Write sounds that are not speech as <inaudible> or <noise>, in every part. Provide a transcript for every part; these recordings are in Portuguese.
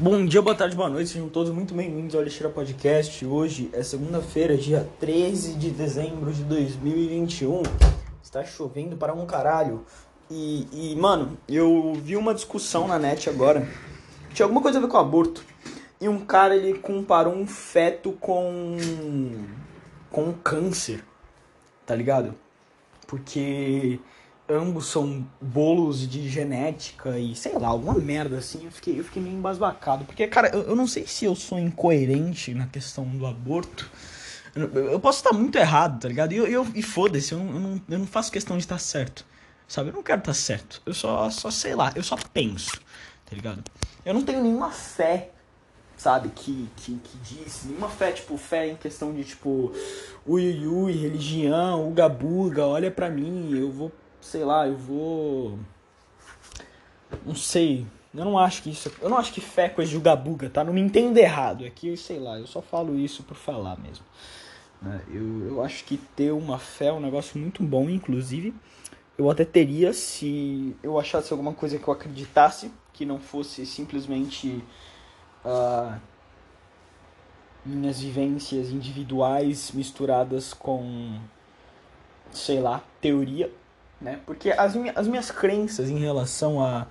Bom dia, boa tarde, boa noite, sejam todos muito bem-vindos ao Alexandre Podcast. Hoje é segunda-feira, dia 13 de dezembro de 2021. Está chovendo para um caralho. E, e, mano, eu vi uma discussão na net agora. Tinha alguma coisa a ver com aborto. E um cara, ele comparou um feto com. com câncer. Tá ligado? Porque ambos são bolos de genética e sei lá, alguma merda assim. Eu fiquei, eu fiquei meio embasbacado. Porque, cara, eu, eu não sei se eu sou incoerente na questão do aborto. Eu, eu posso estar muito errado, tá ligado? E, eu, eu, e foda-se, eu, eu, não, eu não faço questão de estar certo. Sabe? Eu não quero estar certo. Eu só, só sei lá, eu só penso, tá ligado? Eu não tenho nenhuma fé sabe, que, que, que diz, nenhuma fé, tipo, fé em questão de, tipo, ui, ui, ui religião, uga buga, olha pra mim, eu vou sei lá, eu vou. Não sei. Eu não acho que isso. Eu não acho que fé é coisa de ugabuga, tá? Não me entenda errado. É que, sei lá, eu só falo isso por falar mesmo. Né? Eu, eu acho que ter uma fé é um negócio muito bom, inclusive. Eu até teria se eu achasse alguma coisa que eu acreditasse, que não fosse simplesmente uh, minhas vivências individuais misturadas com, sei lá, teoria né? Porque as, minhas, as minhas crenças em relação a,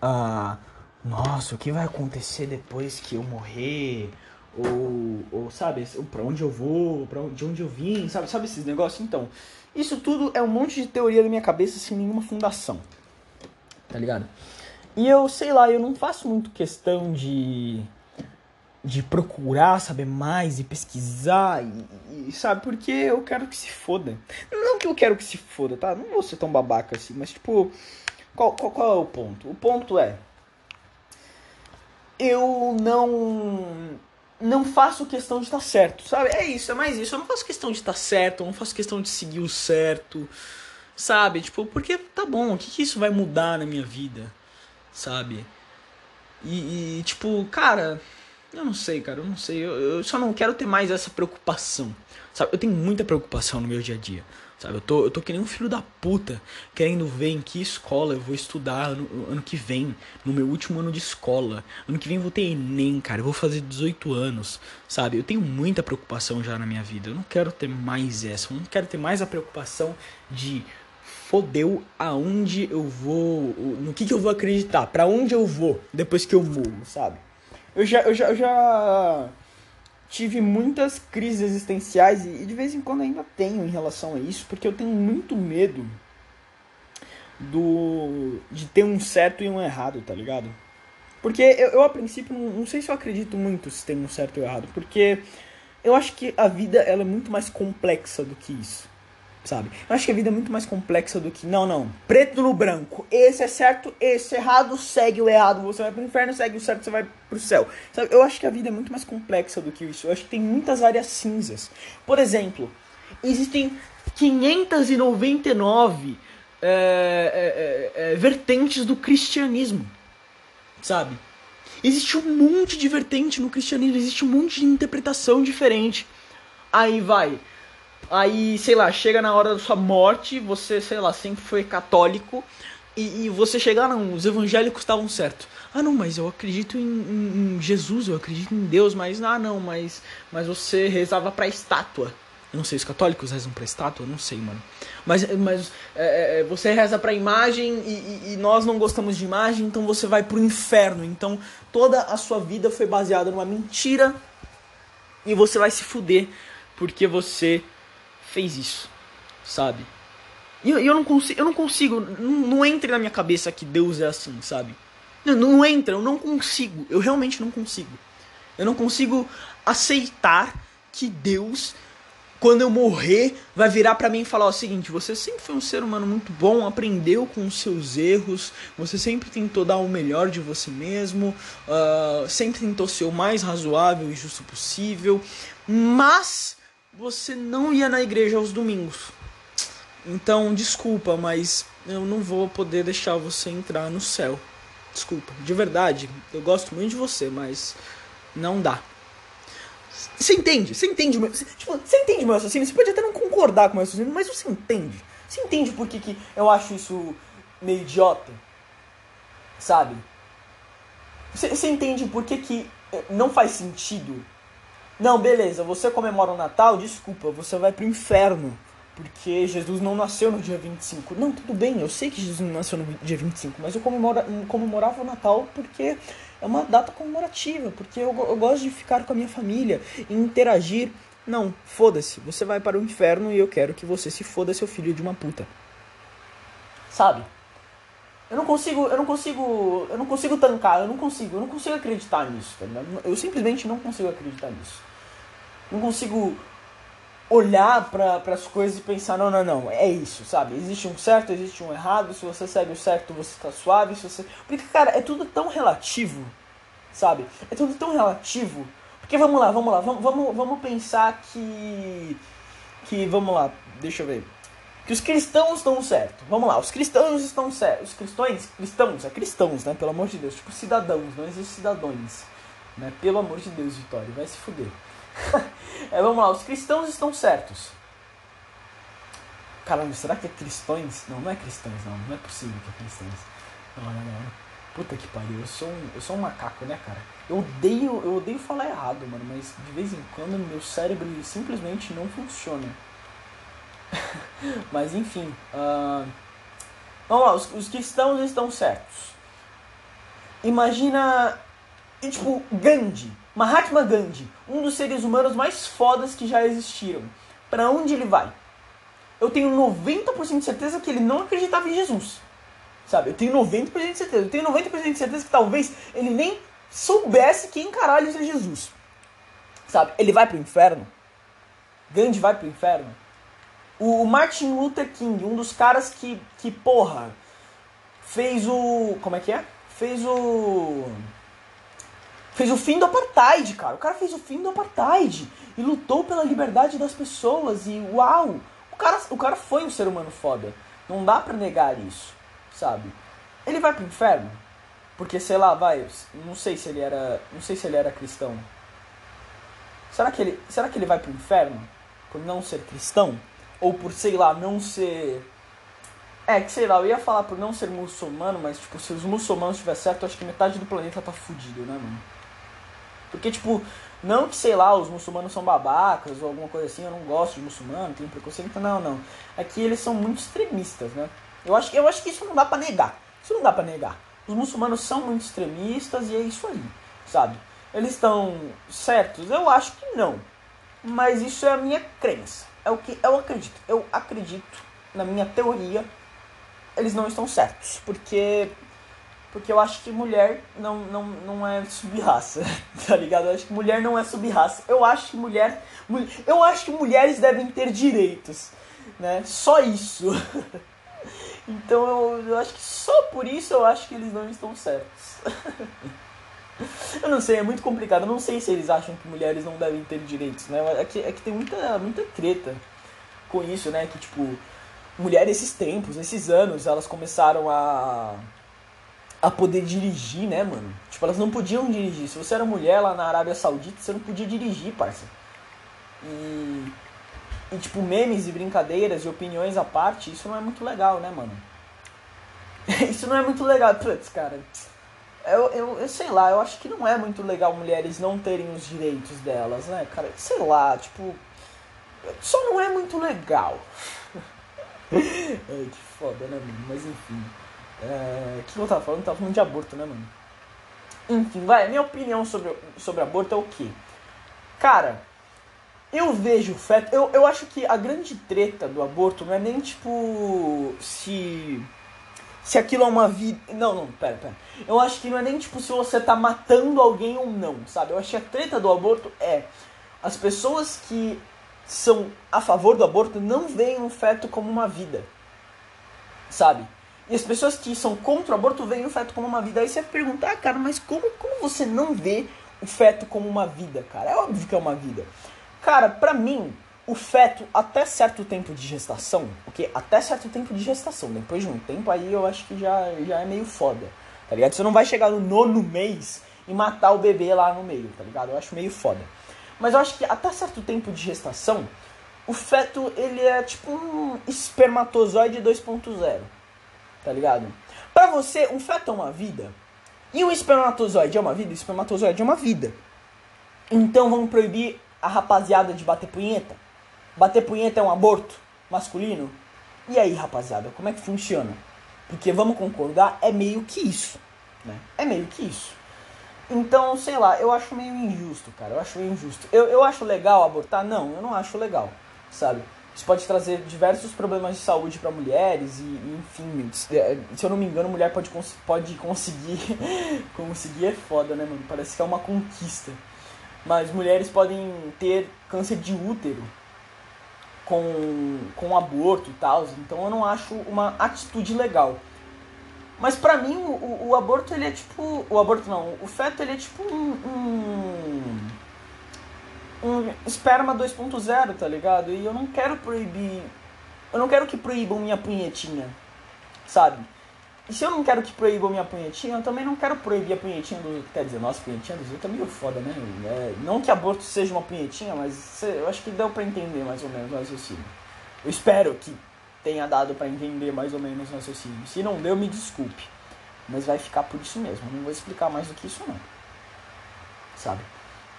a nossa, o que vai acontecer depois que eu morrer? Ou, ou sabe, para onde eu vou, para de onde eu vim, sabe, sabe esses negócios? Então, isso tudo é um monte de teoria da minha cabeça sem nenhuma fundação. Tá ligado? E eu, sei lá, eu não faço muito questão de de procurar saber mais e pesquisar e, e, sabe porque eu quero que se foda. Não que eu quero que se foda tá? Não vou ser tão babaca assim mas tipo qual, qual, qual é o ponto? O ponto é eu não não faço questão de estar certo sabe? É isso é mais isso. Eu não faço questão de estar certo eu não faço questão de seguir o certo sabe? Tipo porque tá bom o que, que isso vai mudar na minha vida sabe? E, e tipo cara eu não sei, cara, eu não sei. Eu, eu, só não quero ter mais essa preocupação. Sabe? Eu tenho muita preocupação no meu dia a dia. Sabe? Eu tô, eu tô que nem um filho da puta querendo ver em que escola eu vou estudar ano, ano que vem, no meu último ano de escola. Ano que vem eu vou ter Enem, cara. Eu vou fazer 18 anos. Sabe? Eu tenho muita preocupação já na minha vida. Eu não quero ter mais essa. Eu não quero ter mais a preocupação de fodeu aonde eu vou, no que, que eu vou acreditar, para onde eu vou depois que eu morro, sabe? Eu já, eu já, eu já tive muitas crises existenciais e de vez em quando ainda tenho em relação a isso, porque eu tenho muito medo do de ter um certo e um errado, tá ligado? Porque eu, eu a princípio não, não sei se eu acredito muito se tem um certo e um errado, porque eu acho que a vida ela é muito mais complexa do que isso sabe? Eu acho que a vida é muito mais complexa do que, não, não, preto no branco, esse é certo, esse é errado, segue o errado, você vai pro inferno, segue o certo, você vai pro céu. Sabe? Eu acho que a vida é muito mais complexa do que isso. Eu acho que tem muitas áreas cinzas. Por exemplo, existem 599 é, é, é, vertentes do cristianismo, sabe? Existe um monte de vertente no cristianismo, existe um monte de interpretação diferente. Aí vai, Aí, sei lá, chega na hora da sua morte, você, sei lá, sempre foi católico. E, e você chegar, não, os evangélicos estavam certos. Ah, não, mas eu acredito em, em, em, Jesus, eu acredito em Deus, mas, ah, não, mas, mas você rezava pra estátua. Eu não sei, os católicos rezam pra estátua? Eu não sei, mano. Mas, mas é, é, você reza pra imagem e, e, e, nós não gostamos de imagem, então você vai pro inferno. Então toda a sua vida foi baseada numa mentira e você vai se fuder porque você fez isso, sabe? E eu, eu, não consigo, eu não consigo, não, não entra na minha cabeça que Deus é assim, sabe? Não, não entra, eu não consigo, eu realmente não consigo. Eu não consigo aceitar que Deus, quando eu morrer, vai virar para mim e falar o seguinte: você sempre foi um ser humano muito bom, aprendeu com os seus erros, você sempre tentou dar o melhor de você mesmo, uh, sempre tentou ser o mais razoável e justo possível, mas você não ia na igreja aos domingos. Então, desculpa, mas eu não vou poder deixar você entrar no céu. Desculpa, de verdade, eu gosto muito de você, mas não dá. Você entende? Você entende o meu. Você, tipo, você entende meu raciocínio? Você pode até não concordar com o meu raciocínio, mas você entende. Você entende por que, que eu acho isso meio idiota? Sabe? Você entende por que, que eh, não faz sentido? Não, beleza, você comemora o Natal, desculpa, você vai pro inferno. Porque Jesus não nasceu no dia 25. Não, tudo bem, eu sei que Jesus não nasceu no dia 25, mas eu comemora, comemorava o Natal porque é uma data comemorativa, porque eu, eu gosto de ficar com a minha família e interagir. Não, foda-se, você vai para o inferno e eu quero que você se foda, seu filho de uma puta. Sabe? Eu não consigo, eu não consigo, eu não consigo tancar, eu não consigo, eu não consigo acreditar nisso, tá Eu simplesmente não consigo acreditar nisso. Não consigo olhar para as coisas e pensar, não, não, não, é isso, sabe? Existe um certo, existe um errado, se você segue o certo, você tá suave, se você... Porque, cara, é tudo tão relativo, sabe? É tudo tão relativo. Porque, vamos lá, vamos lá, vamos, vamos, vamos pensar que... Que, vamos lá, deixa eu ver que os cristãos estão certos. Vamos lá, os cristãos estão certos. Os cristãos, cristãos, é cristãos, né? Pelo amor de Deus. Tipo, cidadãos, não existe cidadãos. Né? Pelo amor de Deus, Vitória, vai se fuder. <laughs> é, vamos lá, os cristãos estão certos. Caramba, será que é cristãos? Não, não é cristãos, não. Não é possível que é cristãos. Não, não, não. Puta que pariu, eu sou um, eu sou um macaco, né, cara? Eu odeio, eu odeio falar errado, mano, mas de vez em quando meu cérebro simplesmente não funciona. <laughs> Mas enfim. Uh... Vamos lá, os, os cristãos estão certos. Imagina. E, tipo, Gandhi. Mahatma Gandhi. Um dos seres humanos mais fodas que já existiram. Para onde ele vai? Eu tenho 90% de certeza que ele não acreditava em Jesus. Sabe? Eu tenho 90% de certeza. Eu tenho 90% de certeza que talvez ele nem soubesse quem caralho é Jesus. Sabe? Ele vai pro inferno. Gandhi vai pro inferno. O Martin Luther King, um dos caras que, que porra, fez o. Como é que é? Fez o. Fez o fim do apartheid, cara. O cara fez o fim do apartheid e lutou pela liberdade das pessoas. E uau! O cara, o cara foi um ser humano foda. Não dá pra negar isso, sabe? Ele vai pro inferno? Porque, sei lá, vai. Não sei se ele era. Não sei se ele era cristão. Será que ele, será que ele vai pro inferno? Por não ser cristão? ou por, sei lá, não ser. É, que sei lá, eu ia falar por não ser muçulmano, mas, tipo, se os muçulmanos tiver certo, acho que metade do planeta tá fudido, né, mano? Porque, tipo, não que, sei lá, os muçulmanos são babacas ou alguma coisa assim, eu não gosto de muçulmano, tenho preconceito, não, não. É que eles são muito extremistas, né? Eu acho, eu acho que isso não dá pra negar. Isso não dá pra negar. Os muçulmanos são muito extremistas e é isso aí, sabe? Eles estão certos? Eu acho que não. Mas isso é a minha crença é o que eu acredito. Eu acredito, na minha teoria, eles não estão certos. Porque. Porque eu acho que mulher não, não, não é subraça, <laughs> tá ligado? Eu acho que mulher não é subraça. Eu acho que mulher. Eu acho que mulheres devem ter direitos. Né? Só isso. <laughs> Então eu, eu acho que só por isso eu acho que eles não estão certos. <laughs> Eu não sei, é muito complicado. Eu não sei se eles acham que mulheres não devem ter direitos, né? É que, é que tem muita, muita treta com isso, né? Que, tipo, mulheres esses tempos, esses anos, elas começaram a a poder dirigir, né, mano? Tipo, elas não podiam dirigir. Se você era mulher lá na Arábia Saudita, você não podia dirigir, parça. E, e tipo, memes e brincadeiras e opiniões à parte, isso não é muito legal, né, mano? <laughs> isso não é muito legal. Putz, cara. Eu, eu, eu, sei lá, eu acho que não é muito legal mulheres não terem os direitos delas, né, cara? Sei lá, tipo. Só não é muito legal. <laughs> Ai, que foda, né, mano? Mas enfim. É... O que eu tava falando? Eu tava falando de aborto, né, mano? Enfim, vai, minha opinião sobre, sobre aborto é o quê? Cara, eu vejo o feto. Eu, eu acho que a grande treta do aborto não é nem tipo se se aquilo é uma vida. Não, não, pera, pera. Eu acho que não é nem tipo se você tá matando alguém ou não, sabe? Eu acho que a treta do aborto é as pessoas que são a favor do aborto não veem o feto como uma vida, sabe? E as pessoas que são contra o aborto veem o feto como uma vida. Aí você pergunta, ah, cara, mas como, como você não vê o feto como uma vida, cara? É óbvio que é uma vida. Cara, pra mim, o feto até certo tempo de gestação, porque até certo tempo de gestação, depois de um tempo aí eu acho que já, já é meio foda, tá ligado? Você não vai chegar no nono mês e matar o bebê lá no meio, tá ligado? Eu acho meio foda. Mas eu acho que até certo tempo de gestação, o feto ele é tipo um espermatozoide 2.0, tá ligado? Pra você, um feto é uma vida? E o espermatozoide é uma vida? O espermatozoide é uma vida. Então vamos proibir a rapaziada de bater punheta? Bater punheta é um aborto masculino? E aí, rapaziada, como é que funciona? Porque vamos concordar, é meio que isso. Né? É meio que isso. Então, sei lá, eu acho meio injusto, cara. Eu acho meio injusto. Eu, eu acho legal abortar? Não, eu não acho legal, sabe? Isso pode trazer diversos problemas de saúde para mulheres e, enfim, é, se eu não me engano, mulher pode, pode conseguir. <laughs> conseguir é foda, né, mano? Parece que é uma conquista. Mas mulheres podem ter câncer de útero com, com aborto e tal. Então eu não acho uma atitude legal. Mas pra mim o, o, aborto ele é tipo. O aborto não, o feto ele é tipo um. um, um esperma 2.0, tá ligado? E eu não quero proibir. Eu não quero que proíbam minha punhetinha, sabe? E se eu não quero que proíbam minha punhetinha, eu também não quero proibir a punhetinha do. Quer dizer, nossa, punhetinha dos outros é meio foda, né? É, não que aborto seja uma punhetinha, mas eu acho que deu pra entender mais ou menos o raciocínio. Eu espero que tenha dado para entender mais ou menos o raciocínio. Se não deu, me desculpe. Mas vai ficar por isso mesmo. Eu não vou explicar mais do que isso, não. Sabe?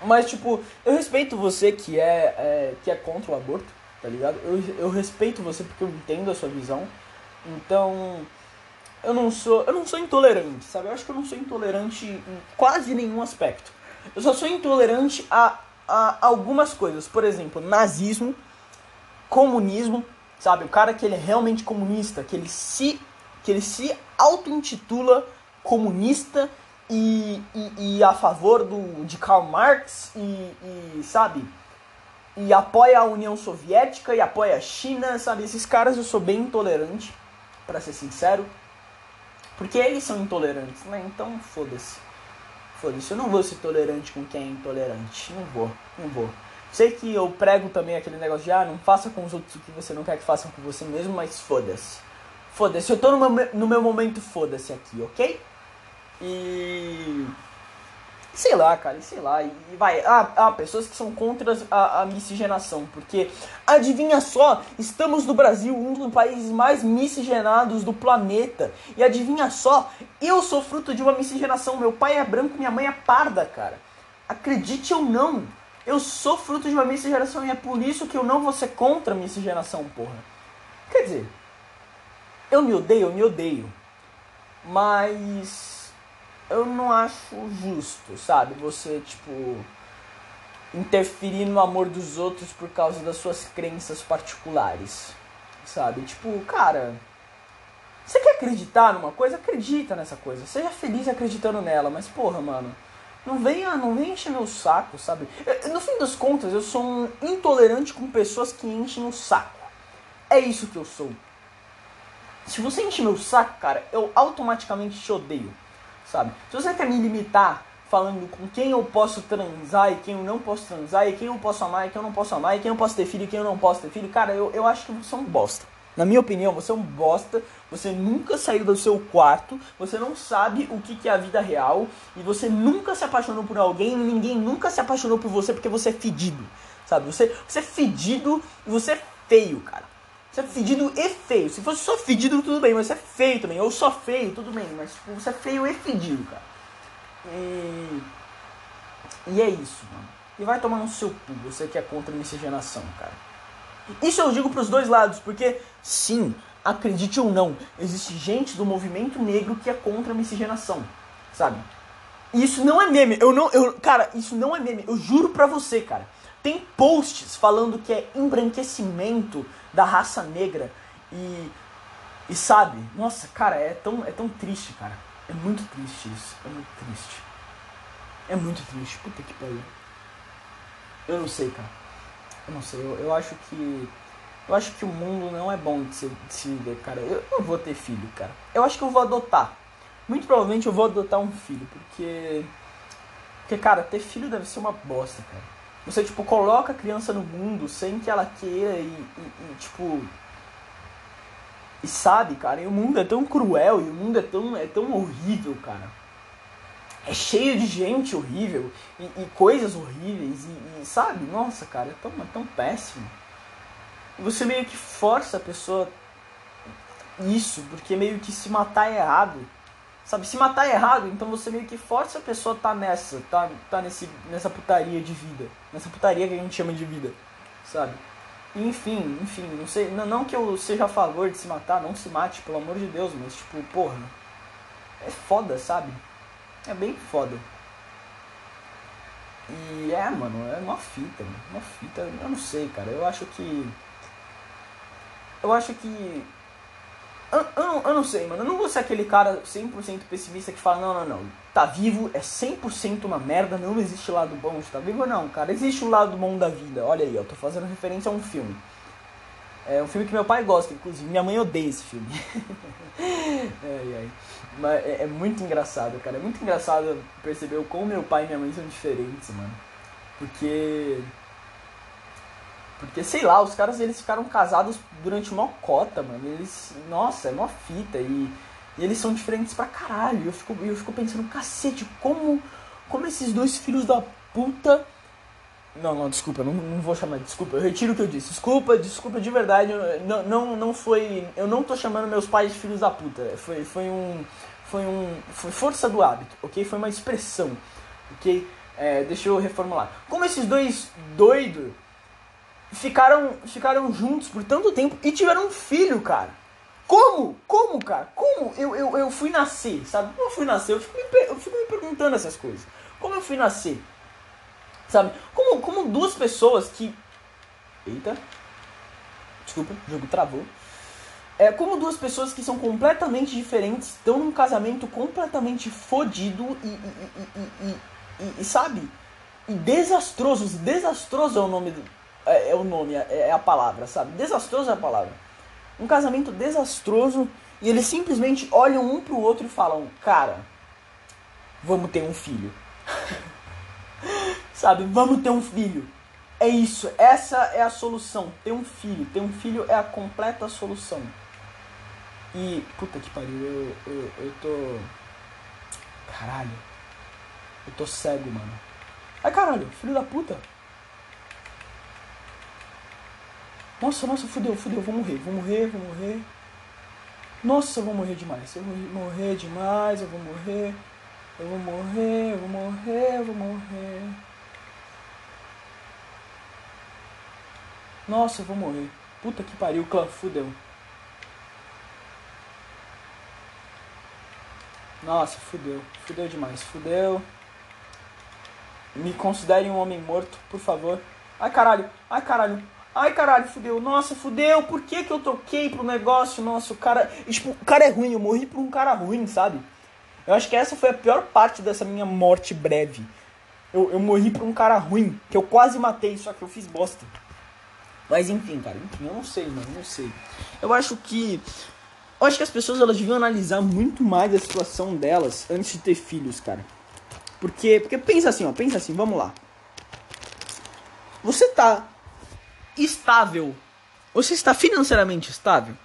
Mas, tipo, eu respeito você que é, é que é contra o aborto, tá ligado? Eu, eu respeito você porque eu entendo a sua visão. Então, eu não sou, eu não sou intolerante, sabe? Eu acho que eu não sou intolerante em quase nenhum aspecto. Eu só sou intolerante a, a algumas coisas. Por exemplo, nazismo, comunismo, sabe? O cara que ele é realmente comunista, que ele se, que ele se auto-intitula comunista e, e, e, a favor do, de Karl Marx e, e, sabe? E apoia a União Soviética e apoia a China, sabe? Esses caras eu sou bem intolerante, para ser sincero. Porque eles são intolerantes, né? Então foda-se. Foda-se, eu não vou ser tolerante com quem é intolerante. Não vou, não vou. Sei que eu prego também aquele negócio de ah, não faça com os outros o que você não quer que façam com você mesmo, mas foda-se. Foda-se, eu tô no meu, no meu momento foda-se aqui, ok? E. Sei lá, cara, sei lá. E vai. Ah, ah pessoas que são contra a, a miscigenação. Porque, adivinha só, estamos no Brasil, um dos países mais miscigenados do planeta. E adivinha só, eu sou fruto de uma miscigenação. Meu pai é branco, minha mãe é parda, cara. Acredite ou não. Eu sou fruto de uma miscigenação e é por isso que eu não vou ser contra a miscigenação, porra. Quer dizer, eu me odeio, eu me odeio. Mas eu não acho justo, sabe? Você, tipo, interferir no amor dos outros por causa das suas crenças particulares. Sabe? Tipo, cara, você quer acreditar numa coisa? Acredita nessa coisa. Seja feliz acreditando nela, mas porra, mano não venha, não venha encher meu saco, sabe? No fim das contas, eu sou um intolerante com pessoas que enchem o saco. É isso que eu sou. Se você enche meu saco, cara, eu automaticamente te odeio, sabe? Se você quer me limitar falando com quem eu posso transar e quem eu não posso transar, e quem eu posso amar e quem eu não posso amar, e quem eu posso ter filho e quem eu não posso ter filho, cara, eu, eu acho que você é um bosta. Na minha opinião, você é um bosta, você nunca saiu do seu quarto, você não sabe o que, é a vida real, e você nunca se apaixonou por alguém, e ninguém nunca se apaixonou por você porque você é fedido, sabe? Você, você é fedido e você é feio, cara. Você é fedido e feio. Se fosse só fedido, tudo bem, mas você é feio também. Ou só feio, tudo bem, mas tipo, você é feio e fedido, cara. E, e é isso, mano. E vai tomar no seu cu, você que é contra a miscigenação, cara. Isso eu digo para os dois lados, porque sim, acredite ou não, existe gente do movimento negro que é contra a miscigenação, sabe? isso não é meme, eu não, eu, cara, isso não é meme, eu juro pra você, cara. Tem posts falando que é embranquecimento da raça negra e e sabe? Nossa, cara, é tão é tão triste, cara. É muito triste isso, é muito triste. É muito triste, puta que pariu. Eu não sei, cara. Eu não sei, eu, eu acho que. Eu acho que o mundo não é bom de se, de se cara. Eu não vou ter filho, cara. Eu acho que eu vou adotar. Muito provavelmente eu vou adotar um filho, porque. Porque, cara, ter filho deve ser uma bosta, cara. Você, tipo, coloca a criança no mundo sem que ela queira e, e, e tipo. E sabe, cara, e o mundo é tão cruel e o mundo é tão, é tão horrível, cara é cheio de gente horrível e, e coisas horríveis e, sabe, nossa cara, é tão, é tão péssimo. Você meio que força a pessoa isso, porque meio que se matar é errado, Sabe, se matar é errado, então você meio que força a pessoa a tá nessa, tá, tá nesse, nessa putaria de vida. Nessa putaria que a gente chama de vida, sabe? Enfim, enfim, não sei, não, não que eu seja a favor de se matar, não se mate, pelo amor de Deus, mas tipo, porra, é foda, sabe? É bem foda. E é, mano, é uma fita, uma fita, eu não sei, cara, eu acho que. Eu acho que. Eu, eu, eu não sei, mano, eu não vou ser aquele cara 100% pessimista que fala: não, não, não, tá vivo é 100% uma merda, não existe lado bom de tá vivo, não, cara, existe o lado bom da vida. Olha aí, eu tô fazendo referência a um filme. É um filme que meu pai gosta, inclusive, minha mãe odeia esse filme. <laughs> Mas é, é, muito engraçado, cara. É muito engraçado perceber como meu pai e minha mãe são diferentes, mano. Porque. Porque, sei lá, os caras eles ficaram casados durante uma cota, mano. Eles. Nossa, é uma fita. E, e eles são diferentes pra caralho. Eu fico, eu fico pensando, cacete, como. Como esses dois filhos da puta não, não, desculpa, não, não vou chamar, desculpa, eu retiro o que eu disse. Desculpa, desculpa de verdade, não, não, não foi. Eu não tô chamando meus pais de filhos da puta. Foi, foi um. Foi um. Foi força do hábito, ok? Foi uma expressão, ok? É, deixa eu reformular. Como esses dois doidos ficaram, ficaram juntos por tanto tempo e tiveram um filho, cara. Como? Como, cara? Como eu, eu, eu fui nascer, sabe? Como eu fui nascer? Eu fico, me, eu fico me perguntando essas coisas. Como eu fui nascer? Sabe? Como, como duas pessoas que. Eita. Desculpa, o jogo travou. É como duas pessoas que são completamente diferentes estão num casamento completamente fodido e, e, e, e, e, sabe? E desastroso. Desastroso é o nome do, é, é, o nome, é, é a palavra, sabe? Desastroso é a palavra. Um casamento desastroso e eles simplesmente olham um pro outro e falam: "Cara, vamos ter um filho". <laughs> Sabe? Vamos ter um filho. É isso. Essa é a solução. Ter um filho. Ter um filho é a completa solução. E. Puta que pariu. Eu, eu, eu tô. Caralho. Eu tô cego, mano. Ai caralho, filho da puta. Nossa, nossa, fudeu, fudeu, vou morrer, vou morrer, vou morrer. Nossa, eu vou morrer demais. Eu vou morrer demais, eu vou morrer. Eu vou morrer, eu vou morrer, eu vou morrer. Nossa, eu vou morrer. Puta que pariu, clã, fudeu. Nossa, fudeu. Fudeu demais, fudeu. Me considere um homem morto, por favor. Ai, caralho. Ai, caralho. Ai, caralho, fudeu. Nossa, fudeu. Por que que eu troquei pro negócio? Nossa, o cara... Tipo, o cara é ruim. Eu morri por um cara ruim, sabe? Eu acho que essa foi a pior parte dessa minha morte breve. Eu, eu morri por um cara ruim, que eu quase matei, só que eu fiz bosta. Mas enfim, cara, enfim, eu não sei, mano, não sei. Eu acho que. Eu acho que as pessoas elas deviam analisar muito mais a situação delas antes de ter filhos, cara. Porque, porque pensa assim, ó, pensa assim, vamos lá. Você tá estável. Você está financeiramente estável?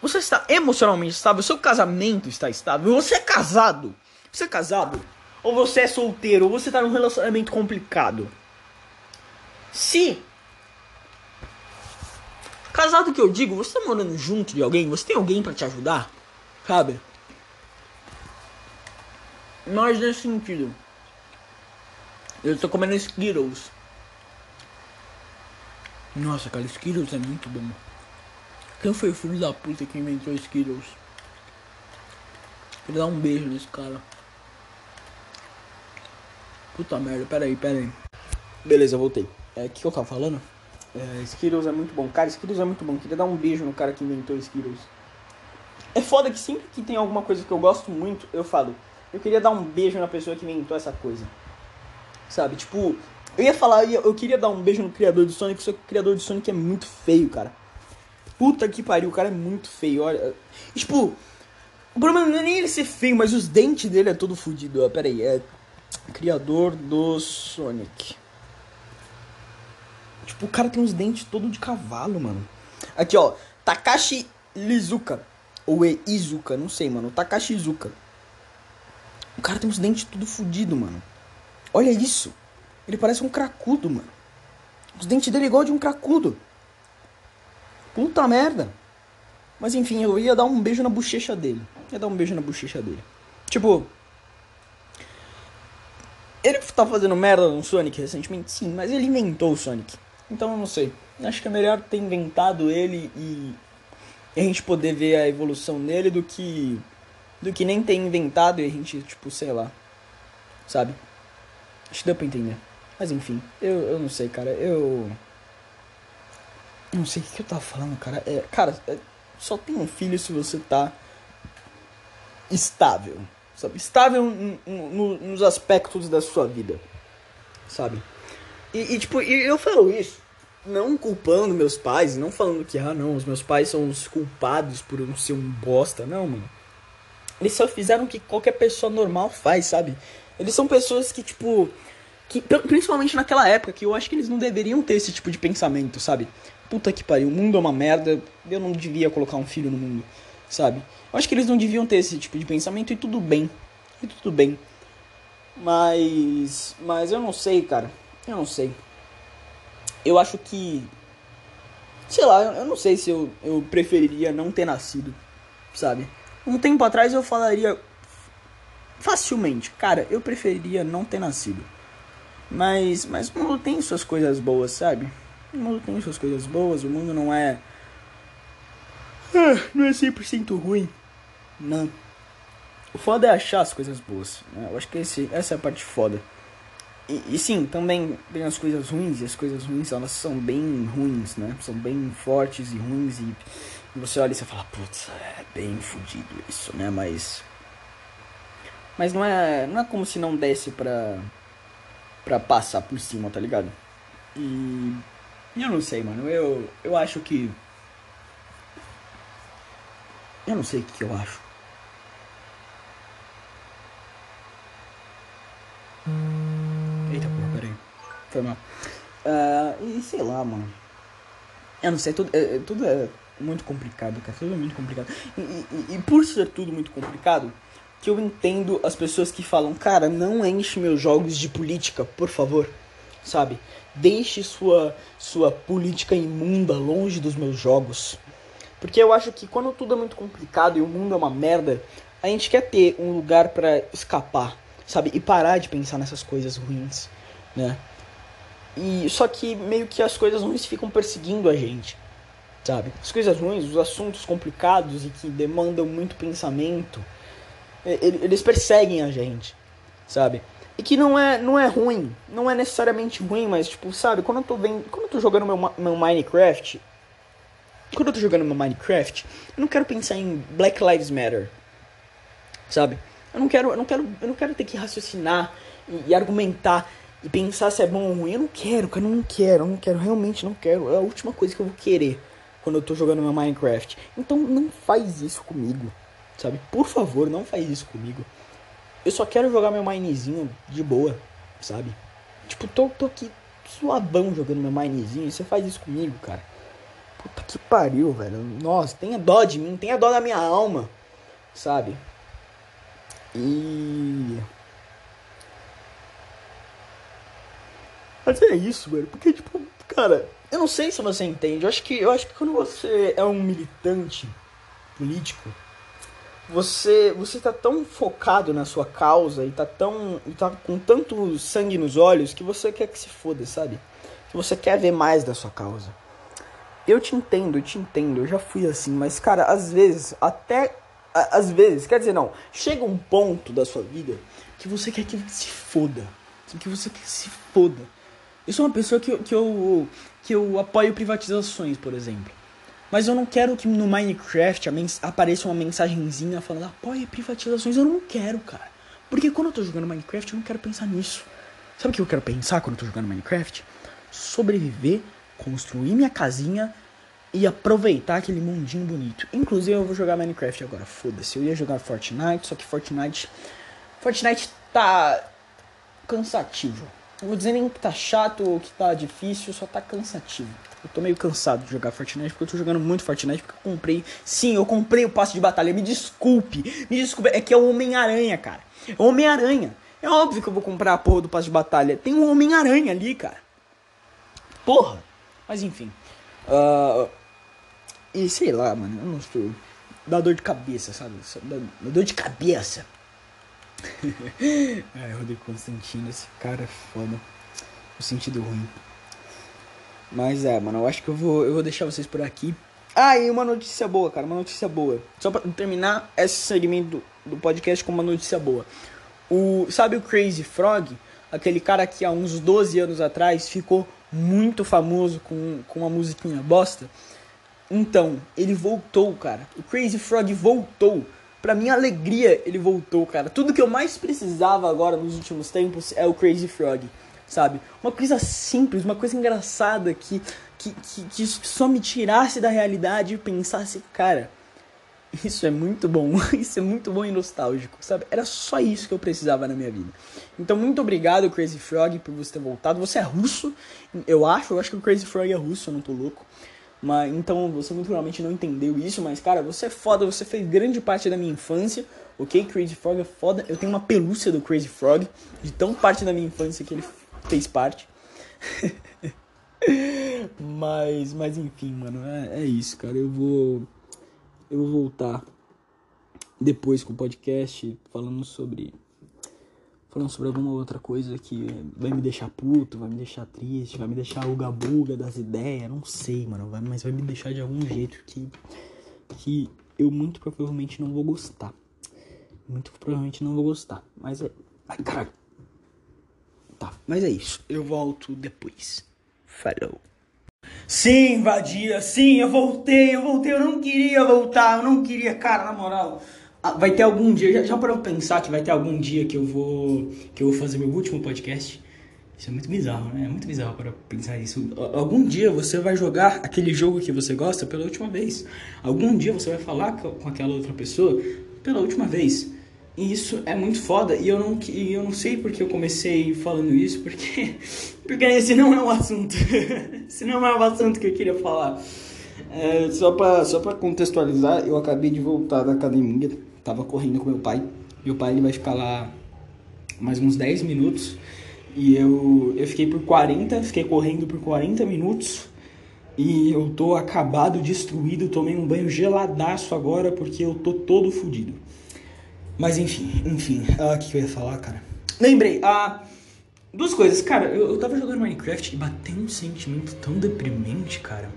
Você está emocionalmente estável? Seu casamento está estável? Você é casado? Você é casado? Ou você é solteiro? Ou você está num relacionamento complicado? Se Casado que eu digo, você tá morando junto de alguém, você tem alguém para te ajudar, sabe? Mas nesse sentido. Eu tô comendo Skittles. Nossa, cara, Skittles é muito bom. Quem foi o filho da puta que inventou Skittles? Queria dar um beijo nesse cara. Puta merda, peraí, peraí. Beleza, voltei. É, o que eu tava falando? É, Skittles é muito bom. Cara, Skittles é muito bom. Queria dar um beijo no cara que inventou Skittles. É foda que sempre que tem alguma coisa que eu gosto muito, eu falo. Eu queria dar um beijo na pessoa que inventou essa coisa. Sabe? Tipo, eu ia falar, eu queria dar um beijo no criador de Sonic, só que o criador de Sonic é muito feio, cara. Puta que pariu, o cara é muito feio. Olha. tipo, o problema não é nem ele ser feio, mas os dentes dele é todo fodido. Pera aí, é. Criador do Sonic. Tipo, o cara tem uns dentes todo de cavalo, mano. Aqui, ó. Takashi Lizuka. Ou é Izuka, não sei, mano. Takashi Izuka. O cara tem uns dentes tudo fodido, mano. Olha isso. Ele parece um cracudo, mano. Os dentes dele é igual de um cracudo. Puta merda. Mas enfim, eu ia dar um beijo na bochecha dele. Ia dar um beijo na bochecha dele. Tipo. Ele tá fazendo merda no Sonic recentemente? Sim, mas ele inventou o Sonic. Então eu não sei. Acho que é melhor ter inventado ele e, a gente poder ver a evolução nele do que. do que nem ter inventado e a gente, tipo, sei lá. Sabe? Acho que deu pra entender. Mas enfim, eu, eu não sei, cara. Eu. Não sei o que eu tava falando, cara. É, cara, é, só tem um filho se você tá estável. Sabe? Estável no, nos aspectos da sua vida. Sabe? E, e tipo, eu falo isso não culpando meus pais, não falando que, ah, não, os meus pais são os culpados por eu ser um bosta. Não, mano. Eles só fizeram o que qualquer pessoa normal faz, sabe? Eles são pessoas que, tipo. Que, principalmente naquela época, que eu acho que eles não deveriam ter esse tipo de pensamento, sabe? Puta que pariu, o mundo é uma merda, eu não devia colocar um filho no mundo, sabe? Eu acho que eles não deviam ter esse tipo de pensamento e tudo bem. E tudo bem. Mas. Mas eu não sei, cara. Eu não sei. Eu acho que. Sei lá, eu não sei se eu, eu preferiria não ter nascido, sabe? Um tempo atrás eu falaria facilmente, cara, eu preferiria não ter nascido. Mas, mas o mundo tem suas coisas boas, sabe? O mundo tem suas coisas boas, o mundo não é. Ah, não é 100% ruim. Não. O foda é achar as coisas boas. Né? Eu acho que esse, essa é a parte foda. E, e, sim, também tem as coisas ruins, e as coisas ruins elas são bem ruins, né? São bem fortes e ruins, e você olha e você fala, putz, é bem fodido isso, né? Mas. Mas não é, não é como se não desse pra. Pra passar por cima, tá ligado? E. Eu não sei, mano. Eu, eu acho que. Eu não sei o que eu acho. Eita porra, peraí. Foi mal. Uh, e sei lá, mano. Eu não sei, tudo é, tudo é muito complicado, cara. Tudo é muito complicado. E, e, e, por ser tudo muito complicado, que eu entendo as pessoas que falam, cara, não enche meus jogos de política, por favor. Sabe? Deixe sua, sua política imunda longe dos meus jogos. Porque eu acho que quando tudo é muito complicado e o mundo é uma merda, a gente quer ter um lugar para escapar, sabe? E parar de pensar nessas coisas ruins, né? E só que meio que as coisas ruins ficam perseguindo a gente, sabe? As coisas ruins, os assuntos complicados e que demandam muito pensamento, eles perseguem a gente, sabe? E que não é, não é ruim, não é necessariamente ruim, mas tipo, sabe, quando eu tô vendo, quando eu tô jogando meu, meu Minecraft, quando eu tô jogando meu Minecraft, eu não quero pensar em Black Lives Matter. Sabe? Eu não quero, eu não quero, eu não quero ter que raciocinar e, e argumentar e pensar se é bom ou ruim. Eu não quero, cara, eu não quero, eu não quero, realmente não quero. É a última coisa que eu vou querer quando eu tô jogando meu Minecraft. Então não faz isso comigo, sabe? Por favor, não faz isso comigo. Eu só quero jogar meu minezinho de boa, sabe? Tipo, tô, tô aqui suavão jogando meu minezinho e você faz isso comigo, cara. Puta que pariu, velho. Nossa, tenha dó de mim, tenha dó da minha alma, sabe? E. Mas é isso, velho. Porque, tipo, cara, eu não sei se você entende. Eu acho que, eu acho que quando você é um militante político, você você tá tão focado na sua causa e tá tão tá com tanto sangue nos olhos que você quer que se foda, sabe? Que você quer ver mais da sua causa. Eu te entendo, eu te entendo, eu já fui assim, mas cara, às vezes, até às vezes, quer dizer, não, chega um ponto da sua vida que você quer que se foda, que você quer que se foda. Eu sou uma pessoa que, que eu que eu apoio privatizações, por exemplo. Mas eu não quero que no Minecraft apareça uma mensagenzinha falando apoie privatizações. Eu não quero, cara. Porque quando eu tô jogando Minecraft, eu não quero pensar nisso. Sabe o que eu quero pensar quando eu tô jogando Minecraft? Sobreviver construir minha casinha e aproveitar aquele mundinho bonito. Inclusive eu vou jogar Minecraft agora, foda-se. Eu ia jogar Fortnite, só que Fortnite Fortnite tá cansativo. Não vou dizer nem que tá chato ou que tá difícil, só tá cansativo. Eu tô meio cansado de jogar Fortnite porque eu tô jogando muito Fortnite porque eu comprei. Sim, eu comprei o passe de batalha. Me desculpe. Me desculpe. É que é o Homem-Aranha, cara. É o Homem-Aranha. É óbvio que eu vou comprar a porra do passe de batalha. Tem um Homem-Aranha ali, cara. Porra. Mas enfim. Uh, e sei lá, mano, eu não sou. Dá dor de cabeça, sabe? Dá, dá dor de cabeça. <laughs> é, Rodrigo Constantino, esse cara é foda. No sentido ruim. Mas é, mano, eu acho que eu vou, eu vou deixar vocês por aqui. Ah, e uma notícia boa, cara, uma notícia boa. Só pra terminar esse segmento do, podcast com uma notícia boa. O, sabe o Crazy Frog? Aquele cara que há uns 12 anos atrás ficou muito famoso com, com uma musiquinha bosta. Então, ele voltou, cara. O Crazy Frog voltou. Pra minha alegria, ele voltou, cara. Tudo que eu mais precisava agora nos últimos tempos é o Crazy Frog, sabe? Uma coisa simples, uma coisa engraçada que, que, que, que só me tirasse da realidade e pensasse, cara, isso é muito bom, <laughs> isso é muito bom e nostálgico, sabe? Era só isso que eu precisava na minha vida. Então, muito obrigado, Crazy Frog, por você ter voltado. Você é russo, eu acho, eu acho que o Crazy Frog é russo, eu não tô louco. Mas, então, você muito provavelmente não entendeu isso, mas, cara, você é foda, você fez grande parte da minha infância, ok? Crazy Frog é foda. Eu tenho uma pelúcia do Crazy Frog, de tão parte da minha infância que ele fez parte. <laughs> mas, mas enfim, mano, é, é isso, cara. Eu vou eu vou voltar depois com o podcast falando sobre falando sobre alguma outra coisa que vai me deixar puto, vai me deixar triste, vai me deixar o gabuga das ideias, não sei, mano, vai, mas vai me deixar de algum jeito que que eu muito provavelmente não vou gostar. Muito provavelmente não vou gostar, mas é, ai caralho. Tá, mas é isso. Eu volto depois. Falou. Sim, vadia, sim, eu voltei, eu voltei, eu não queria voltar, eu não queria, cara, na moral. Ah, vai ter algum dia, já, já parou pensar que vai ter algum dia que eu vou que eu vou fazer meu último podcast? Isso é muito bizarro, né? É muito bizarro para pensar isso. Algum dia você vai jogar aquele jogo que você gosta pela última vez. Algum dia você vai falar com aquela outra pessoa pela última vez. E isso é muito foda. E eu não, e eu não sei porque eu comecei falando isso, porque, <laughs> porque esse não é um assunto. <laughs> esse não é um assunto que eu queria falar. É, só, pra, só pra contextualizar, eu acabei de voltar da academia. Tava correndo com meu pai. Meu pai ele vai ficar lá mais uns 10 minutos. E eu, eu fiquei por 40, fiquei correndo por 40 minutos. E eu tô acabado, destruído, tomei um banho geladaço agora porque eu tô todo fodido. Mas enfim, enfim. Ah, o que, que eu ia falar, cara? Lembrei, ah, duas coisas. Cara, eu, eu tava jogando Minecraft e bateu um sentimento tão deprimente, cara.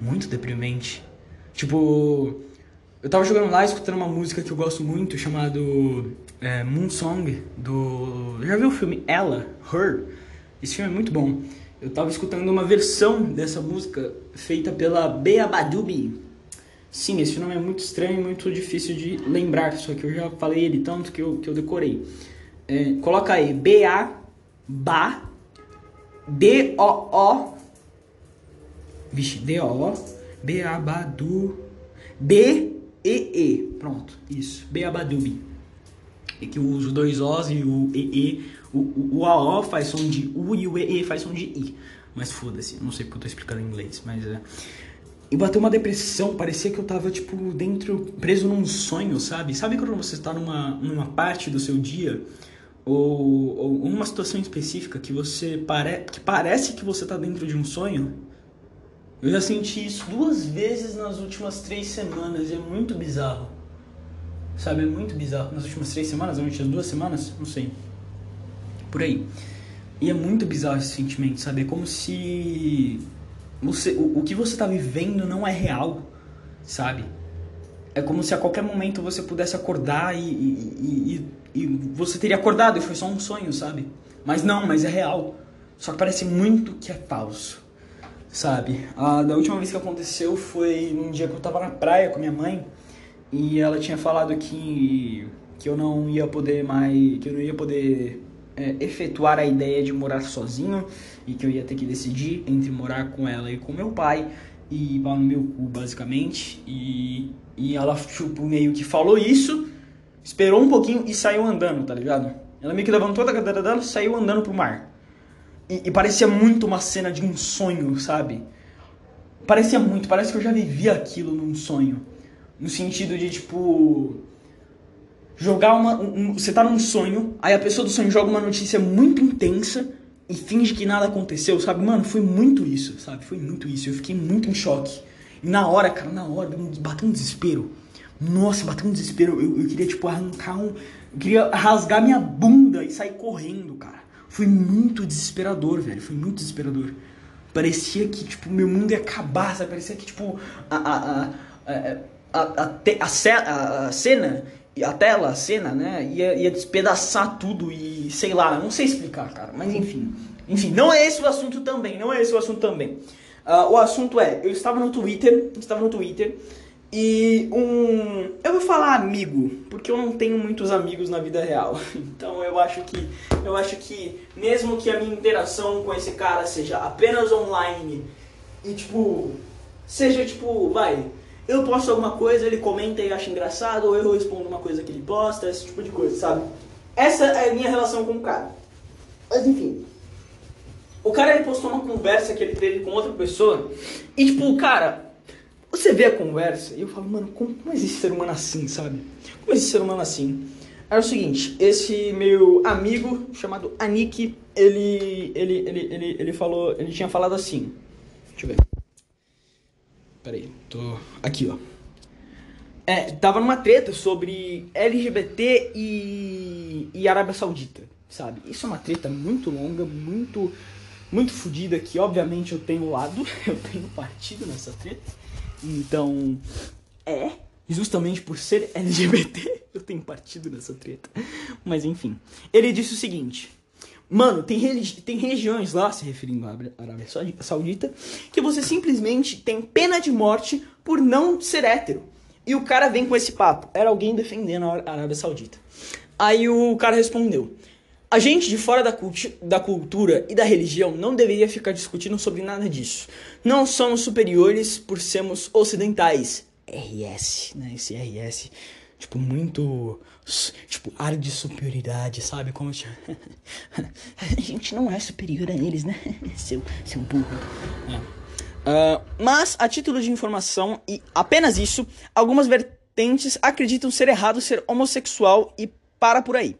Muito deprimente. Tipo, eu tava jogando lá, escutando uma música que eu gosto muito, chamado é, Moon Song, do... Já viu o filme Ella? Her? Esse filme é muito bom. Eu tava escutando uma versão dessa música feita pela Bea Badubi, Sim, esse nome é muito estranho e muito difícil de lembrar, só que eu já falei ele tanto que eu, que eu decorei. É, coloca aí, B-A, Ba, D-O-O, vixe, D-O-O, B-A, Badu, B-E-E, pronto, isso, B-A-Badubi. É que eu uso dois O's e o E-E, o, o, o A-O faz som de U e o E-E faz som de I. Mas foda-se, não sei porque eu tô explicando em inglês, mas é... E bateu uma depressão, parecia que eu tava, tipo, dentro, preso num sonho, sabe? Sabe quando você tá numa, numa parte do seu dia, ou, ou uma situação específica que você pare, que parece que você tá dentro de um sonho? Eu já senti isso duas vezes nas últimas três semanas, e é muito bizarro. Sabe, é muito bizarro. Nas últimas três semanas, nas últimas duas semanas, não sei. Por aí. E é muito bizarro esse sentimento, sabe? É como se você, o, o que você está vivendo não é real, sabe? É como se a qualquer momento você pudesse acordar e, e, e, e, você teria acordado e foi só um sonho, sabe? Mas não, mas é real. Só que parece muito que é falso, sabe? A, da última vez que aconteceu foi num dia que eu tava na praia com minha mãe e ela tinha falado que, que eu não ia poder mais. que eu não ia poder é, efetuar a ideia de morar sozinho e que eu ia ter que decidir entre morar com ela e com meu pai e pau no meu cu, basicamente. E, e ela, tipo, meio que falou isso, esperou um pouquinho e saiu andando, tá ligado? Ela meio que levantou da cadeira dela e saiu andando pro mar. E, e, parecia muito uma cena de um sonho, sabe? Parecia muito, parece que eu já vivi aquilo num sonho. No sentido de, tipo jogar uma. Um, você tá num sonho, aí a pessoa do sonho joga uma notícia muito intensa e finge que nada aconteceu, sabe? Mano, foi muito isso, sabe? Foi muito isso. Eu fiquei muito em choque. E na hora, cara, na hora, bateu um desespero. Nossa, bateu um desespero. Eu, eu queria, tipo, arrancar um. Eu queria rasgar minha bunda e sair correndo, cara. Foi muito desesperador, velho. Foi muito desesperador. Parecia que, tipo, meu mundo ia acabar, sabe? Parecia que, tipo, a. a, a, a, a, a, a, a cena a tela, a cena, né, ia, ia despedaçar tudo e sei lá, não sei explicar, cara, mas enfim. Enfim, não é esse o assunto também, não é esse o assunto também. Uh, o assunto é, eu estava no Twitter, estava no Twitter e um, eu vou falar amigo, porque eu não tenho muitos amigos na vida real. <laughs> Então eu acho que eu acho que mesmo que a minha interação com esse cara seja apenas online e tipo seja tipo, vai, eu posto alguma coisa, ele comenta e acha engraçado, ou eu respondo uma coisa que ele posta, esse tipo de coisa, sabe? Essa é a minha relação com o cara. Mas enfim. O cara ele postou uma conversa que ele teve com outra pessoa. E tipo, cara, você vê a conversa e eu falo, mano, como, como existe ser humano assim, sabe? Como existe ser humano assim? Era o seguinte, esse meu amigo chamado Anik, ele, ele, ele, ele, ele falou, ele tinha falado assim. Deixa eu ver. Peraí, tô. Aqui, ó. É, tava numa treta sobre LGBT e, e Arábia Saudita, sabe? Isso é uma treta muito longa, muito muito fodida que obviamente eu tenho lado, <laughs> eu tenho partido nessa treta. Então, é, justamente por ser LGBT, <laughs> eu tenho partido nessa treta. Mas enfim, ele disse o seguinte: Mano, tem, tem regiões lá, se referindo à Arábia Saudita, que você simplesmente tem pena de morte por não ser hétero. E o cara vem com esse papo. Era alguém defendendo a Arábia Saudita. Aí o cara respondeu: A gente de fora da, da cultura e da religião não deveria ficar discutindo sobre nada disso. Não somos superiores por sermos ocidentais. RS, né? Esse RS tipo, muito. Tipo, ar de superioridade, sabe? Como. <laughs> a gente não é superior a eles, né? <laughs> seu, seu burro. É. Uh, mas, a título de informação, e apenas isso, algumas vertentes acreditam ser errado ser homossexual e para por aí.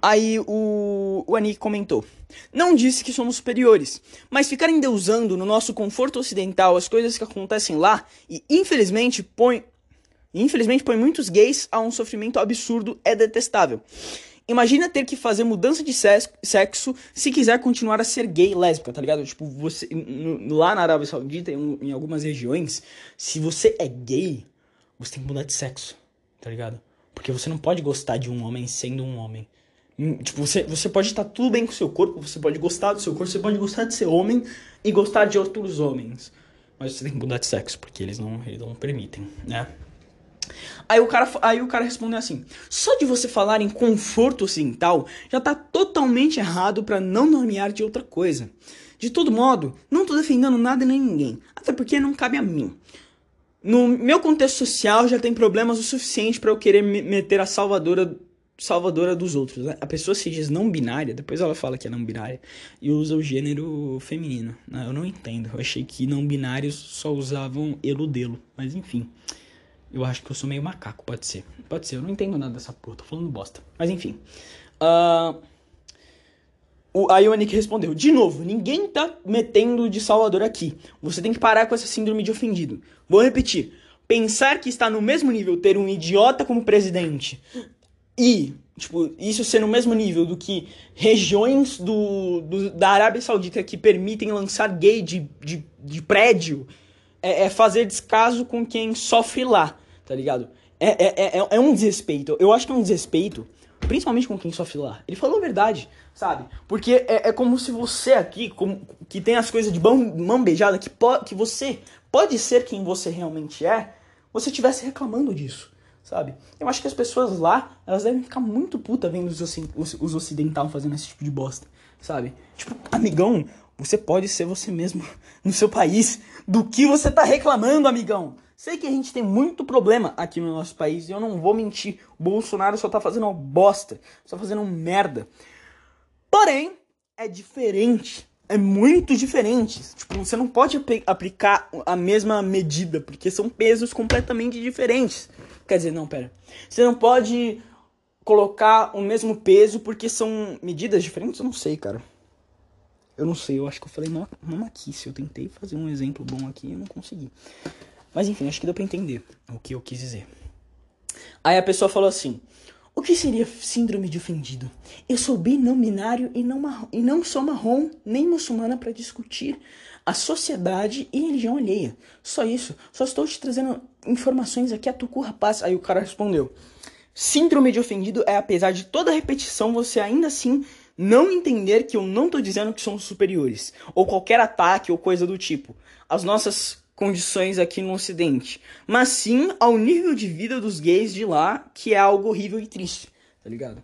Aí o, o Anik comentou: Não disse que somos superiores, mas ficar endeusando no nosso conforto ocidental as coisas que acontecem lá e infelizmente põe e infelizmente põe muitos gays a um sofrimento absurdo é detestável. Imagina ter que fazer mudança de sexo se quiser continuar a ser gay lésbica, tá ligado? Tipo, você lá na Arábia Saudita, em, em algumas regiões, se você é gay, você tem que mudar de sexo, tá ligado? Porque você não pode gostar de um homem sendo um homem. Hum, tipo, você, você pode estar tudo bem com o seu corpo, você pode gostar do seu corpo, você pode gostar de ser homem e gostar de outros homens. Mas você tem que mudar de sexo, porque eles não, eles não permitem, né? Aí o, cara, aí o cara respondeu assim: só de você falar em conforto ocidental já tá totalmente errado para não nomear de outra coisa. De todo modo, não tô defendendo nada nem ninguém, até porque não cabe a mim. No meu contexto social já tem problemas o suficiente para eu querer me meter a salvadora salvadora dos outros. Né? A pessoa se diz não binária, depois ela fala que é não binária e usa o gênero feminino. Né? Eu não entendo. Eu achei que não binários só usavam eludelo, mas enfim. Eu acho que eu sou meio macaco, pode ser. Pode ser, eu não entendo nada dessa porra, tô falando bosta. Mas enfim. Uh, o, a Ionic respondeu: De novo, ninguém tá metendo de Salvador aqui. Você tem que parar com essa síndrome de ofendido. Vou repetir. Pensar que está no mesmo nível ter um idiota como presidente e, tipo, isso ser no mesmo nível do que regiões do, do da Arábia Saudita que permitem lançar gay de, de, de prédio é, é fazer descaso com quem sofre lá, tá ligado? É, é, é, é um desrespeito. Eu acho que é um desrespeito, principalmente com quem sofre lá. Ele falou a verdade, sabe? Porque é, é como se você aqui, como, que tem as coisas de mão, mão beijada, que, que você pode ser quem você realmente é, você estivesse reclamando disso, sabe? Eu acho que as pessoas lá, elas devem ficar muito puta vendo os, os, os ocidentais fazendo esse tipo de bosta, sabe? Tipo, amigão, você pode ser você mesmo <laughs> no seu país. Do que você tá reclamando, amigão? Sei que a gente tem muito problema aqui no nosso país e eu não vou mentir. O Bolsonaro só tá fazendo uma bosta, só fazendo merda. Porém, é diferente. É muito diferente. Tipo, você não pode aplicar a mesma medida, porque são pesos completamente diferentes. Quer dizer, não, pera. Você não pode colocar o mesmo peso porque são medidas diferentes? Eu não sei, cara. Eu não sei, eu acho que eu falei mamaquice. Eu tentei fazer um exemplo bom aqui e não consegui. Mas enfim, acho que deu pra entender o que eu quis dizer. Aí a pessoa falou assim: O que seria síndrome de ofendido? Eu sou binominário e não, marrom, e não sou marrom nem muçulmana para discutir a sociedade e religião alheia. Só isso. Só estou te trazendo informações aqui a tucu, rapaz. Aí o cara respondeu: Síndrome de ofendido é apesar de toda repetição, você ainda assim não entender que eu não tô dizendo que somos superiores, ou qualquer ataque ou coisa do tipo. As nossas condições aqui no ocidente, mas sim ao nível de vida dos gays de lá, que é algo horrível e triste, tá ligado?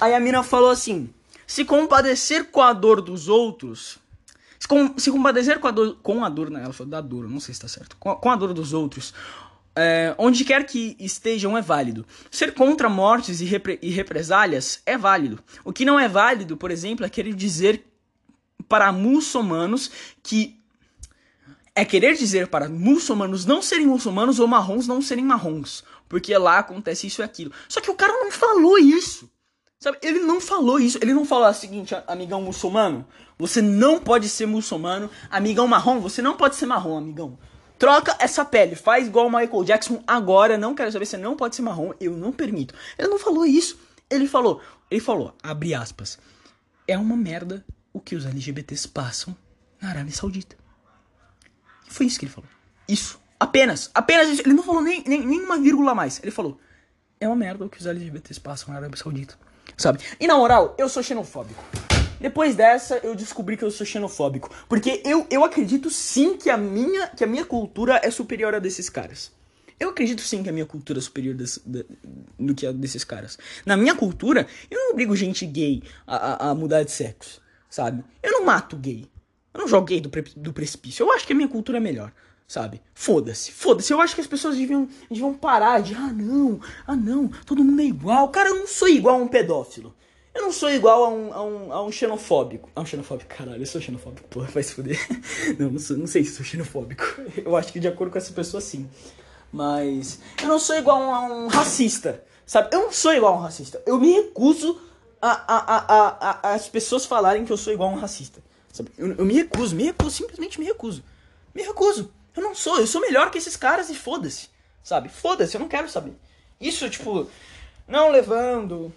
Aí a mina falou assim: se compadecer com a dor dos outros, se, com, se compadecer com a dor, com a dor, né? Ela falou da dor, não sei se tá certo. Com, com a dor dos outros, é, onde quer que estejam é válido. Ser contra mortes e, repre, e represálias é válido. O que não é válido, por exemplo, é querer dizer para muçulmanos que é querer dizer para muçulmanos não serem muçulmanos ou marrons não serem marrons. Porque lá acontece isso e aquilo. Só que o cara não falou isso. Sabe? Ele não falou isso. Ele não falou o seguinte, amigão muçulmano. Você não pode ser muçulmano. Amigão marrom, você não pode ser marrom, amigão. Troca essa pele. Faz igual o Michael Jackson agora. Não quero saber. Você não pode ser marrom. Eu não permito. Ele não falou isso. Ele falou. Ele falou, abre aspas. É uma merda o que os LGBTs passam na Arábia Saudita. Foi isso que ele falou. Isso. Apenas. Apenas isso. Ele não falou nem, nem, nem uma vírgula a mais. Ele falou. É uma merda o que os LGBTs passam na Arábia Saudita. Sabe? E na moral, eu sou xenofóbico. Depois dessa, eu descobri que eu sou xenofóbico. Porque eu, eu acredito sim que a, minha, que a minha cultura é superior a desses caras. Eu acredito sim que a minha cultura é superior desse, do que a desses caras. Na minha cultura, eu não obrigo gente gay a, a, a mudar de sexo, sabe? Eu não mato gay. Eu não joguei do, pre do precipício. Eu acho que a minha cultura é melhor, sabe? Foda-se, foda-se. Eu acho que as pessoas deviam, deviam parar de, ah, não, ah, não, todo mundo é igual. Cara, eu não sou igual a um pedófilo. Eu não sou igual a um, a um, a um xenofóbico. A um xenofóbico, caralho, eu sou xenofóbico, porra, vai se fuder. <laughs> Não, não, sou, não sei se sou xenofóbico. <laughs> Eu acho que de acordo com essa pessoa, sim. Mas eu não sou igual a um racista, sabe? Eu não sou igual a um racista. Eu me recuso a, a, a, a, a as pessoas falarem que eu sou igual a um racista. Sabe? Eu, eu me recuso, me recuso, simplesmente me recuso. Me recuso. Eu não sou, eu sou melhor que esses caras e foda-se. Sabe? Foda-se, eu não quero saber. Isso, tipo, não levando.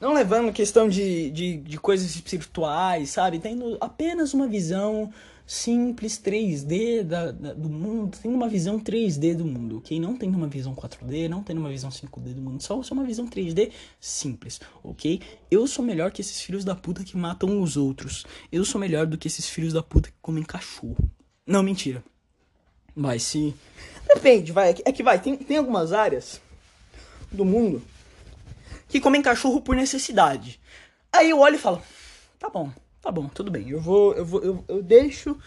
Não levando questão de, de, de coisas espirituais, sabe? Tendo apenas uma visão simples 3D da, da, do mundo, tem uma visão 3D do mundo, ok? Não tem uma visão 4D, não tem uma visão 5D do mundo, só, só uma visão 3D simples, ok? Eu sou melhor que esses filhos da puta que matam os outros. Eu sou melhor do que esses filhos da puta que comem cachorro. Não, mentira. Vai, se. Depende, vai. É que vai, tem, tem algumas áreas do mundo que comem cachorro por necessidade. Aí eu olho e falo, tá bom, tá bom, tudo bem, eu vou, eu vou, eu, eu deixo,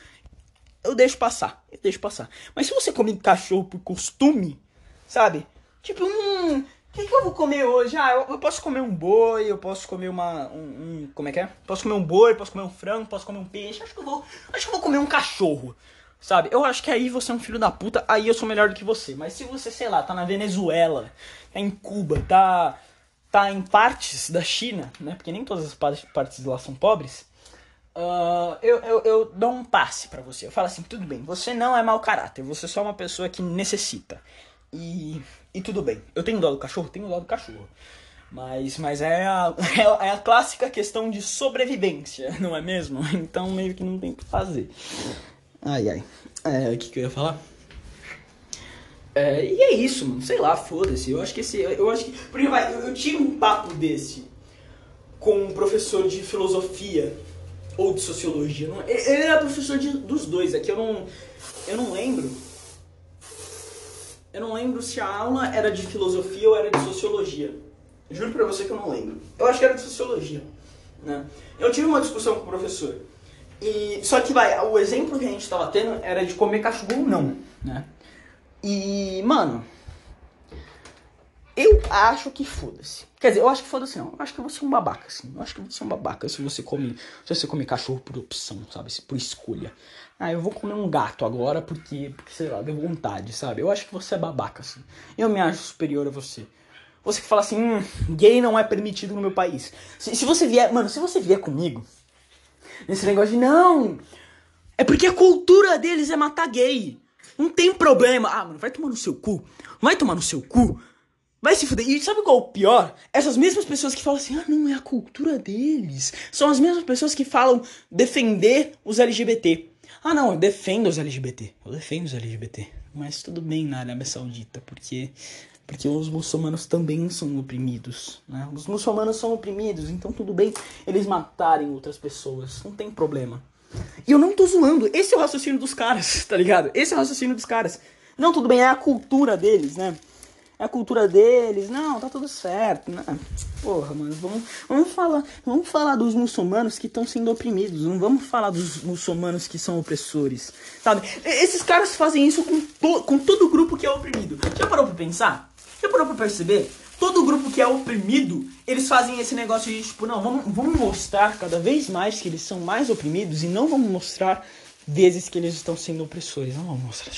eu deixo passar, eu deixo passar. Mas se você come cachorro por costume, sabe? Tipo, hum, o que, que, eu vou comer hoje? Ah, eu, eu, posso comer um boi, eu posso comer uma, um, um, como é que é? Posso comer um boi, posso comer um frango, posso comer um peixe. Acho que eu vou, acho que eu vou comer um cachorro. Sabe? Eu acho que aí você é um filho da puta, aí eu sou melhor do que você. Mas se você, sei lá, tá na Venezuela, tá em Cuba, tá tá em partes da China, né? Porque nem todas as partes lá são pobres. Uh, eu, eu, eu dou um passe para você. Eu falo assim, tudo bem, você não é mau caráter, você é só uma pessoa que necessita. E, e tudo bem. Eu tenho dó do cachorro? Tenho dó do cachorro. Mas, mas é, a, <laughs> é a clássica questão de sobrevivência, <laughs> não é mesmo? Então meio que não tem o que fazer. Ai, ai. É, o que, que eu ia falar? É, e é isso, mano. Sei lá, foda-se. Eu acho que esse. Eu acho que. Porque vai, eu, eu tive um papo desse com um professor de filosofia ou de sociologia. Não, ele era professor de, dos dois, é que eu não, eu não lembro. Eu não lembro se a aula era de filosofia ou era de sociologia. Juro pra você que eu não lembro. Eu acho que era de sociologia. Né? Eu tive uma discussão com o professor. E, só que vai, o exemplo que a gente tava tendo era de comer cachorro ou não, né? E, mano, eu acho que foda-se. Quer dizer, eu acho que foda-se não. Eu acho que você é um babaca, assim. Eu acho que você é um babaca se você come. Se você come cachorro por opção, sabe? Por escolha. Ah, eu vou comer um gato agora porque, porque, sei lá, deu vontade, sabe? Eu acho que você é babaca, assim. Eu me acho superior a você. Você que fala assim, hum, gay não é permitido no meu país. Se, se você vier, mano, se você vier comigo, nesse negócio de não, é porque a cultura deles é matar gay. Não tem problema. Ah, mano, vai tomar no seu cu. Vai tomar no seu cu. Vai se fuder. E sabe qual é o pior? Essas mesmas pessoas que falam assim, ah, não, é a cultura deles. São as mesmas pessoas que falam defender os LGBT. Ah, não, eu defendo os LGBT. Eu defendo os LGBT. Mas tudo bem na Arábia Saudita, porque porque os muçulmanos também são oprimidos, né? Os muçulmanos são oprimidos, então tudo bem eles matarem outras pessoas, não tem problema. E eu não tô zoando, esse é o raciocínio dos caras, <laughs> tá ligado? Esse é o raciocínio dos caras. Não, tudo bem, é a cultura deles, né? É a cultura deles, não, tá tudo certo. Né? Porra, mano, vamos, vamos falar, vamos falar dos muçulmanos que estão sendo oprimidos, não vamos falar dos muçulmanos que são opressores, sabe? Esses caras fazem isso com, to, com todo grupo que é oprimido. Já parou pra pensar? Já parou pra perceber? Todo grupo que é oprimido, eles fazem esse negócio de tipo, não, vamos, vamos mostrar cada vez mais que eles são mais oprimidos e não vamos mostrar vezes que eles estão sendo opressores. Não vamos mostrar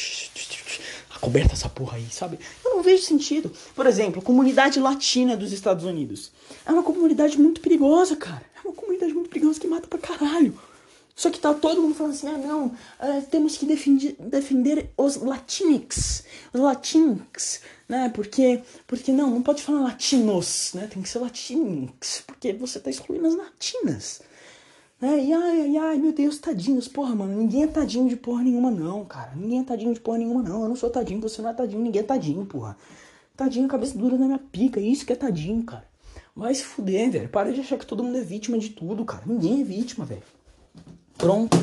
coberta essa porra aí, sabe? Eu não vejo sentido. Por exemplo, comunidade latina dos Estados Unidos. É uma comunidade muito perigosa, cara. É uma comunidade muito perigosa que mata pra caralho. Só que tá todo mundo falando assim, ah não, uh, temos que defender, defender os latinx, os latinx, né? Porque, porque não, não pode falar latinos, né? Tem que ser latinx, porque você tá excluindo as latinas. Né? E ai, ai, meu Deus, tadinhos. Porra, mano, ninguém é tadinho de porra nenhuma, não, cara. Ninguém é tadinho de porra nenhuma, não. Eu não sou tadinho, você não é tadinho, ninguém é tadinho, porra. Tadinho, cabeça dura na minha pica. Isso que é tadinho, cara. Vai se fuder, velho. Para de achar que todo mundo é vítima de tudo, cara. Ninguém é vítima, velho. Pronto.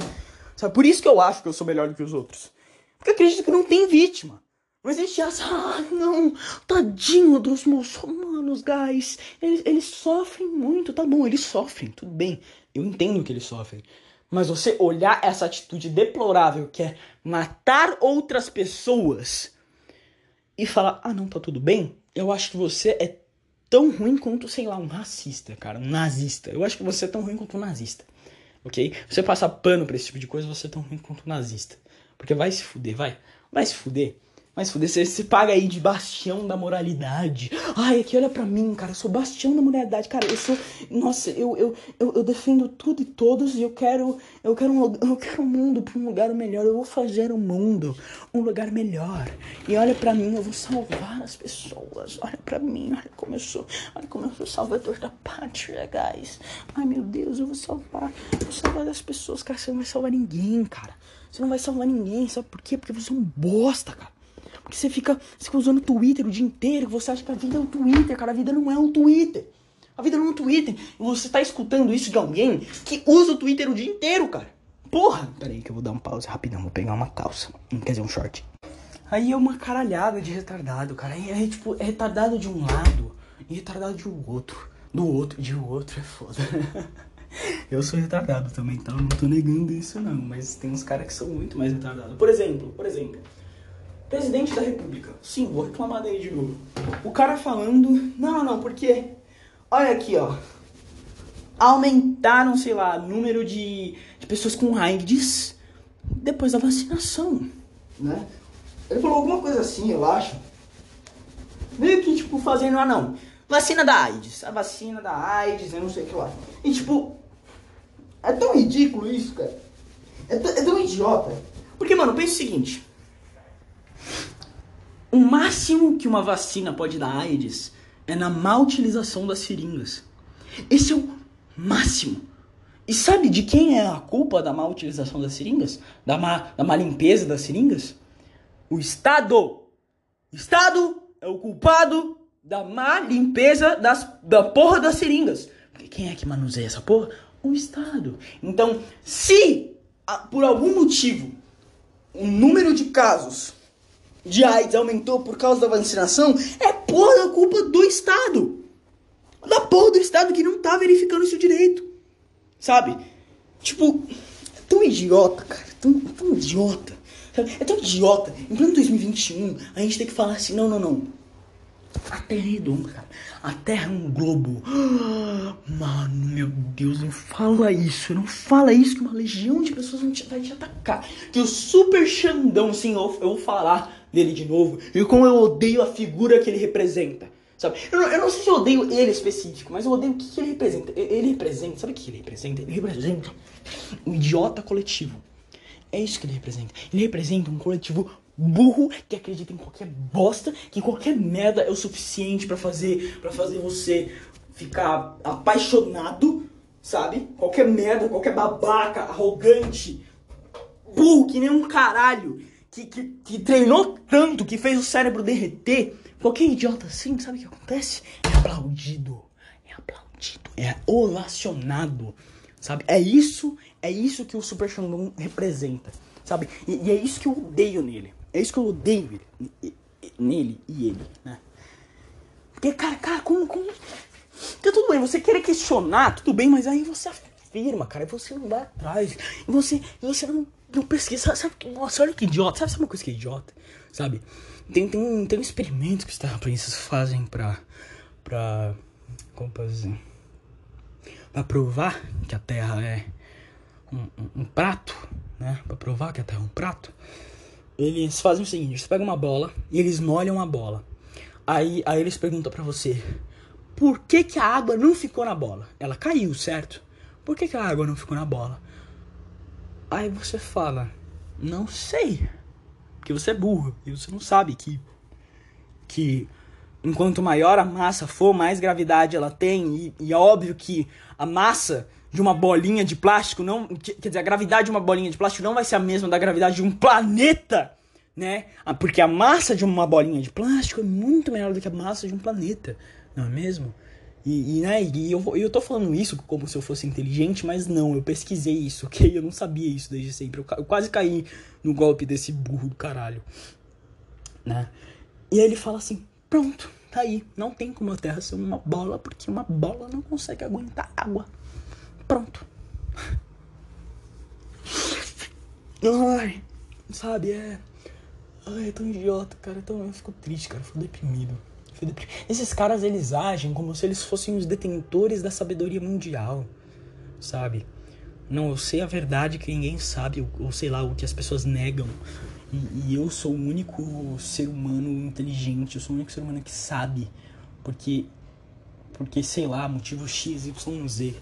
Sabe, por isso que eu acho que eu sou melhor do que os outros. Porque eu acredito que não tem vítima. Não existe essa, ah, não, tadinho dos muçulmanos, guys. Eles, eles sofrem muito, tá bom, eles sofrem, tudo bem. Eu entendo que eles sofrem. Mas você olhar essa atitude deplorável que é matar outras pessoas e falar, ah não, tá tudo bem, eu acho que você é tão ruim quanto, sei lá, um racista, cara, um nazista. Eu acho que você é tão ruim quanto um nazista. Ok? Você passar pano pra esse tipo de coisa, você é tão ruim quanto um nazista. Porque vai se fuder, vai. Vai se fuder. Mas foda você se paga aí de bastião da moralidade. Ai, aqui olha pra mim, cara, eu sou bastião da moralidade. Cara, eu sou. Nossa, eu, eu, eu, eu defendo tudo e todos e eu quero. Eu quero um, eu quero um mundo pra um lugar melhor. Eu vou fazer o um mundo um lugar melhor. E olha pra mim, eu vou salvar as pessoas. Olha pra mim, olha como eu sou. Olha como eu sou salvador da pátria, guys. Ai meu Deus, eu vou salvar. Eu vou salvar as pessoas, cara. Você não vai salvar ninguém, cara. Você não vai salvar ninguém. Sabe por quê? Porque você é um bosta, cara. Porque você fica, você fica usando o Twitter o dia inteiro, você acha que a vida é o Twitter, cara. A vida não é o Twitter. A vida não é o Twitter. E você tá escutando isso de alguém que usa o Twitter o dia inteiro, cara. Porra! Pera aí que eu vou dar uma pausa rapidão, vou pegar uma calça. Quer dizer, um short. Aí é uma caralhada de retardado, cara. Aí é tipo, é retardado de um lado e retardado de um outro. Do outro, de outro é foda. <laughs> eu sou retardado também, então não tô negando isso não. Mas tem uns caras que são muito mais retardados. Por exemplo, por exemplo. Presidente da República. Sim, vou reclamar dele de novo. O cara falando. Não, não, porque. Olha aqui, ó. Aumentaram, sei lá, número de, de pessoas com AIDS depois da vacinação. Né? Ele falou alguma coisa assim, eu acho. Meio que, tipo, fazendo, ah não. Vacina da AIDS. A vacina da AIDS, eu não sei o que lá. E tipo. É tão ridículo isso, cara. É, é tão idiota. Porque, mano, pensa o seguinte. O máximo que uma vacina pode dar AIDS é na má utilização das seringas. Esse é o máximo. E sabe de quem é a culpa da má utilização das seringas? Da má, da má limpeza das seringas? O Estado! O Estado é o culpado da má limpeza das, da porra das seringas. Porque quem é que manuseia essa porra? O Estado. Então, se por algum motivo o número de casos de AIDS aumentou por causa da vacinação, é porra da culpa do Estado. Da porra do Estado que não tá verificando isso direito. Sabe? Tipo, é tão idiota, cara. Tão, tão idiota. É tão idiota. Em pleno 2021, a gente tem que falar assim: não, não, não. A Terra é redonda, cara. A Terra é um globo. <gasps> Mano, meu Deus, não fala isso. Não fala isso que uma legião de pessoas vai te atacar. Que o super Xandão, sim, eu vou falar dele de novo e como eu odeio a figura que ele representa. Sabe? Eu, eu não sei se eu odeio ele específico, mas eu odeio o que, que ele representa. Ele representa, sabe o que ele representa? Ele representa um idiota coletivo. É isso que ele representa. Ele representa um coletivo burro que acredita em qualquer bosta, que qualquer merda é o suficiente para fazer para fazer você ficar apaixonado, sabe? Qualquer merda, qualquer babaca, arrogante, burro que nem um caralho, que, que, que treinou tanto, que fez o cérebro derreter. Qualquer idiota assim, sabe o que acontece? É aplaudido, é aplaudido, é ovacionado, sabe? É isso, é isso que o Super Xandão representa, sabe? E, e é isso que eu odeio nele. É isso que eu odeio ele, nele e ele, né? Porque, cara, cara, como, como... Então, tudo bem, você querer questionar, tudo bem, mas aí você afirma, cara, e você não vai atrás, e você, você não, não pesquisa, sabe, nossa, olha que idiota, sabe, sabe uma coisa que é idiota, sabe? Tem, tem, tem um experimento que os terraplanistas fazem pra, pra, como posso dizer, pra provar que a Terra é um, um, um prato, né, pra provar que a Terra é um prato, eles fazem o seguinte: eles pegam uma bola e eles molham a bola. Aí, aí eles perguntam para você: por que, que a água não ficou na bola? Ela caiu, certo? Por que, que a água não ficou na bola? Aí você fala: não sei. Porque você é burro e você não sabe que, que enquanto maior a massa for, mais gravidade ela tem. E, e é óbvio que a massa de uma bolinha de plástico não. Quer dizer, a gravidade de uma bolinha de plástico não vai ser a mesma da gravidade de um planeta, né? Ah, porque a massa de uma bolinha de plástico é muito menor do que a massa de um planeta, não é mesmo? E, e, né, e eu, eu tô falando isso como se eu fosse inteligente, mas não, eu pesquisei isso, <laughs> ok? Eu não sabia isso desde sempre. Eu, eu quase caí no golpe desse burro do caralho, né? E aí ele fala assim: pronto, tá aí. Não tem como a Terra ser uma bola, porque uma bola não consegue aguentar água. Pronto. Ai, sabe, é. Ai, é tão idiota, cara. Tão... Eu fico triste, cara. Eu fico deprimido. <laughs> Esses caras, eles agem como se eles fossem os detentores da sabedoria mundial, sabe? Não, eu sei a verdade que ninguém sabe, ou, ou sei lá, o que as pessoas negam. E, e, eu sou o único ser humano inteligente, eu sou o único ser humano que sabe. Porque, porque sei lá, motivo X, Y, Z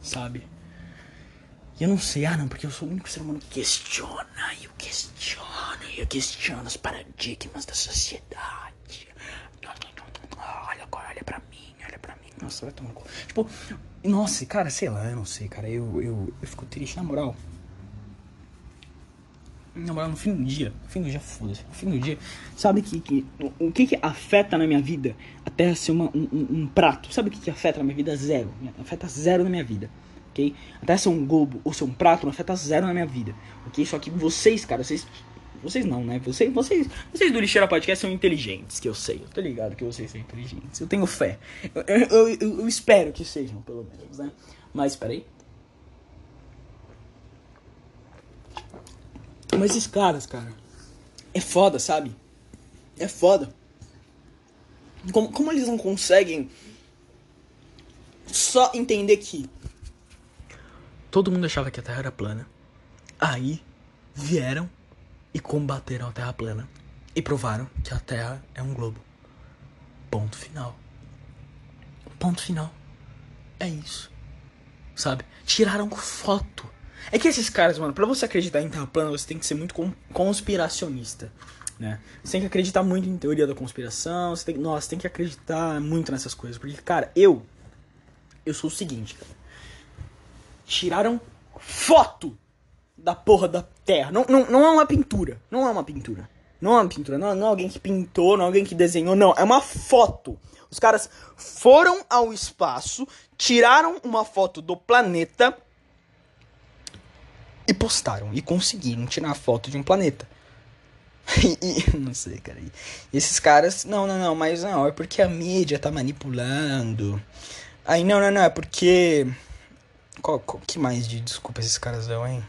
sabe? E eu não sei, ah não, porque eu sou o único ser humano que questiona, eu questiono, eu questiono os paradigmas da sociedade. Olha, pra mim, olha pra mim. Nossa, vai tomar Tipo, nossa, cara, sei lá, eu não sei, cara, eu, eu, eu fico triste, na moral. Na moral, no fim do dia, no fim do dia, foda-se, no fim do dia, sabe que, que, o, que que afeta na minha vida até ser uma, um, um, um, prato? Sabe o que que afeta na minha vida? Zero. Afeta zero na minha vida, ok? Até ser um globo ou ser um prato não afeta zero na minha vida, ok? Só que vocês, cara, vocês vocês não, né? Vocês, vocês, vocês do Lixeira Podcast são inteligentes, que eu sei. Eu tô ligado que vocês são inteligentes. Eu tenho fé. Eu, eu, eu, eu espero que sejam, pelo menos, né? Mas, peraí. Mas esses caras, cara, é foda, sabe? É foda. Como, como eles não conseguem só entender que todo mundo achava que a Terra era plana. Aí vieram e combateram a Terra plana e provaram que a Terra é um globo. Ponto final. Ponto final. É isso. Sabe? Tiraram foto é que esses caras, mano, pra você acreditar em terra plana, você tem que ser muito conspiracionista, né? Você tem que acreditar muito em teoria da conspiração, você tem, nossa, tem que acreditar muito nessas coisas. Porque, cara, eu, eu sou o seguinte, cara. Tiraram foto da porra da terra. Não, não, não é uma pintura, não é uma pintura. Não é uma pintura, não, não é alguém que pintou, não é alguém que desenhou, não. É uma foto. Os caras foram ao espaço, tiraram uma foto do planeta e postaram. E conseguiram tirar a foto de um planeta. <laughs> E, e, não sei, cara. E esses caras. Não, não, não, mas não, é porque a mídia tá manipulando. Aí, não, não, não, é porque. Qual, qual que mais de desculpa esses caras dão, hein?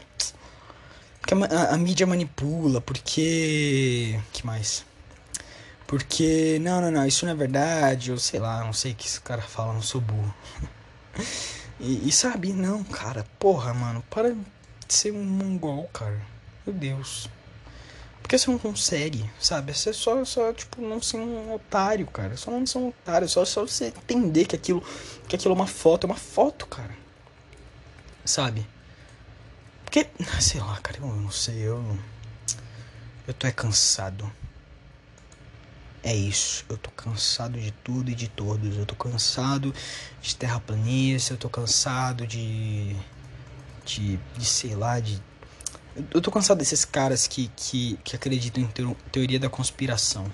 Porque a, a, a mídia manipula, porque. que mais? Porque. Não, não, não, isso não é verdade, ou sei lá, não sei o que esse cara fala, não sou burro. <laughs> E, e sabe, não, cara, porra, mano, para de ser um mongol, cara. Meu Deus. Porque você não consegue, sabe? Você só, só, tipo, não ser um otário, cara. Só não ser um otário. Só, só você entender que aquilo, que aquilo é uma foto. É uma foto, cara. Sabe? Porque, sei lá, cara, eu não sei. Eu, Eu tô é cansado. É isso. Eu tô cansado de tudo e de todos. Eu tô cansado de terraplanista, eu tô cansado de. de. de sei lá, de. Eu tô cansado desses caras que, que, que acreditam em teoria da conspiração.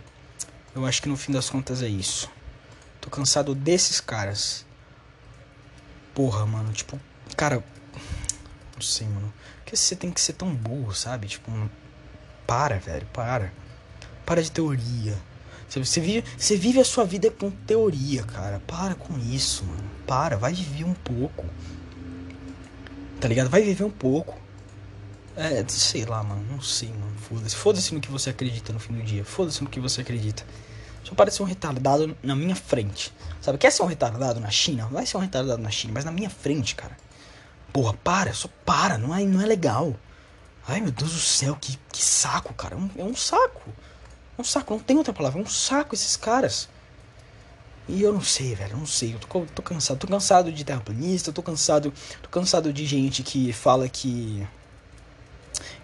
Eu acho que no fim das contas é isso. Tô cansado desses caras. Porra, mano, tipo, cara. Não sei, mano. Porque você tem que ser tão burro, sabe? Tipo, para, velho, para. Para de teoria. Você vive, você vive a sua vida com teoria, cara. Para com isso, mano. Para, vai viver um pouco. Tá ligado? Vai viver um pouco. É, sei lá, mano. Não sei, mano. Foda-se. Foda-se no que você acredita no fim do dia. Foda-se no que você acredita. Só parece um retardado na minha frente. Sabe? Quer ser um retardado na China? Vai ser um retardado na China, mas na minha frente, cara. Porra, para, só para, não é, não é legal. Ai, meu Deus do céu, que, que saco, cara. É um, é um saco. É um saco, não tem outra palavra. É um saco esses caras. E eu não sei, velho, eu não sei. Eu tô, tô cansado. Tô cansado de terraplanista, tô cansado. Tô cansado de gente que fala que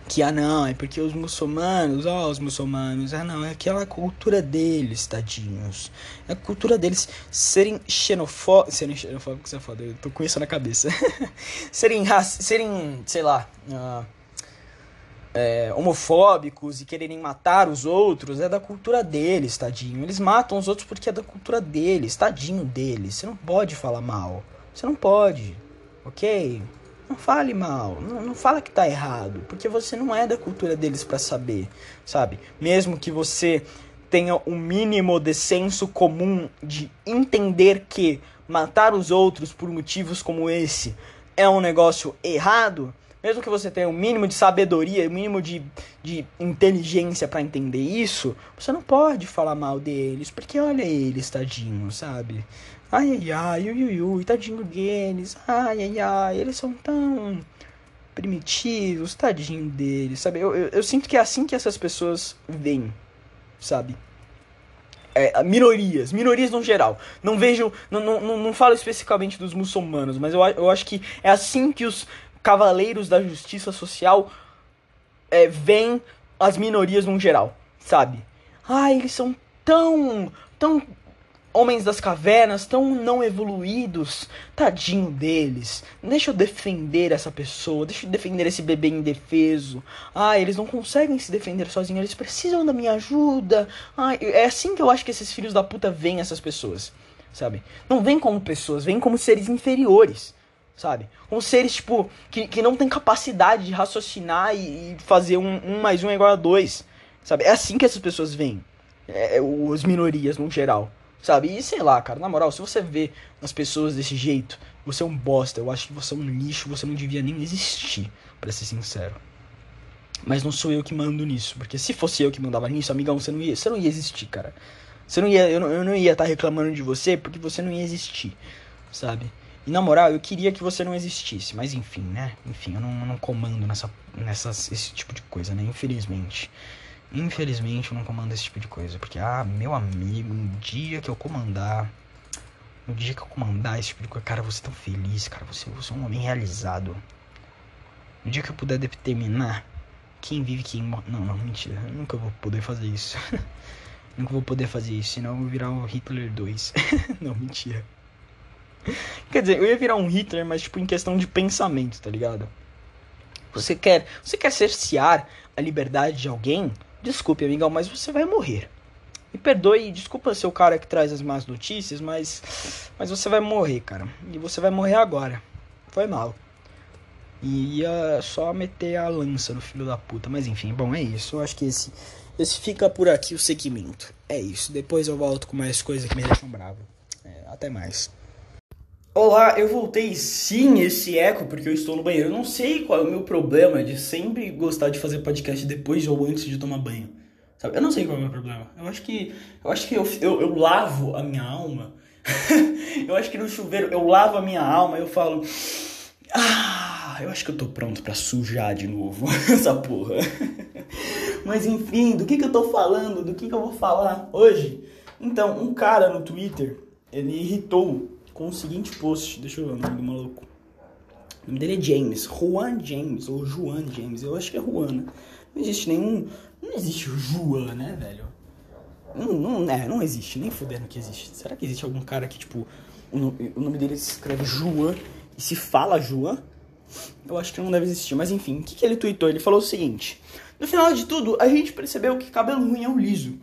que ah não, é porque os muçulmanos, ó, os muçulmanos, ah não, é aquela cultura deles, tadinhos. É a cultura deles serem xenofóbicos, serem xenofóbicos é foda, eu tô com isso na cabeça. <laughs> serem, serem, sei lá, uh, é, homofóbicos e quererem matar os outros, é da cultura deles, tadinho. Eles matam os outros porque é da cultura deles, tadinho deles. Você não pode falar mal. Você não pode, ok? Não fale mal, não, não fala que tá errado, porque você não é da cultura deles para saber, sabe? Mesmo que você tenha o um mínimo de senso comum de entender que matar os outros por motivos como esse é um negócio errado, mesmo que você tenha o um mínimo de sabedoria, o um mínimo de, de inteligência para entender isso, você não pode falar mal deles, porque olha eles, tadinho, sabe? Ai, ai, ai, ui, ui, ui, tadinho deles. Ai, ai, ai, eles são tão primitivos, tadinho deles, sabe? Eu, eu, eu sinto que é assim que essas pessoas veem, sabe? É, minorias, minorias no geral. Não vejo, não, não, não falo especificamente dos muçulmanos, mas eu, eu acho que é assim que os cavaleiros da justiça social é, veem as minorias no geral, sabe? Ai, eles são tão, tão homens das cavernas tão não evoluídos. Tadinho deles. Deixa eu defender essa pessoa. Deixa eu defender esse bebê indefeso. Ah, eles não conseguem se defender sozinhos. Eles precisam da minha ajuda. Ah, é assim que eu acho que esses filhos da puta veem essas pessoas. Sabe? Não vêm como pessoas, vêm como seres inferiores. Sabe? Como seres, tipo, que, que não têm capacidade de raciocinar e, e fazer um, um mais um igual a dois. Sabe? É assim que essas pessoas veem. É, as minorias no geral. Sabe? E sei lá, cara, na moral, se você vê as pessoas desse jeito, você é um bosta. Eu acho que você é um lixo, você não devia nem existir, para ser sincero. Mas não sou eu que mando nisso, porque se fosse eu que mandava nisso, amigão, você não ia, você não ia existir, cara. Você não ia, eu não, eu não ia estar tá reclamando de você porque você não ia existir, sabe? E na moral, eu queria que você não existisse, mas enfim, né? Enfim, eu não, eu não comando nessa, nessas, esse tipo de coisa, né? Infelizmente. Infelizmente eu não comando esse tipo de coisa. Porque, ah, meu amigo, no dia que eu comandar. No dia que eu comandar esse tipo de coisa, cara, você tão feliz, cara. Você, você é um homem realizado. No dia que eu puder determinar quem vive quem morre. Não, não, mentira. Eu nunca vou poder fazer isso. <laughs> nunca vou poder fazer isso, senão eu vou virar o Hitler 2. <laughs> não, mentira. Quer dizer, eu ia virar um Hitler, mas tipo em questão de pensamento, tá ligado? Você quer, você quer cercear a liberdade de alguém? Desculpe, amigão, mas você vai morrer. Me perdoe, desculpa ser o cara que traz as más notícias, mas mas você vai morrer, cara. E você vai morrer agora. Foi mal. E ia só meter a lança no filho da puta, mas enfim, bom, é isso. Eu acho que esse esse fica por aqui o segmento. É isso. Depois eu volto com mais coisas que me deixam bravo. É, até mais. Olá, eu voltei sim esse eco porque eu estou no banheiro. Eu não sei qual é o meu problema de sempre gostar de fazer podcast depois ou antes de tomar banho. Sabe? Eu não sei qual é o meu problema. Eu acho que eu acho que eu, eu, eu lavo a minha alma. <laughs> eu acho que no chuveiro eu lavo a minha alma e eu falo ah, eu acho que eu tô pronto para sujar de novo <laughs> essa porra. <laughs> Mas enfim, do que que eu tô falando? Do que que eu vou falar hoje? Então, um cara no Twitter, ele irritou com o seguinte post. Deixa eu ver o nome do maluco. O nome dele é James, Juan James, ou Juan James, eu acho que é Juan. Né? Não existe nenhum. Não existe o Juan, né, velho? Não, não, é, não existe, nem fudendo que existe. Será que existe algum cara que, tipo, o, nome dele se escreve Juan e se fala Juan? Eu acho que não deve existir, mas enfim, o que, que ele tweetou? Ele falou o seguinte: No final de tudo, a gente percebeu que cabelo ruim é o liso.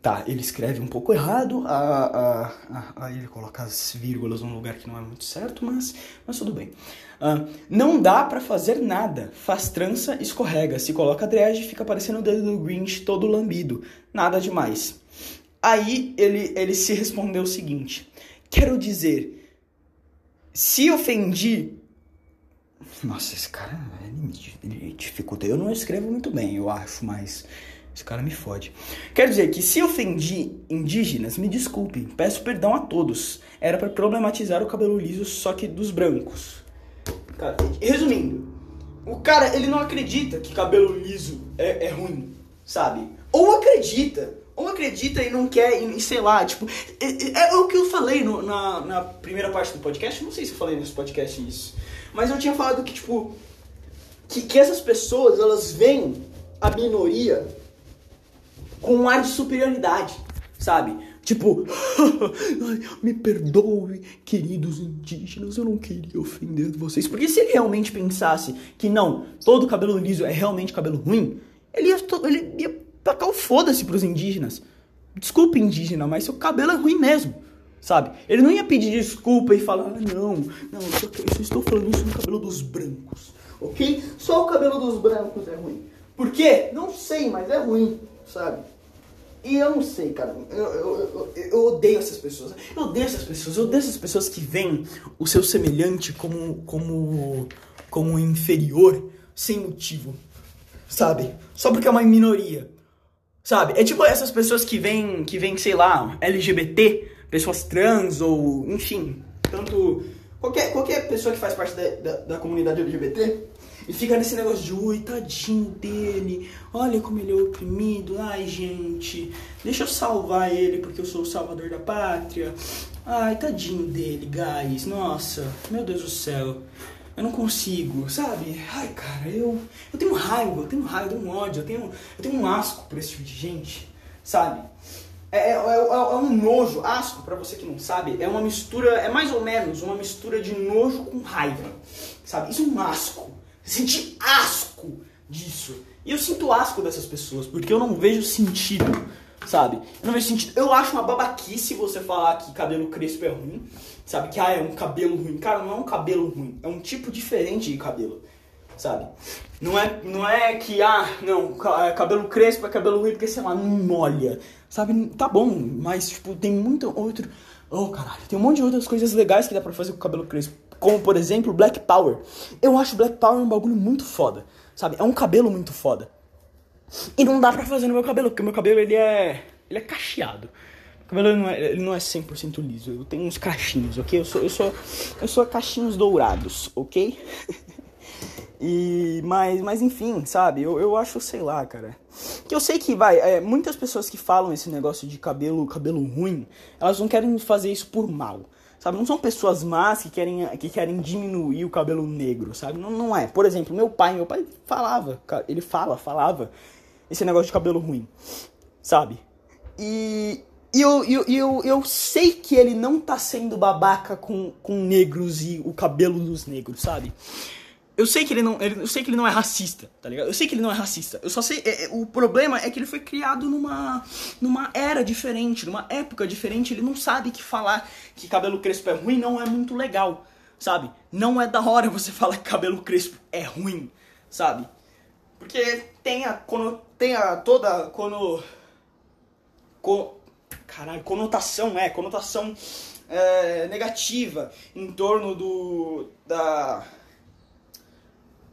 Tá, ele escreve um pouco errado, a, a, ele coloca as vírgulas num lugar que não é muito certo, mas, mas tudo bem. Uh, não dá para fazer nada. Faz trança, escorrega. Se coloca dread, fica parecendo o dedo do Grinch todo lambido. Nada demais. Aí ele, ele se respondeu o seguinte: Quero dizer, se ofendi. Nossa, esse cara ele, ele dificulta. Eu não escrevo muito bem, eu acho, mas esse cara me fode. Quer dizer que se ofendi indígenas, me desculpe, peço perdão a todos. Era para problematizar o cabelo liso, só que dos brancos. Cara, resumindo, o cara ele não acredita que cabelo liso é, é ruim, sabe? Ou acredita, ou acredita e não quer, e, sei lá, tipo, é, é, é, o que eu falei no, na, na primeira parte do podcast, não sei se eu falei nesse podcast isso, mas eu tinha falado que, tipo, que, que essas pessoas, elas veem a minoria com um ar de superioridade, sabe? Tipo, <laughs> me perdoe, queridos indígenas, eu não queria ofender vocês. Porque se ele realmente pensasse que não, todo cabelo liso é realmente cabelo ruim, ele ia, ele ia tacar o foda-se pros indígenas. Desculpa, indígena, mas seu cabelo é ruim mesmo, sabe? Ele não ia pedir desculpa e falar, ah, não, não, eu só, eu só estou falando isso no cabelo dos brancos, ok? Só o cabelo dos brancos é ruim. Por quê? Não sei, mas é ruim sabe? E eu não sei, cara. Eu, eu, eu, eu, odeio essas pessoas. Eu odeio essas pessoas. Eu odeio essas pessoas que veem o seu semelhante como, como, como inferior sem motivo. Sabe? Só porque é uma minoria. Sabe? É tipo essas pessoas que vêm, que vêm, sei lá, LGBT, pessoas trans ou, enfim, tanto. Qualquer, qualquer pessoa que faz parte da, da, da comunidade LGBT e fica nesse negócio de, ui, tadinho dele, olha como ele é oprimido, ai gente, deixa eu salvar ele porque eu sou o salvador da pátria. Ai, tadinho dele, guys, nossa, meu Deus do céu. Eu não consigo, sabe? Ai, cara, eu, eu tenho raiva, eu tenho raiva, eu tenho ódio, eu tenho, eu tenho um asco por esse tipo de gente, sabe? É, é, é, é um nojo, asco, para você que não sabe, é uma mistura, é mais ou menos uma mistura de nojo com raiva, sabe? Isso é um asco senti asco disso. E eu sinto asco dessas pessoas, porque eu não vejo sentido, sabe? Eu não vejo sentido. Eu acho uma babaquice você falar que cabelo crespo é ruim, sabe? Que ah, é um cabelo ruim. Cara, não é um cabelo ruim, é um tipo diferente de cabelo, sabe? Não é, não é que, ah, não, é cabelo crespo é cabelo ruim porque, sei lá, não molha, sabe? Tá bom, mas, tipo, tem muito outro. Oh, caralho, tem um monte de outras coisas legais que dá pra fazer com o cabelo crespo como por exemplo Black Power. Eu acho Black Power um bagulho muito foda, sabe? É um cabelo muito foda. E não dá pra fazer no meu cabelo, porque meu cabelo ele é. ele é cacheado. O cabelo não é, ele não é 100% liso, eu tenho uns cachinhos, ok? Eu sou, eu sou, eu sou cachinhos dourados, ok? <laughs> e, mas, mas enfim, sabe? Eu, eu acho, sei lá, cara. Que eu sei que, vai, é, muitas pessoas que falam esse negócio de cabelo, cabelo ruim, elas não querem fazer isso por mal. Sabe? Não são pessoas más que querem, que querem diminuir o cabelo negro, sabe? Não, não é. Por exemplo, meu pai, meu pai falava, ele fala, falava esse negócio de cabelo ruim, sabe? E, e eu, eu, eu, eu sei que ele não tá sendo babaca com, com negros e o cabelo dos negros, sabe? Eu sei que ele não, ele, eu sei que ele não é racista, tá ligado? Eu sei que ele não é racista. Eu só sei, é, é, o problema é que ele foi criado numa numa era diferente, numa época diferente, ele não sabe que falar que cabelo crespo é ruim não é muito legal, sabe? Não é da hora você <laughs> falar que cabelo crespo é ruim, sabe? Porque tem a tem a toda cono co, caralho, conotação, é, conotação é, negativa em torno do da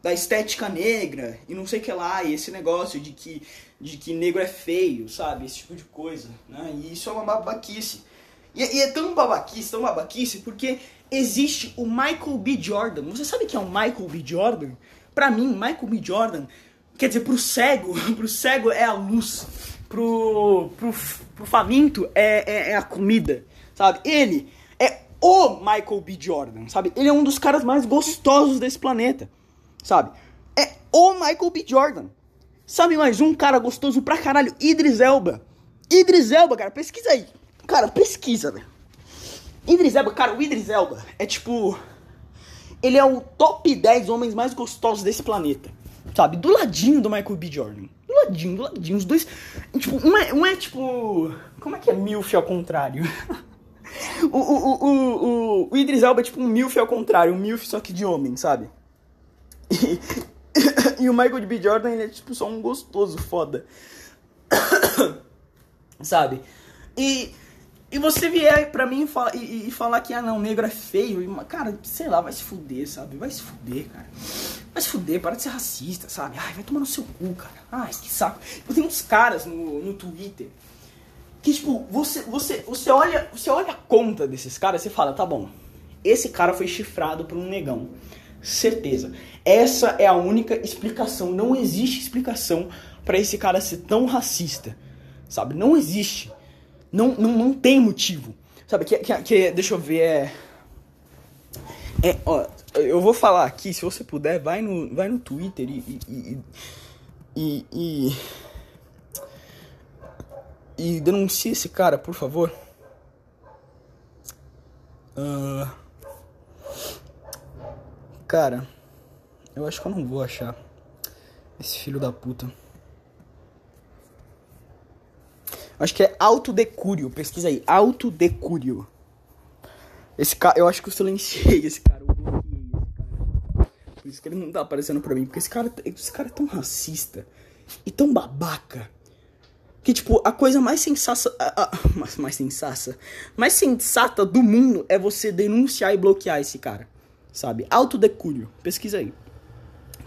da estética negra e não sei o que lá, e esse negócio de que, de que negro é feio, sabe? Esse tipo de coisa, né? E isso é uma babaquice. E, e é tão babaquice, tão babaquice, porque existe o Michael B. Jordan. Você sabe que é o Michael B. Jordan? Pra mim, Michael B. Jordan, quer dizer, pro cego, <laughs> pro cego é a luz, pro, pro, pro faminto é, é, é a comida, sabe? Ele é o Michael B. Jordan, sabe? Ele é um dos caras mais gostosos desse planeta, sabe? É o Michael B. Jordan. Sabe mais um cara gostoso pra caralho? Idris Elba. Idris Elba, cara, pesquisa aí. Cara, pesquisa, velho. Idris Elba, cara, o Idris Elba é tipo. Ele é o top 10 homens mais gostosos desse planeta. Sabe? Do ladinho do Michael B. Jordan. Do ladinho, do ladinho. Os dois. Tipo, um é, um é tipo. Como é que é Milf ao contrário? <laughs> o, o, o, o, o Idris Elba é tipo um Milf ao contrário. Um Milf só que de homem, sabe? E, <laughs> e o Michael B. Jordan, ele é tipo só um gostoso foda. <coughs> sabe? E e você vier pra mim e, e, e, falar que, ah não, negro é feio, e, cara, sei lá, vai se fuder, sabe? Vai se fuder, cara. Vai se fuder, para de ser racista, sabe? Ai, vai tomar no seu cu, cara. Ai, que saco. Tem uns caras no, no Twitter que, tipo, você, você, você, olha, você olha a conta desses caras e fala, tá bom, esse cara foi chifrado por um negão. Certeza. Essa é a única explicação. Não existe explicação para esse cara ser tão racista, sabe? Não existe. Não, não, não tem motivo. Sabe, que, que, que deixa eu ver, é... É, ó, eu vou falar aqui, se você puder, vai no, vai no Twitter e, e, e, e, e denuncie esse cara, por favor. Uh, cara, eu acho que eu não vou achar esse filho da puta. Acho que é autodecúrio. Pesquisa aí. Autodecúrio. Esse cara, eu acho que eu silenciei esse cara. Eu bloqueei esse cara. Por isso que ele não tá aparecendo pra mim. Porque esse cara, esse cara é tão racista e tão babaca. Que, tipo, a coisa mais sensata. <laughs> mais, mais sensata. Mais sensata do mundo é você denunciar e bloquear esse cara. Sabe? Autodecúrio. Pesquisa aí.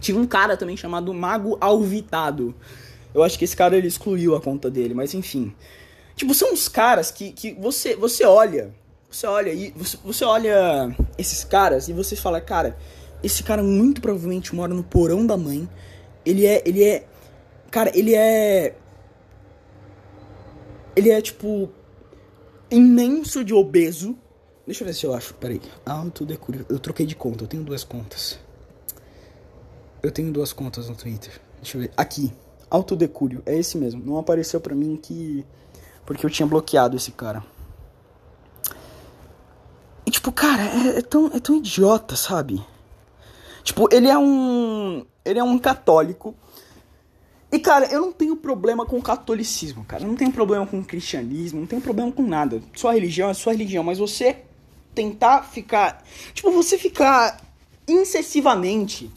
Tinha um cara também chamado Mago Alvitado. Eu acho que esse cara ele excluiu a conta dele, mas enfim. Tipo, são os caras que, que você, você olha. Você olha e você, você olha esses caras e você fala, cara, esse cara muito provavelmente mora no porão da mãe. Ele é. Ele é. Cara, ele é. Ele é tipo. Imenso de obeso. Deixa eu ver se eu acho. Peraí. Autodecúrio. Eu troquei de conta. Eu tenho duas contas. Eu tenho duas contas no Twitter. Deixa eu ver. Aqui. Autodecúrio, é esse mesmo. Não apareceu pra mim que. Porque eu tinha bloqueado esse cara. E tipo, cara, é, é, tão, é tão idiota, sabe? Tipo, ele é um. Ele é um católico. E, cara, eu não tenho problema com o catolicismo, cara. Eu não tenho problema com o cristianismo, não tenho problema com nada. Sua religião é sua religião, mas você tentar ficar. Tipo, você ficar incessivamente.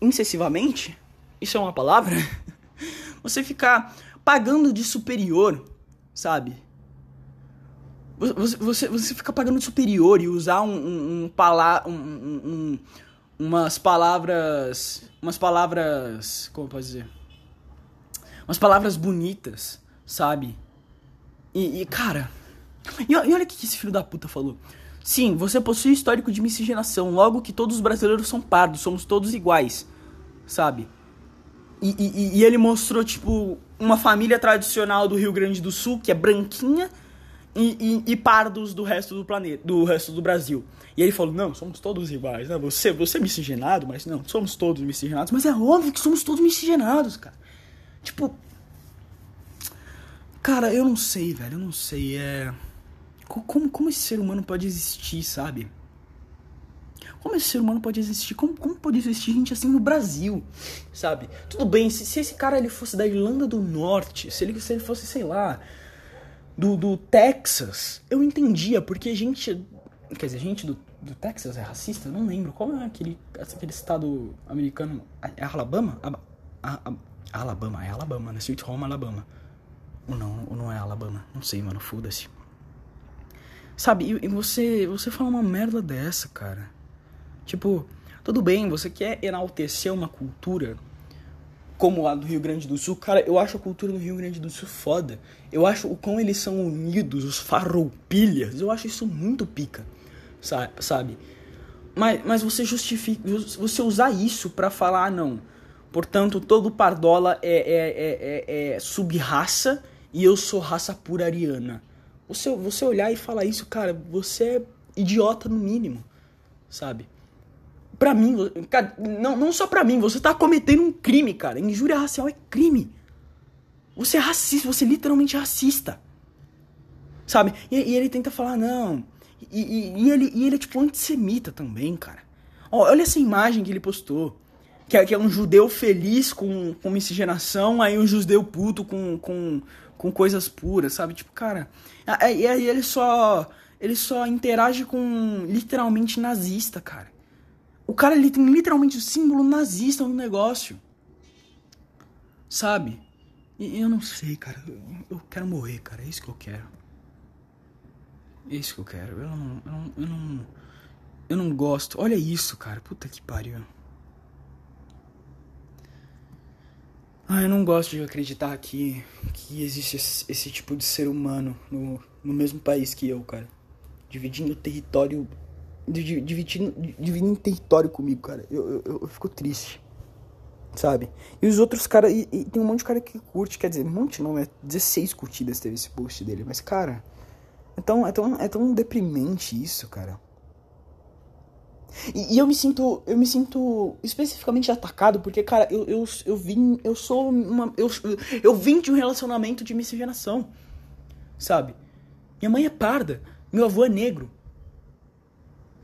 Incessivamente? Isso é uma palavra? <laughs> Você ficar pagando de superior, sabe? Você, você, você fica pagando de superior e usar um, um, um, pala, um, um, umas palavras. Umas palavras. Como eu posso dizer? Umas palavras bonitas, sabe? E, e cara. E, e olha o que esse filho da puta falou. Sim, você possui histórico de miscigenação, logo que todos os brasileiros são pardos, somos todos iguais, sabe? E, e, e, ele mostrou, tipo, uma família tradicional do Rio Grande do Sul, que é branquinha, e, e, pardos do resto do planeta, do resto do Brasil. E ele falou, não, somos todos iguais, né? Você, você é miscigenado, mas não, somos todos miscigenados. Mas é óbvio que somos todos miscigenados, cara. Tipo... Cara, eu não sei, velho, eu não sei, é... Como, como esse ser humano pode existir, sabe? Como esse ser humano pode existir? Como, como pode existir gente assim no Brasil? Sabe? Tudo bem, se, se esse cara ele fosse da Irlanda do Norte, se ele, se ele fosse, sei lá, do, do Texas, eu entendia, porque gente. Quer dizer, gente do, do Texas é racista? Eu não lembro. Qual é aquele, aquele estado americano? É Alabama? A, a, a, Alabama, é Alabama, né? Sweet Home, Alabama. Ou não, ou não é Alabama? Não sei, mano, foda-se. Sabe, e, você, você fala uma merda dessa, cara. Tipo, tudo bem, você quer enaltecer uma cultura como a do Rio Grande do Sul, cara, eu acho a cultura do Rio Grande do Sul foda. Eu acho o quão eles são unidos, os farroupilhas, eu acho isso muito pica, sabe? Mas, mas você justifica, você usar isso para falar, ah, não, portanto, todo pardola é, é, é, é, é sub-raça e eu sou raça pura ariana. Você, você olhar e falar isso, cara, você é idiota no mínimo, sabe? Pra mim, não, não só pra mim, você tá cometendo um crime, cara. Injúria racial é crime. Você é racista, você é literalmente racista. Sabe? E, e ele tenta falar, não. E, e, e, ele, e ele é tipo antissemita também, cara. Olha essa imagem que ele postou. Que é, que é um judeu feliz com, com miscigenação, aí um judeu puto com, com, com coisas puras, sabe? Tipo, cara. E aí ele só. Ele só interage com literalmente nazista, cara. O cara ele tem literalmente o símbolo nazista no negócio. Sabe? E eu não sei, cara. Eu quero morrer, cara. É isso que eu quero. É isso que eu quero. Eu não, eu não, eu não, eu não gosto. Olha isso, cara. Puta que pariu. Ah, eu não gosto de acreditar que, que existe esse, esse tipo de ser humano no, no mesmo país que eu, cara. Dividindo território. Dividindo, dividindo território comigo, cara. Eu, eu, eu fico triste. Sabe? E os outros caras. E, e, tem um monte de cara que curte, quer dizer, um monte não, é 16 curtidas teve esse post dele. Mas, cara. É tão, é tão, é tão deprimente isso, cara. E, e, eu me sinto. Eu me sinto especificamente atacado, porque, cara, eu, eu, eu vim. Eu sou uma. Eu, eu vim de um relacionamento de miscigenação. Sabe? Minha mãe é parda. Meu avô é negro.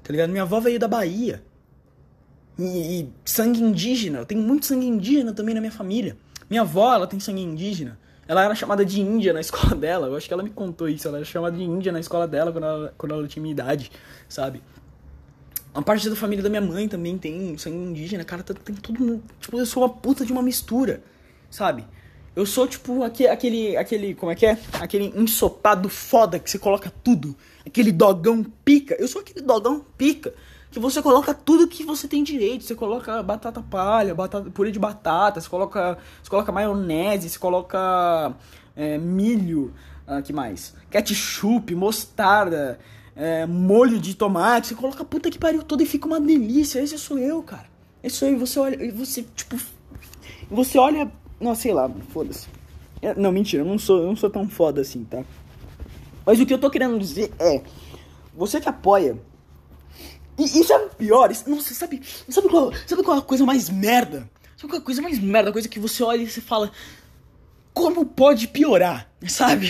Tá ligado? Minha avó veio da Bahia. E, e sangue indígena. Eu tenho muito sangue indígena também na minha família. Minha avó, ela tem sangue indígena. Ela era chamada de índia na <laughs> escola dela. Eu acho que ela me contou isso. Ela era chamada de índia na escola dela quando ela, quando ela tinha minha idade, sabe? Uma parte da família da minha mãe também tem sangue indígena. Cara, tem tudo. Tipo, eu sou uma puta de uma mistura, sabe? Eu sou tipo aquele, aquele, aquele, como é que é? Aquele ensopado foda que você coloca tudo. Aquele dogão pica. Eu sou aquele dogão pica que você coloca tudo que você tem direito. Você coloca batata palha, batata, purê de batata, você coloca, você coloca maionese, você coloca é, milho, ah, que mais? Ketchup, mostarda, é, molho de tomate. Você coloca puta que pariu toda e fica uma delícia. Esse sou eu, cara. Esse sou eu. Você olha, você tipo, você olha, não sei lá, foda-se. É, não, mentira, eu não sou, eu não sou tão foda assim, tá? Mas o que eu tô querendo dizer é, você que apoia e isso é pior. Isso, nossa, sabe, sabe, qual, sabe qual é a coisa mais merda? Sabe qual é a coisa mais merda? A coisa que você olha e você fala. Como pode piorar? <laughs> Sabe?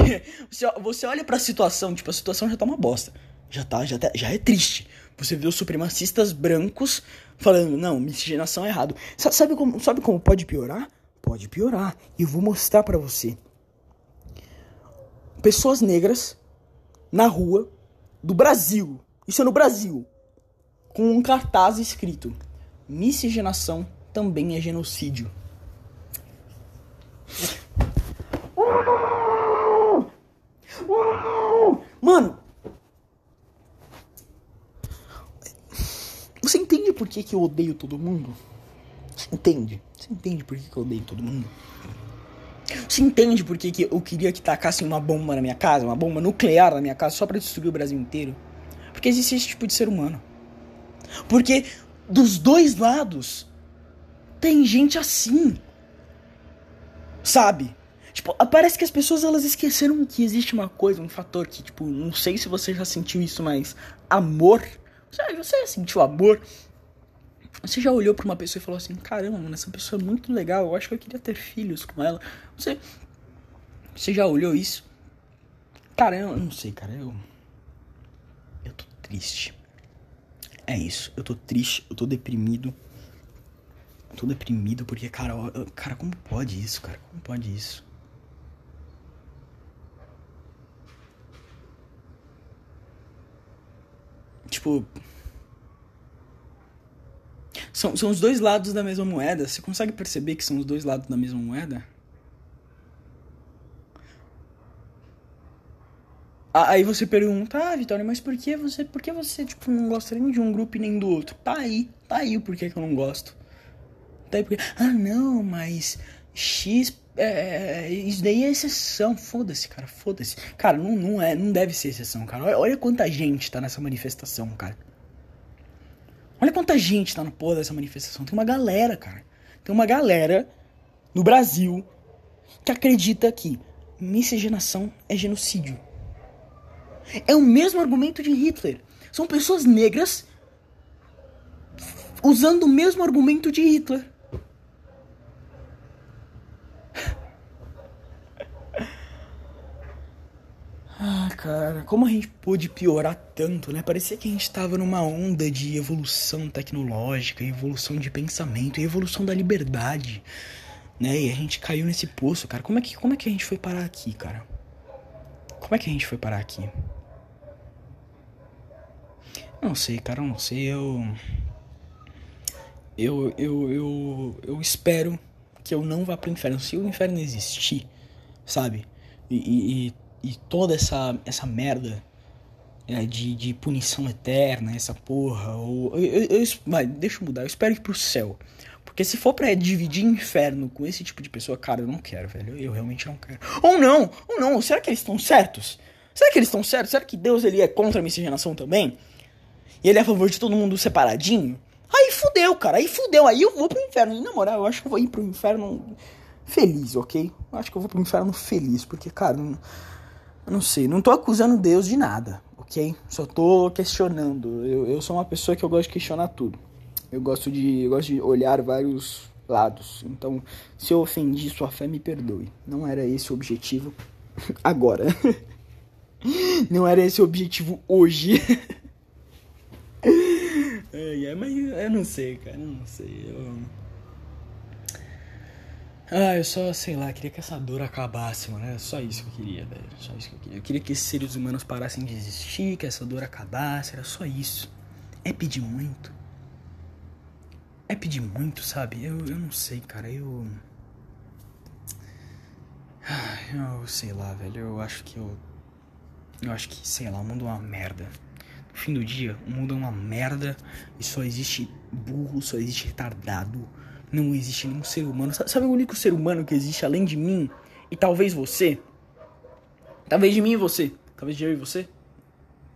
Você, você olha pra situação, tipo, a situação já tá uma bosta. Já tá, já, tá, já é triste. Você vê os supremacistas brancos falando, não, miscigenação é errado. Sabe como, sabe como pode piorar? Pode piorar. E eu vou mostrar para você. Pessoas negras na rua do Brasil. Isso é no Brasil com um cartaz escrito: Miscigenação também é genocídio. Mano, você entende por que, que eu odeio todo mundo? Você entende? Você entende por que, que eu odeio todo mundo? Você entende por que, que eu queria que tacassem uma bomba na minha casa, uma bomba nuclear na minha casa, só para destruir o Brasil inteiro? Porque existe esse tipo de ser humano. Porque dos dois lados tem gente assim. Sabe? Tipo, parece que as pessoas elas esqueceram que existe uma coisa, um fator que, tipo, não sei se você já sentiu isso, mas amor. Você, você sentiu amor? Você já olhou para uma pessoa e falou assim: caramba, mano, essa pessoa é muito legal, eu acho que eu queria ter filhos com ela. Você, você já olhou isso? Cara, eu não sei, cara, eu. Eu tô triste. É isso. Eu tô triste, eu tô deprimido. Eu tô deprimido porque, cara, cara, como pode isso, cara? Como pode isso? Tipo. São, são os dois lados da mesma moeda. Você consegue perceber que são os dois lados da mesma moeda? Aí você pergunta, ah, Vitória, mas por que você, por que você tipo, não gosta nem de um grupo e nem do outro? Tá aí, tá aí o porquê que eu não gosto. Tá aí porque, ah, não, mas X, é, isso daí é exceção. Foda-se, cara, foda-se. Cara, não, não, é, não deve ser exceção, cara. Olha, olha quanta gente tá nessa manifestação, cara. Olha quanta gente tá no porra dessa manifestação. Tem uma galera, cara. Tem uma galera no Brasil que acredita que miscigenação é genocídio. É o mesmo argumento de Hitler. São pessoas negras usando o mesmo argumento de Hitler. Ah, cara, como a gente pôde piorar tanto, né? Parecia que a gente tava numa onda de evolução tecnológica, evolução de pensamento, evolução da liberdade, né? E a gente caiu nesse poço, cara. Como é que, como é que a gente foi parar aqui, cara? Como é que a gente foi parar aqui? Não sei, cara, eu não sei. Eu. Eu, eu, eu, eu espero que eu não vá pro inferno. Se o inferno existir, sabe? E, e, e toda essa, essa merda é, de, de punição eterna, essa porra. Ou, eu, eu, eu, vai, deixa eu mudar. Eu espero ir pro céu. Porque se for pra dividir inferno com esse tipo de pessoa, cara, eu não quero, velho. Eu realmente não quero. Ou não, ou não. Será que eles estão certos? Será que eles estão certos? Será que Deus ele é contra a miscigenação também? E ele é a favor de todo mundo separadinho? Aí fudeu, cara. Aí fudeu. Aí eu vou pro inferno. E, na moral, eu acho que eu vou ir pro inferno feliz, ok? Eu acho que eu vou pro inferno feliz. Porque, cara, não, eu não sei. Não tô acusando Deus de nada, ok? Só tô questionando. Eu, eu sou uma pessoa que eu gosto de questionar tudo. Eu gosto de, eu gosto de olhar vários lados. Então, se eu ofendi sua fé, me perdoe. Não era esse o objetivo <laughs> agora. <laughs> Não era esse o objetivo hoje. <laughs> É, mas eu não sei, cara, eu não sei. Eu... Ah, eu só, sei lá, queria que essa dor acabasse, mano. É só isso que eu queria, velho. Só isso que eu queria. Eu queria que esses seres humanos parassem de existir, que essa dor acabasse. Era só isso. É pedir muito. É pedir muito, sabe? Eu, eu não sei, cara. Eu. <sighs> Eu sei lá, velho. Eu acho que eu. Eu acho que, sei lá, o mundo é uma merda. No fim do dia, o mundo é uma merda e só existe burro, só existe retardado. Não existe nenhum ser humano. Sabe o único ser humano que existe além de mim? E talvez você? Talvez de mim e você. Talvez de eu e você?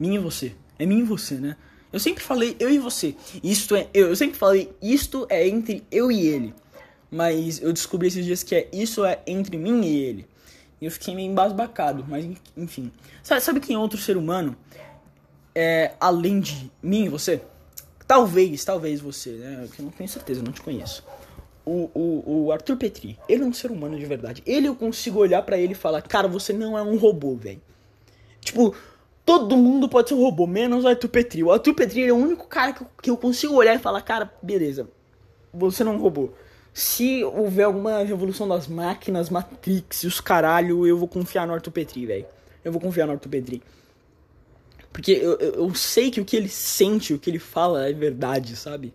Mim e você. É mim e você, né? Eu sempre falei eu e você. Isto é. Eu, eu sempre falei isto é entre eu e ele. Mas eu descobri esses dias que é isso é entre mim e ele. E eu fiquei meio embasbacado, mas enfim. Sabe, sabe quem é outro ser humano é, além de mim e você? Talvez, talvez você, né? Eu não tenho certeza, não te conheço. O, o, o Arthur Petri, ele é um ser humano de verdade. Ele eu consigo olhar para ele e falar, cara, você não é um robô, velho. Tipo, todo mundo pode ser um robô, menos o Arthur Petri. O Arthur Petri é o único cara que eu, que eu consigo olhar e falar, cara, beleza, você não é um robô. Se houver alguma revolução das máquinas, Matrix e os caralho, eu vou confiar no Arthur Petri, velho. Eu vou confiar no Arthur Petri. Porque eu, eu sei que o que ele sente, o que ele fala é verdade, sabe?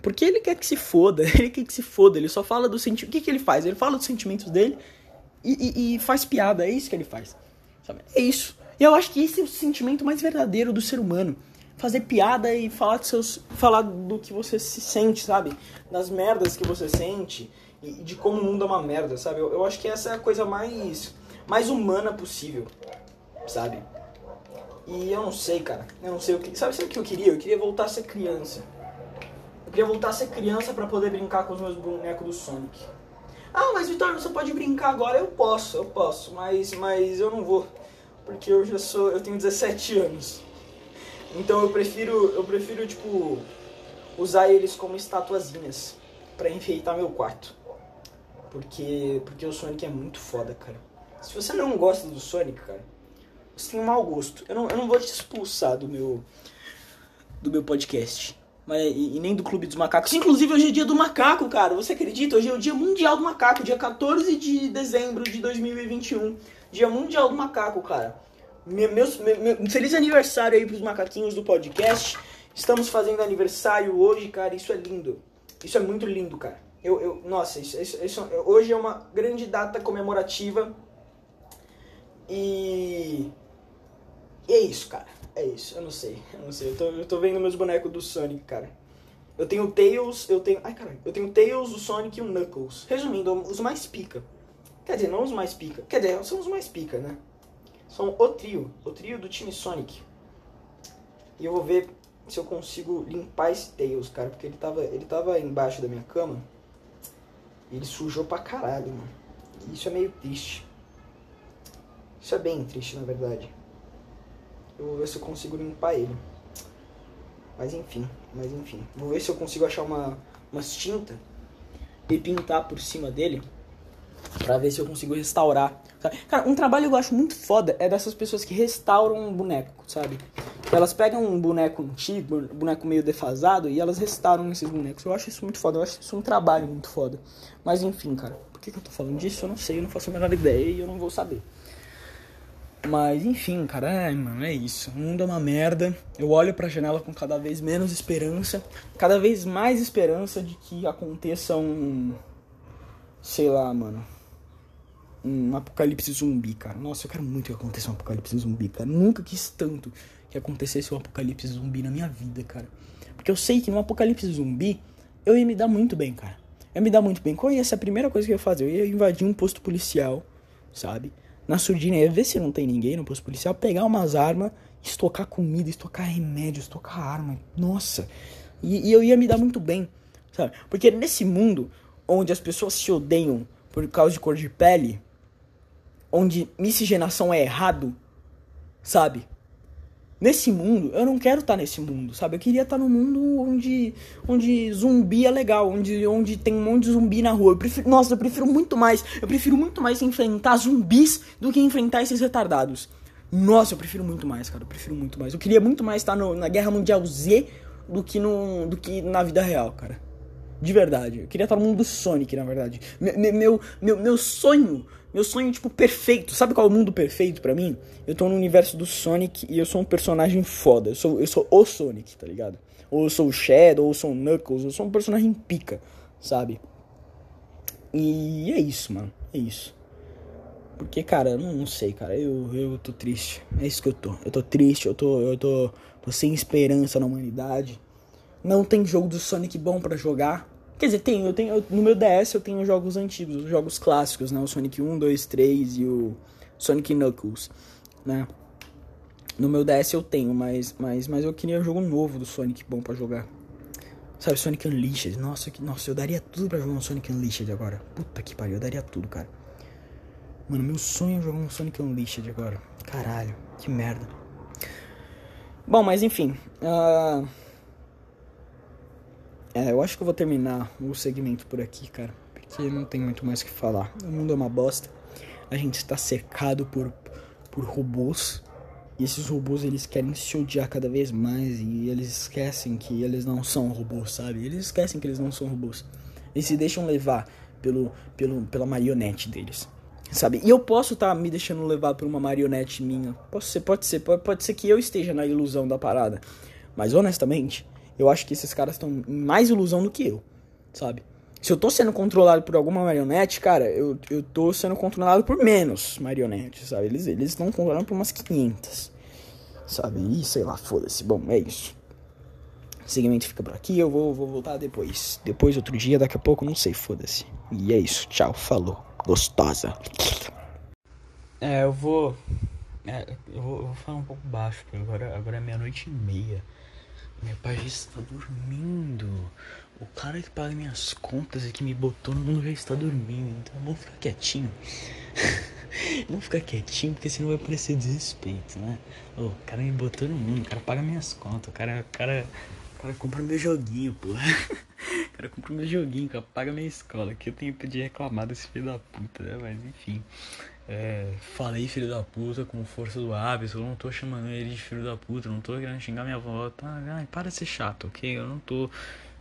Porque ele quer que se foda, <laughs> ele quer que se foda, ele só fala do sentimento. O que, que ele faz? Ele fala dos sentimentos dele e, e, e, faz piada, é isso que ele faz. Sabe? É isso. E eu acho que esse é o sentimento mais verdadeiro do ser humano. Fazer piada e falar, dos seus, falar do que você se sente, sabe? Das merdas que você sente e de como o mundo é uma merda, sabe? Eu, eu acho que essa é a coisa mais, mais humana possível, sabe? E eu não sei, cara. Eu não sei o que. Sabe, sabe o que eu queria? Eu queria voltar a ser criança. Eu queria voltar a ser criança para poder brincar com os meus bonecos do Sonic. Ah, mas Vitor, você pode brincar agora? Eu posso, eu posso, mas, mas eu não vou. Porque eu já sou. Eu tenho 17 anos. Então eu prefiro. Eu prefiro, tipo, usar eles como estatuazinhas para enfeitar meu quarto. Porque. Porque o Sonic é muito foda, cara. Se você não gosta do Sonic, cara você tem um mau gosto. Eu não, eu não vou te expulsar do meu do meu podcast. Mas, e, e, nem do Clube dos Macacos. Inclusive, hoje é dia do macaco, cara. Você acredita? Hoje é o dia mundial do macaco, dia 14 de dezembro de 2021. Dia mundial do macaco, cara. Meu, meu, meu, feliz aniversário aí pros macaquinhos do podcast. Estamos fazendo aniversário hoje, cara. Isso é lindo. Isso é muito lindo, cara. Eu, eu, nossa, isso, isso, isso, hoje é uma grande data comemorativa. E e é isso, cara. É isso. Eu não sei. Eu não sei. Eu tô, eu tô vendo meus bonecos do Sonic, cara. Eu tenho o Tails, eu tenho. Ai, caralho. Eu tenho o Tails, o Sonic e o Knuckles. Resumindo, os mais pica. Quer dizer, não os mais pica. Quer dizer, são os mais pica, né? São o trio. O trio do time Sonic. E eu vou ver se eu consigo limpar esse Tails, cara. Porque ele tava, ele tava embaixo da minha cama. E ele sujou pra caralho, mano. E isso é meio triste. Isso é bem triste, na verdade. Eu vou ver se eu consigo limpar ele. Mas enfim, mas enfim. Vou ver se eu consigo achar uma, umas tinta e pintar por cima dele. Pra ver se eu consigo restaurar. Cara, um trabalho que eu acho muito foda é dessas pessoas que restauram um boneco, sabe? Elas pegam um boneco antigo, um boneco meio defasado, e elas restauram esses bonecos. Eu acho isso muito foda, eu acho isso um trabalho muito foda. Mas enfim, cara, por que, que eu tô falando disso? Eu não sei, eu não faço a menor ideia e eu não vou saber. Mas enfim, cara, é, mano, é isso. O mundo é uma merda. Eu olho pra janela com cada vez menos esperança, cada vez mais esperança de que aconteça um. Sei lá, mano. Um apocalipse zumbi, cara. Nossa, eu quero muito que aconteça um apocalipse zumbi, cara. Nunca quis tanto que acontecesse um apocalipse zumbi na minha vida, cara. Porque eu sei que num apocalipse zumbi eu ia me dar muito bem, cara. Eu ia me dar muito bem. Qual ia ser a primeira coisa que eu ia fazer? Eu ia invadir um posto policial, sabe? Na surdina, ia ver se não tem ninguém no posto policial, pegar umas armas, estocar comida, estocar remédio, estocar arma. Nossa. E, e eu ia me dar muito bem, sabe? Porque nesse mundo onde as pessoas se odeiam por causa de cor de pele, onde miscigenação é errado, sabe? Nesse mundo, eu não quero estar tá nesse mundo, sabe? Eu queria estar tá no mundo onde, onde zumbi é legal, onde, onde tem um monte de zumbi na rua. Eu prefiro, nossa, eu prefiro muito mais, eu prefiro muito mais enfrentar zumbis do que enfrentar esses retardados. Nossa, eu prefiro muito mais, cara, eu prefiro muito mais. Eu queria muito mais estar no, na Guerra Mundial Z do que, no, do que na vida real, cara. De verdade. Eu queria estar no mundo do Sonic, na verdade. Meu, meu, meu sonho meu sonho, tipo, perfeito. Sabe qual é o mundo perfeito para mim? Eu tô no universo do Sonic e eu sou um personagem foda. Eu sou, eu sou o Sonic, tá ligado? Ou eu sou o Shadow, ou eu sou o Knuckles. Eu sou um personagem pica, sabe? E é isso, mano. É isso. Porque, cara, não, não sei, cara. Eu, eu tô triste. É isso que eu tô. Eu tô triste, eu tô, eu tô, tô sem esperança na humanidade. Não tem jogo do Sonic bom para jogar. Quer dizer, tem, eu tenho, no meu DS eu tenho jogos antigos, os jogos clássicos, né? O Sonic 1, 2, 3 e o Sonic Knuckles, né? No meu DS eu tenho, mas, mas, mas eu queria um jogo novo do Sonic bom para jogar. Sabe, Sonic Unleashed. Nossa, que, nossa, eu daria tudo pra jogar um Sonic Unleashed agora. Puta que pariu, eu daria tudo, cara. Mano, meu sonho é jogar um Sonic Unleashed agora. Caralho, que merda. Bom, mas enfim. Uh... É, eu acho que eu vou terminar o segmento por aqui, cara. Porque não tem muito mais o que falar. O mundo é uma bosta. A gente está cercado por, por robôs. E esses robôs eles querem se odiar cada vez mais. E eles esquecem que eles não são robôs, sabe? Eles esquecem que eles não são robôs. Eles se deixam levar pelo, pelo, pela marionete deles. Sabe? E eu posso estar tá me deixando levar por uma marionete minha. Posso ser, pode ser, pode, pode ser que eu esteja na ilusão da parada. Mas honestamente, eu acho que esses caras estão mais ilusão do que eu, sabe? Se eu tô sendo controlado por alguma marionete, cara, eu, eu tô sendo controlado por menos marionetes, sabe? Eles eles estão controlando por umas 500, sabe? E sei lá, foda-se. Bom, é isso. O segmento fica por aqui, eu vou, vou voltar depois. Depois, outro dia, daqui a pouco, não sei, foda-se. E é isso, tchau, falou. Gostosa. É, eu vou. É, eu vou, eu vou falar um pouco baixo, porque agora, agora é meia-noite e meia. Meu pai já está dormindo. O cara que paga minhas contas e que me botou no mundo já está dormindo. Então vamos ficar quietinho. <laughs> vamos ficar quietinho, porque senão vai parecer desrespeito, né? Oh, o cara me botou no mundo, o cara paga minhas contas, o cara, o cara, o cara compra meu joguinho, pô. <laughs> o cara compra meu joguinho, cara paga minha escola. Que eu tenho que reclamar desse filho da puta, né? Mas enfim. É, falei filho da puta com força do hábito, eu não tô chamando ele de filho da puta, não tô querendo xingar minha avó, tá? Ai, para de ser chato, ok? Eu não tô.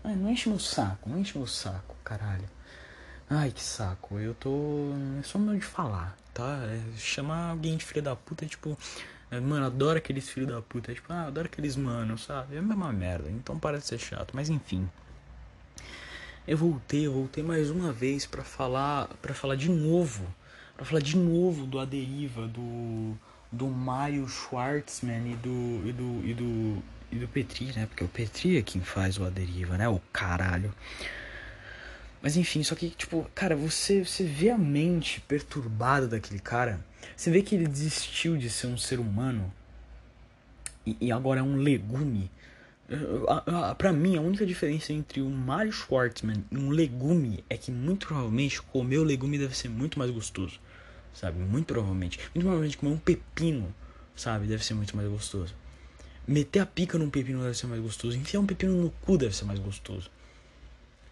Ai, não enche meu saco, não enche meu saco, caralho. Ai, que saco, eu tô. É só meu de falar, tá? É, chamar alguém de filho da puta é tipo. É, mano, adoro aqueles filhos da puta. É tipo, ah, adoro aqueles manos, sabe? É a mesma merda. Então para de ser chato. Mas enfim. Eu voltei, eu voltei mais uma vez para falar. para falar de novo para falar de novo do A Deriva, do, do Mario Schwartzman e do, e do, e do, e do Petri, né? Porque o Petri é quem faz o A Deriva, né? O caralho. Mas enfim, só que, tipo, cara, você, você vê a mente perturbada daquele cara. Você vê que ele desistiu de ser um ser humano e, e agora é um legume. Pra mim, a única diferença entre um Mario Schwartzman e um legume é que muito provavelmente comer o legume deve ser muito mais gostoso sabe? Muito provavelmente. Muito provavelmente comer um pepino, sabe? Deve ser muito mais gostoso. meter a pica num pepino deve ser mais gostoso. Enfiar um pepino no cu deve ser mais gostoso.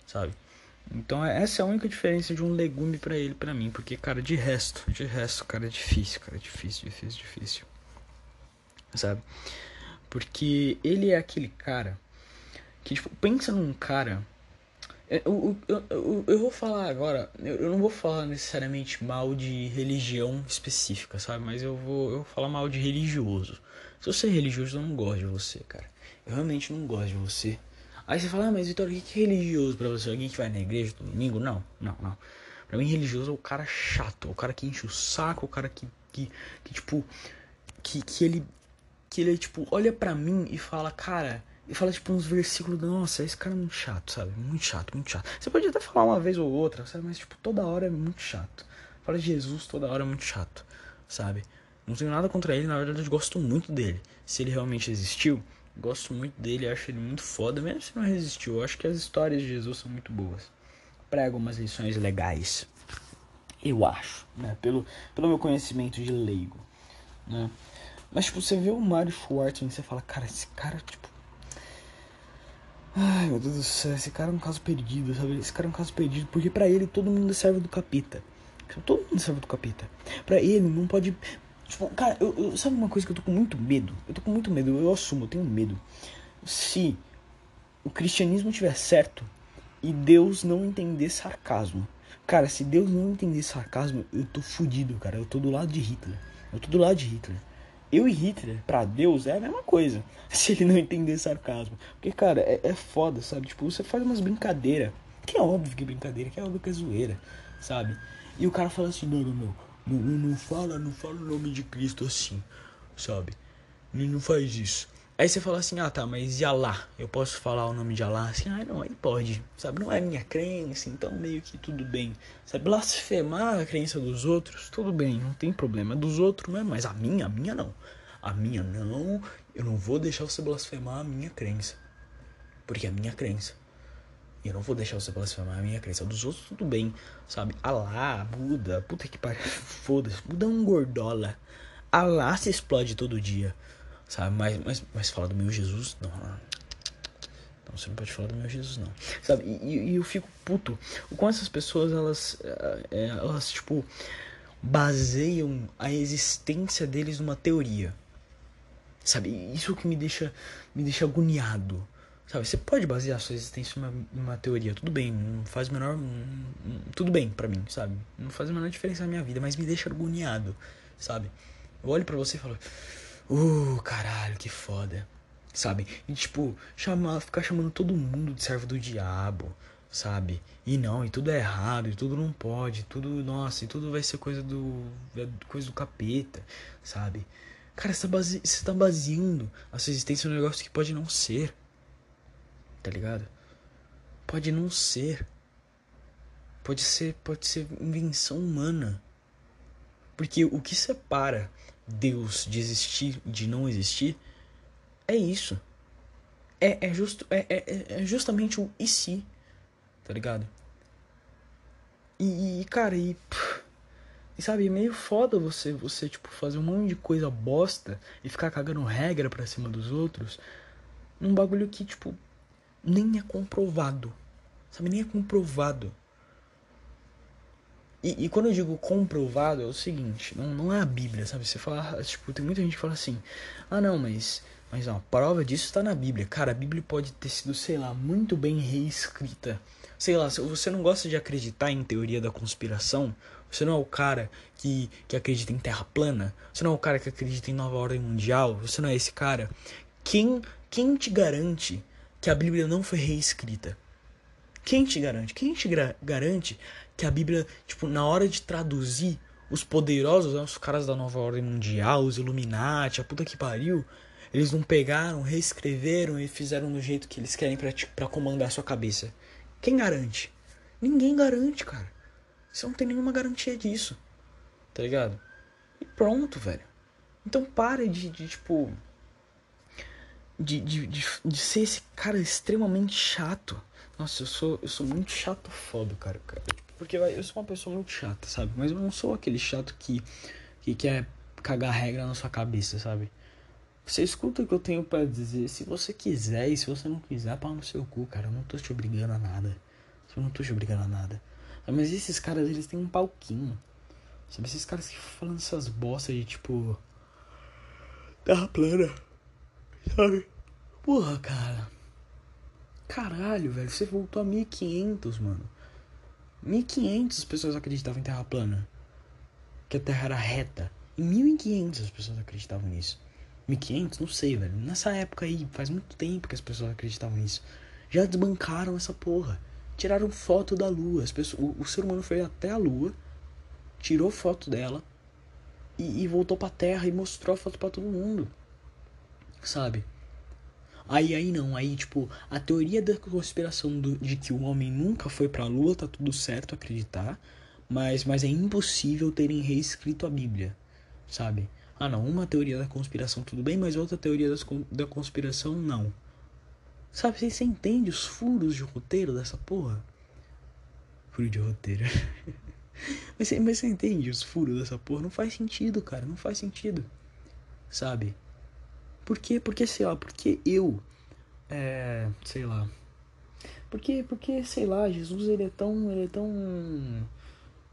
Sabe? Então é, essa é a única diferença de um legume para ele, para mim. Porque, cara, de resto, de resto, cara, é difícil, cara, é difícil, difícil, difícil. Sabe? Porque ele é aquele cara que, tipo, pensa num cara. É, eu, eu, eu, eu vou falar agora, eu não vou falar necessariamente mal de religião específica, sabe? Mas eu vou, eu vou falar mal de religioso. Se você é religioso, eu não gosto de você, cara. Eu realmente não gosto de você. Aí você fala, ah, mas Vitor, o que é religioso pra você? Alguém que vai na igreja domingo? Não, não, não. Pra mim, religioso é o cara chato, o cara que enche o saco, o cara que, que, que tipo, que, que ele, que ele, tipo, olha pra mim e fala, cara, e fala, tipo, uns versículos, nossa, esse cara é muito chato, sabe? Muito chato, muito chato. Você pode até falar uma vez ou outra, sabe? Mas, tipo, toda hora é muito chato. Fala Jesus toda hora é muito chato, sabe? Não tenho nada contra ele, na verdade eu gosto muito dele. Se ele realmente existiu, gosto muito dele, acho ele muito foda, mesmo se não existiu. Acho que as histórias de Jesus são muito boas. Pregam umas lições legais. Eu acho, né? Pelo, pelo meu conhecimento de leigo, né? Mas, tipo, você vê o Mario Schwartzman e você fala, cara, esse cara, tipo. Ai, meu Deus do céu, esse cara é um caso perdido, sabe? Esse cara é um caso perdido, porque para ele todo mundo serve do capeta. Todo mundo serve do capeta. Pra ele não pode Tipo, cara, eu, eu, sabe uma coisa que eu tô com muito medo? Eu tô com muito medo, eu assumo, eu tenho medo. Se o cristianismo tiver certo e Deus não entender sarcasmo. Cara, se Deus não entender sarcasmo, eu tô fudido, cara. Eu tô do lado de Hitler. Eu tô do lado de Hitler. Eu e Hitler, pra Deus, é a mesma coisa. <laughs> Se ele não entender sarcasmo. Porque, cara, é, é foda, sabe? Tipo, você faz umas brincadeiras. Que é óbvio que é brincadeira, que é óbvio que é zoeira, sabe? E o cara fala assim, não, não, não. Não, não fala, não fala o nome de Cristo assim, sabe? Não faz isso. Aí você fala assim, ah tá, mas e Allah? Eu posso falar o nome de Allah assim? Ah não, aí pode, sabe? Não é minha crença, então meio que tudo bem. Sabe, blasfemar a crença dos outros, tudo bem, não tem problema. Dos outros não é, mas a minha, a minha não. A minha não, eu não vou deixar você blasfemar a minha crença. Porque é a minha crença. Eu não vou deixar você blasfemar a minha crença. Dos outros, tudo bem, sabe? Alá, Buda, puta que pariu. <laughs> Foda-se. Buda é um gordola. Alá se explode todo dia, sabe? Mas, mas, mas fala do meu Jesus, não. Não, você não pode falar do meu Jesus, não. Sabe? E, e eu fico puto. Com essas pessoas, elas, é, elas, tipo, baseiam a existência deles numa teoria. Sabe? Isso que me deixa, me deixa agoniado Sabe, você pode basear a sua existência numa, numa teoria, tudo bem, não faz o menor. Tudo bem para mim, sabe? Não faz a menor diferença na minha vida, mas me deixa agoniado, sabe? Eu olho para você e falo, uh, caralho, que foda, sabe? E tipo, chamar, ficar chamando todo mundo de servo do diabo, sabe? E não, e tudo é errado, e tudo não pode, tudo, nossa, e tudo vai ser coisa do. É coisa do capeta, sabe? Cara, você tá, base, você tá baseando a sua existência num negócio que pode não ser tá ligado? Pode não ser. Pode ser, pode ser invenção humana. Porque o que separa Deus de existir de não existir é isso. É, é, justo, é, é, é justamente o e se, tá ligado? E, e cara, e, e sabe, é meio foda você, você, tipo, fazer um monte de coisa bosta e ficar cagando regra pra cima dos outros num bagulho que, tipo, nem é comprovado. Sabe, nem é comprovado. E, e, quando eu digo comprovado, é o seguinte, não, não é a Bíblia, sabe? Você fala, tipo, tem muita gente que fala assim, ah não, mas, mas não, a prova disso está na Bíblia. Cara, a Bíblia pode ter sido, sei lá, muito bem reescrita. Sei lá, se você não gosta de acreditar em teoria da conspiração, você não é o cara que, que acredita em terra plana, você não é o cara que acredita em nova ordem mundial, você não é esse cara. Quem, quem te garante que a Bíblia não foi reescrita? Quem te garante? Quem te garante que a Bíblia, tipo, na hora de traduzir os poderosos, né, os caras da nova ordem mundial, os Illuminati, a puta que pariu, eles não pegaram, reescreveram e fizeram do jeito que eles querem para comandar a sua cabeça? Quem garante? Ninguém garante, cara. Você não tem nenhuma garantia disso. Tá ligado? E pronto, velho. Então pare de, de tipo de, de, de, de, ser esse cara extremamente chato. Nossa, eu sou, eu sou muito chato foda, cara, cara. Porque eu sou uma pessoa muito chata, sabe? Mas eu não sou aquele chato que, que quer cagar regra na sua cabeça, sabe? Você escuta o que eu tenho para dizer. Se você quiser e se você não quiser, pau no seu cu, cara. Eu não tô te obrigando a nada. Eu não tô te obrigando a nada. Mas esses caras, eles têm um palquinho. Sabe, esses caras que falando essas bostas de tipo. Terra plana. Sabe? Porra, cara. Caralho, velho. Você voltou a 1500, mano. 1500 pessoas acreditavam em terra plana. Que a terra era reta. Em 1500 as pessoas acreditavam nisso. 1500? Não sei, velho. Nessa época aí, faz muito tempo que as pessoas acreditavam nisso. Já desbancaram essa porra. Tiraram foto da lua. As pessoas, o, o ser humano foi até a lua, tirou foto dela e, e voltou pra terra e mostrou a foto para todo mundo. Sabe? Aí, aí não, aí tipo, a teoria da conspiração do, de que o homem nunca foi pra lua, tá tudo certo acreditar, mas, mas é impossível terem reescrito a Bíblia, sabe? Ah, não, uma teoria da conspiração tudo bem, mas outra teoria das, da conspiração não. Sabe, você, você entende os furos de roteiro dessa porra? Furo de roteiro. <laughs> mas, você, mas você entende os furos dessa porra? Não faz sentido, cara, não faz sentido. Sabe? Por quê? Porque, sei lá, porque eu. É. Sei lá. Porque, porque, sei lá, Jesus ele é tão. Ele é tão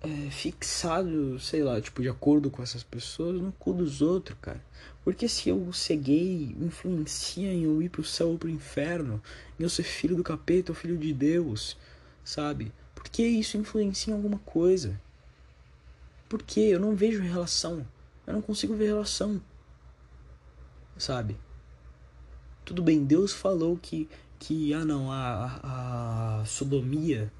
é, fixado, sei lá, tipo, de acordo com essas pessoas no cu dos outros, cara. Porque se eu ser gay influencia em eu ir pro céu ou pro inferno, em eu ser filho do capeta ou filho de Deus, sabe? Porque isso influencia em alguma coisa. Porque eu não vejo relação. Eu não consigo ver relação. Sabe? Tudo bem, Deus falou que, que ah não, a, a, sodomia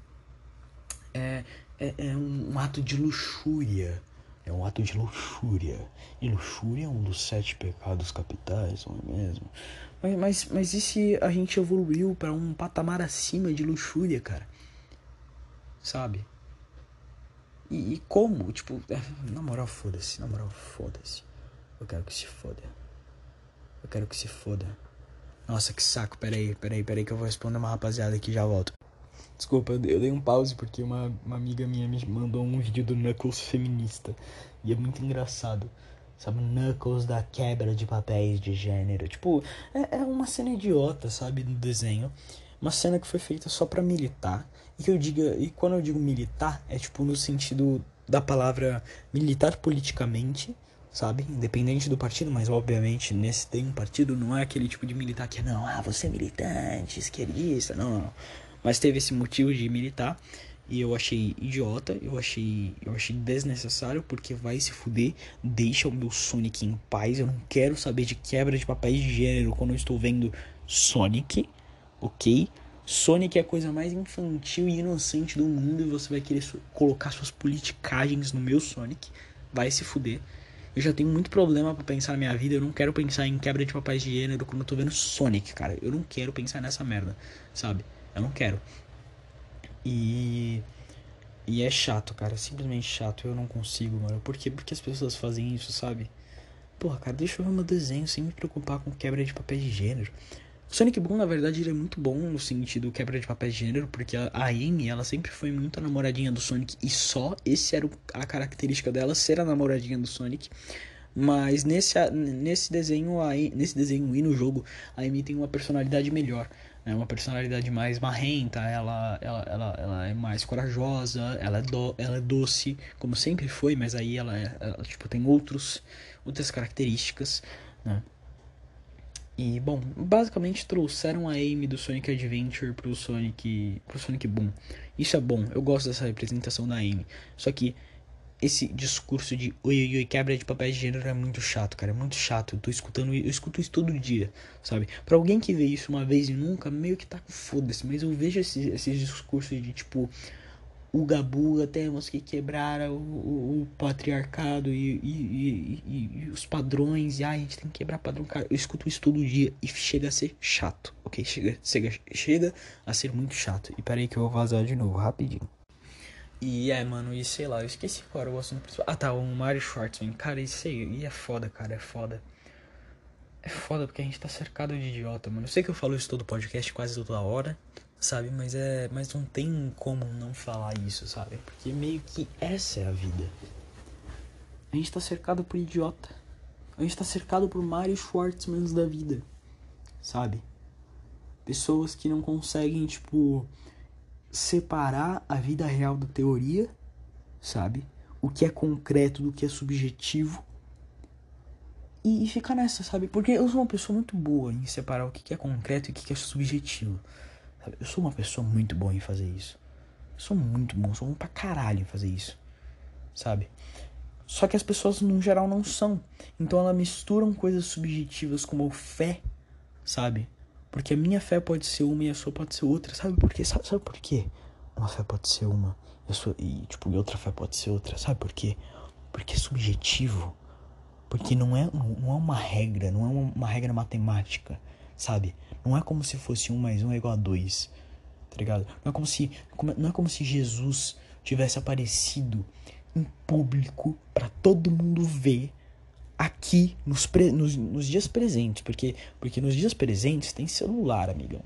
é, é, é um, um ato de luxúria. É um ato de luxúria. E luxúria é um dos sete pecados capitais, não é mesmo? Mas, mas, mas e se a gente evoluiu para um patamar acima de luxúria, cara? Sabe? E, e como? Tipo, é, na moral, foda-se. Na moral, foda-se. Eu quero que se foda. Eu quero que se foda. Nossa, que saco. Peraí, peraí, peraí que eu vou responder uma rapaziada aqui já volto. Desculpa, eu dei um pause porque uma, uma amiga minha me mandou um vídeo do Knuckles feminista. E é muito engraçado. Sabe, Knuckles da quebra de papéis de gênero. Tipo, é, é uma cena idiota, sabe, no desenho. Uma cena que foi feita só pra militar. E que eu diga. E quando eu digo militar, é tipo no sentido da palavra militar politicamente sabe? Independente do partido, mas obviamente nesse tem um partido, não é aquele tipo de militar que não, ah, você é militante, esquerdista, não, não. Mas teve esse motivo de militar e eu achei idiota, eu achei, eu achei desnecessário porque vai se fuder, deixa o meu Sonic em paz, eu não quero saber de quebra de papéis de gênero quando eu estou vendo Sonic, ok? Sonic é a coisa mais infantil e inocente do mundo e você vai querer colocar suas politicagens no meu Sonic, vai se fuder. Eu já tenho muito problema para pensar na minha vida. Eu não quero pensar em quebra de papéis de gênero quando eu tô vendo Sonic, cara. Eu não quero pensar nessa merda, sabe? Eu não quero. E. E é chato, cara. Simplesmente chato. Eu não consigo, mano. Por quê? Porque as pessoas fazem isso, sabe? Porra, cara, deixa eu ver meu desenho sem me preocupar com quebra de papéis de gênero. Sonic Boom, na verdade, ele é muito bom no sentido quebra de papéis de gênero, porque a, Amy, ela sempre foi muito a namoradinha do Sonic e só esse era a característica dela, ser a namoradinha do Sonic. Mas nesse, nesse desenho, a, nesse desenho e no jogo, a Amy tem uma personalidade melhor. Né? Uma personalidade mais marrenta, ela, ela, ela, ela é mais corajosa, ela é, do, ela é doce, como sempre foi, mas aí ela, é, ela tipo, tem outros, outras características. Né? E, bom, basicamente trouxeram a Amy do Sonic Adventure pro Sonic, pro Sonic Boom. Isso é bom, eu gosto dessa representação da Amy. Só que esse discurso de oi, oi, oi, quebra de papéis de gênero é muito chato, cara. É muito chato. Eu tô escutando, eu escuto isso todo dia, sabe? Pra alguém que vê isso uma vez e nunca, meio que tá com foda-se. Mas eu vejo esses, esses discursos de tipo, o Gabuga, temos que quebrar o, o, o patriarcado e, e, e, e, os padrões, e a gente tem que quebrar padrão, cara. Eu escuto isso todo dia e chega a ser chato, ok? Chega, chega, chega a ser muito chato. E peraí que eu vou vazar de novo, rapidinho. E é, mano, e sei lá, eu esqueci qual era o assunto principal. Ah tá, o Mario Schwartzman. Cara, isso aí, e é foda, cara, é foda. É foda porque a gente tá cercado de idiota, mano. Eu sei que eu falo isso todo podcast, quase toda hora sabe? Mas é, mas não tem como não falar isso, sabe? Porque meio que essa é a vida. A gente tá cercado por idiota. A gente tá cercado por Mario Schwartzmans da vida, sabe? Pessoas que não conseguem, tipo, separar a vida real da teoria, sabe? O que é concreto do que é subjetivo. E, e ficar nessa, sabe? Porque eu sou uma pessoa muito boa em separar o que é concreto e o que é subjetivo. Sabe? Eu sou uma pessoa muito boa em fazer isso. Eu sou muito bom, sou bom pra caralho em fazer isso. Sabe? Só que as pessoas no geral não são. Então elas misturam coisas subjetivas como fé, sabe? Porque a minha fé pode ser uma e a sua pode ser outra. Sabe por quê? Sabe, sabe por quê? Uma fé pode ser uma e, sua, e, tipo, e outra fé pode ser outra. Sabe por quê? Porque é subjetivo. Porque não é, não é uma regra, não é uma, uma regra matemática, sabe? Não é como se fosse um mais um é igual a dois, tá ligado? Não é como se, não é como se Jesus tivesse aparecido em público para todo mundo ver aqui nos, pre, nos, nos, dias presentes. Porque, porque nos dias presentes tem celular, amigão.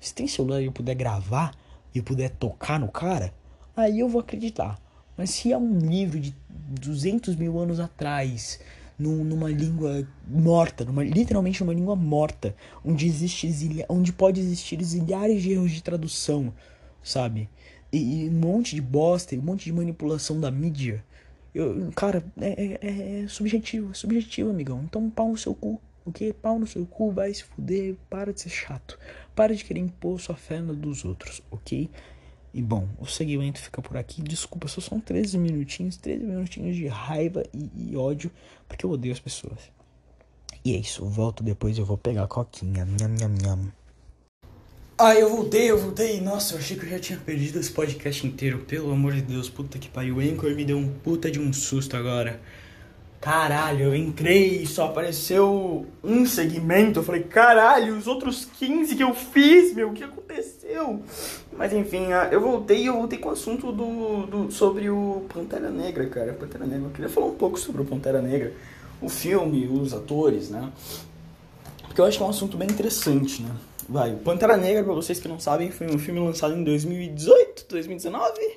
Se tem celular e eu puder gravar e eu puder tocar no cara, aí eu vou acreditar. Mas se é um livro de 200 mil anos atrás, num, numa língua morta, numa, literalmente numa língua morta, onde existe zilha, onde pode existir zilhares de erros de tradução, sabe? e, um monte de bosta, um monte de manipulação da mídia. Eu, cara, é, é, é subjetivo, é subjetivo, amigão. Então pau no seu cu, ok? Pau no seu cu, vai se fuder, para de ser chato. Para de querer impor sua fé na dos outros, ok? E bom, o segmento fica por aqui. Desculpa, só são 13 minutinhos, 13 minutinhos de raiva e, e ódio, porque eu odeio as pessoas. E é isso, volto depois eu vou pegar a coquinha. Nham, nham, nham. Ah, eu voltei, eu voltei. Nossa, eu achei que eu já tinha perdido esse podcast inteiro. Pelo amor de Deus, puta que pariu. O Anchor me deu um puta de um susto agora. Caralho, eu entrei e só apareceu um segmento. Eu falei, caralho, os outros 15 que eu fiz, meu, o que aconteceu? Mas enfim, ah, eu voltei eu voltei com o assunto do, do, sobre o Pantera Negra, cara. Pantera Negra. Eu queria falar um pouco sobre o Pantera Negra. O filme, os atores, né? Porque eu acho que é um assunto bem interessante, né? Vai, Pantera Negra, pra vocês que não sabem, foi um filme lançado em 2018, 2019. Deixa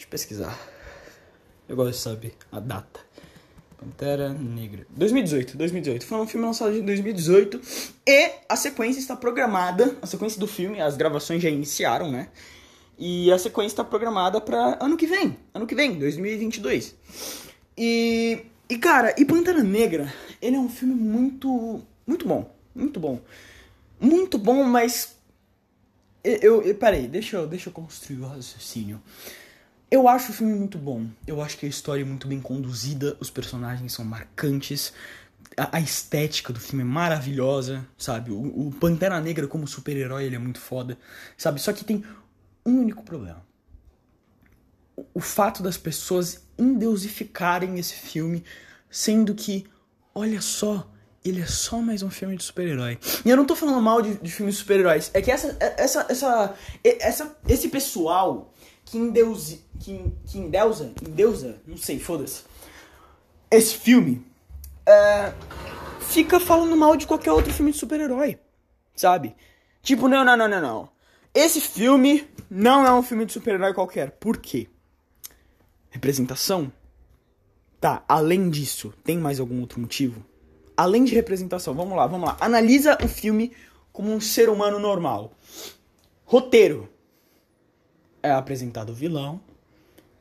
eu pesquisar. Eu gosto de saber a data. Pantera Negra. 2018, 2018. Foi um filme lançado em 2018 e a sequência está programada, a sequência do filme, as gravações já iniciaram, né? E a sequência está programada para ano que vem, ano que vem, 2022. E e cara, e Pantera Negra, ele é um filme muito muito bom, muito bom muito bom, mas. Eu, eu, peraí, deixa eu, deixa eu construir o raciocínio. Eu acho o filme muito bom. Eu acho que a história é muito bem conduzida, os personagens são marcantes, a, a estética do filme é maravilhosa, sabe? O, o Pantera Negra como super-herói, ele é muito foda, sabe? Só que tem um único problema. O, o fato das pessoas endeusificarem esse filme, sendo que, olha só, ele é só mais um filme de super-herói. E eu não tô falando mal de, de filmes de super-heróis. É que essa, essa, essa, essa, esse pessoal que endeusa, que, que endeusa, não sei, foda-se. Esse filme é, fica falando mal de qualquer outro filme de super-herói, sabe? Tipo, não, não, não, não, não. Esse filme não é um filme de super-herói qualquer. Por quê? Representação? Tá, além disso, tem mais algum outro motivo? além de representação, vamos lá, vamos lá. Analisa o filme como um ser humano normal. Roteiro. É apresentado o vilão,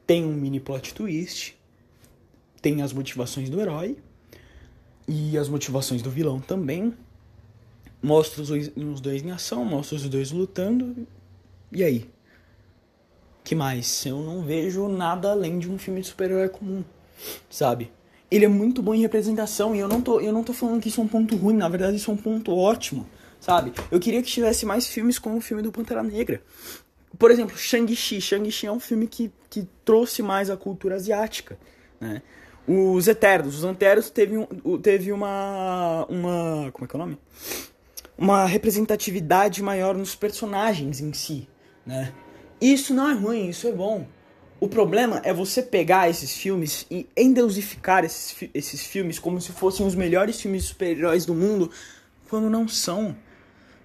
tem um mini plot twist, tem as motivações do herói e as motivações do vilão também. Mostra os dois, em ação, mostra os dois lutando. E aí? Que mais? Eu não vejo nada além de um filme de super-herói comum, sabe? ele é muito bom em representação e eu não tô, eu não tô falando que isso é um ponto ruim, na verdade isso é um ponto ótimo, sabe? Eu queria que tivesse mais filmes como o filme do Pantera Negra. Por exemplo, Shang-Chi. Shang-Chi é um filme que, que trouxe mais a cultura asiática, né? Os Eternos, os Anteros teve, um, teve uma, uma... como é que é o nome? Uma representatividade maior nos personagens em si, né? Isso não é ruim, isso é bom. O problema é você pegar esses filmes e endeusificar esses, esses filmes como se fossem os melhores filmes de super-heróis do mundo, quando não são.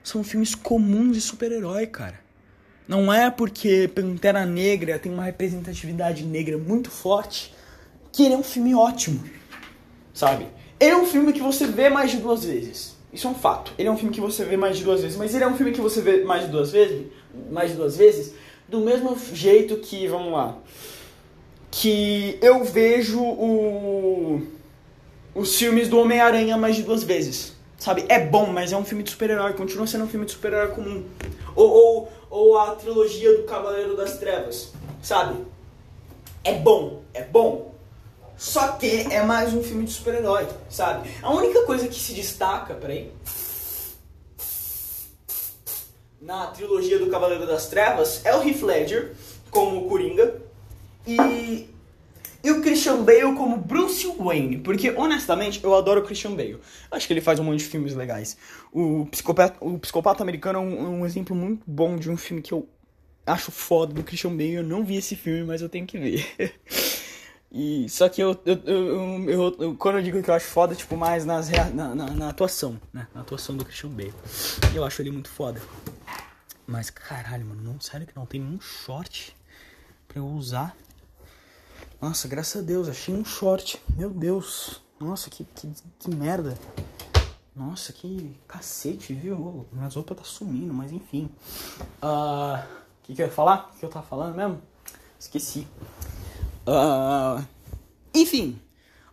São filmes comuns de super-herói, cara. Não é porque Pantera Negra tem uma representatividade negra muito forte que ele é um filme ótimo, sabe? Ele é um filme que você vê mais de duas vezes. Isso é um fato. Ele é um filme que você vê mais de duas vezes, mas ele é um filme que você vê mais de duas vezes, mais de duas vezes, do mesmo jeito que, vamos lá, que eu vejo o, os filmes do Homem-Aranha mais de duas vezes. Sabe? É bom, mas é um filme de super-herói, continua sendo um filme de super-herói comum. Ou, ou, ou a trilogia do Cavaleiro das Trevas, sabe? É bom, é bom. Só que é mais um filme de super-herói, sabe? A única coisa que se destaca, peraí. Na trilogia do Cavaleiro das Trevas é o Heath Ledger como Coringa e, e o Christian Bale como Bruce Wayne. Porque, honestamente, eu adoro o Christian Bale. Acho que ele faz um monte de filmes legais. O Psicopata, o Psicopata Americano é um, um exemplo muito bom de um filme que eu acho foda do Christian Bale. Eu não vi esse filme, mas eu tenho que ver. <laughs> E, só que eu, eu, eu, eu, eu quando eu digo que eu acho foda, tipo, mais nas, na, na, na, atuação, né? Na atuação do Christian Bale. Eu acho ele muito foda. Mas, caralho, mano, não, sério que não tem nenhum short pra eu usar. Nossa, graças a Deus, achei um short. Meu Deus. Nossa, que, que, que merda. Nossa, que cacete, viu? Minhas roupas tá sumindo, mas enfim. O uh, que, que eu ia falar? O que eu tava falando mesmo? Esqueci. Uh, enfim,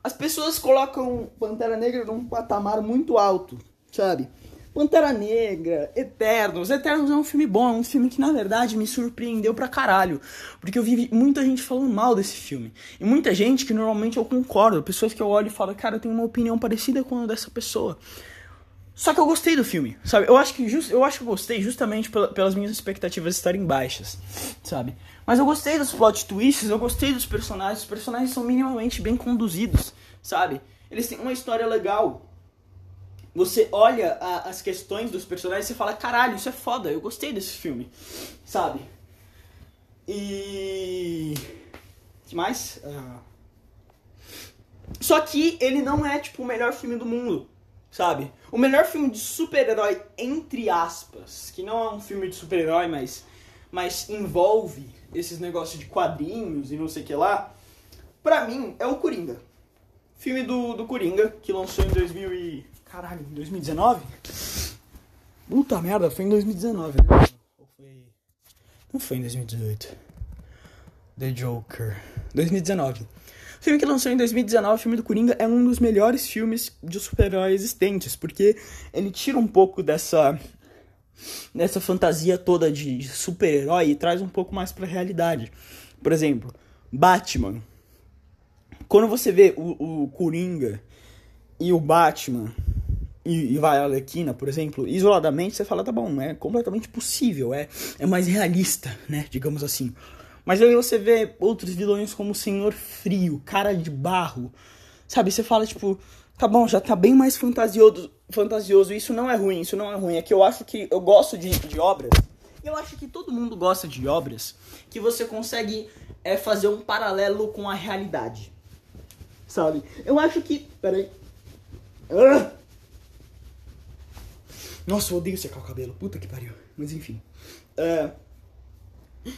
as pessoas colocam Pantera Negra num patamar muito alto, sabe? Pantera Negra, Eternos. Eternos é um filme bom, é um filme que na verdade me surpreendeu pra caralho. Porque eu vi muita gente falando mal desse filme. E muita gente que normalmente eu concordo, pessoas que eu olho e falo, cara, eu tenho uma opinião parecida com a dessa pessoa. Só que eu gostei do filme, sabe? Eu acho que, just, eu acho que gostei justamente pelas minhas expectativas estarem baixas, sabe? Mas eu gostei dos plot twists, eu gostei dos personagens. Os personagens são minimamente bem conduzidos, sabe? Eles têm uma história legal. Você olha a, as questões dos personagens e fala: caralho, isso é foda, eu gostei desse filme, sabe? E. que mais? Uh... Só que ele não é, tipo, o melhor filme do mundo sabe? O melhor filme de super-herói, entre aspas, que não é um filme de super-herói, mas, mas envolve esses negócios de quadrinhos e não sei o que lá, pra mim é o Coringa. Filme do, do Coringa, que lançou em 2000 e... Caralho, em 2019? Puta merda, foi em 2019, né? Ou foi... Não foi em 2018. The Joker. 2019. O filme que lançou em 2019, o filme do Coringa, é um dos melhores filmes de super-herói existentes, porque ele tira um pouco dessa dessa fantasia toda de super-herói e traz um pouco mais pra realidade. Por exemplo, Batman. Quando você vê o, o Coringa e o Batman e, e vai a Alequina, por exemplo, isoladamente, você fala, tá bom, é completamente possível, é, é mais realista, né, digamos assim. Mas aí você vê outros vilões como o Senhor Frio, Cara de Barro. Sabe, você fala, tipo, tá bom, já tá bem mais fantasioso, fantasioso. Isso não é ruim, isso não é ruim. É que eu acho que eu gosto de, de obras. Eu acho que todo mundo gosta de obras que você consegue é, fazer um paralelo com a realidade. Sabe? Eu acho que. Peraí. Ah! Nossa, eu odeio secar o cabelo. Puta que pariu. Mas enfim. Uh,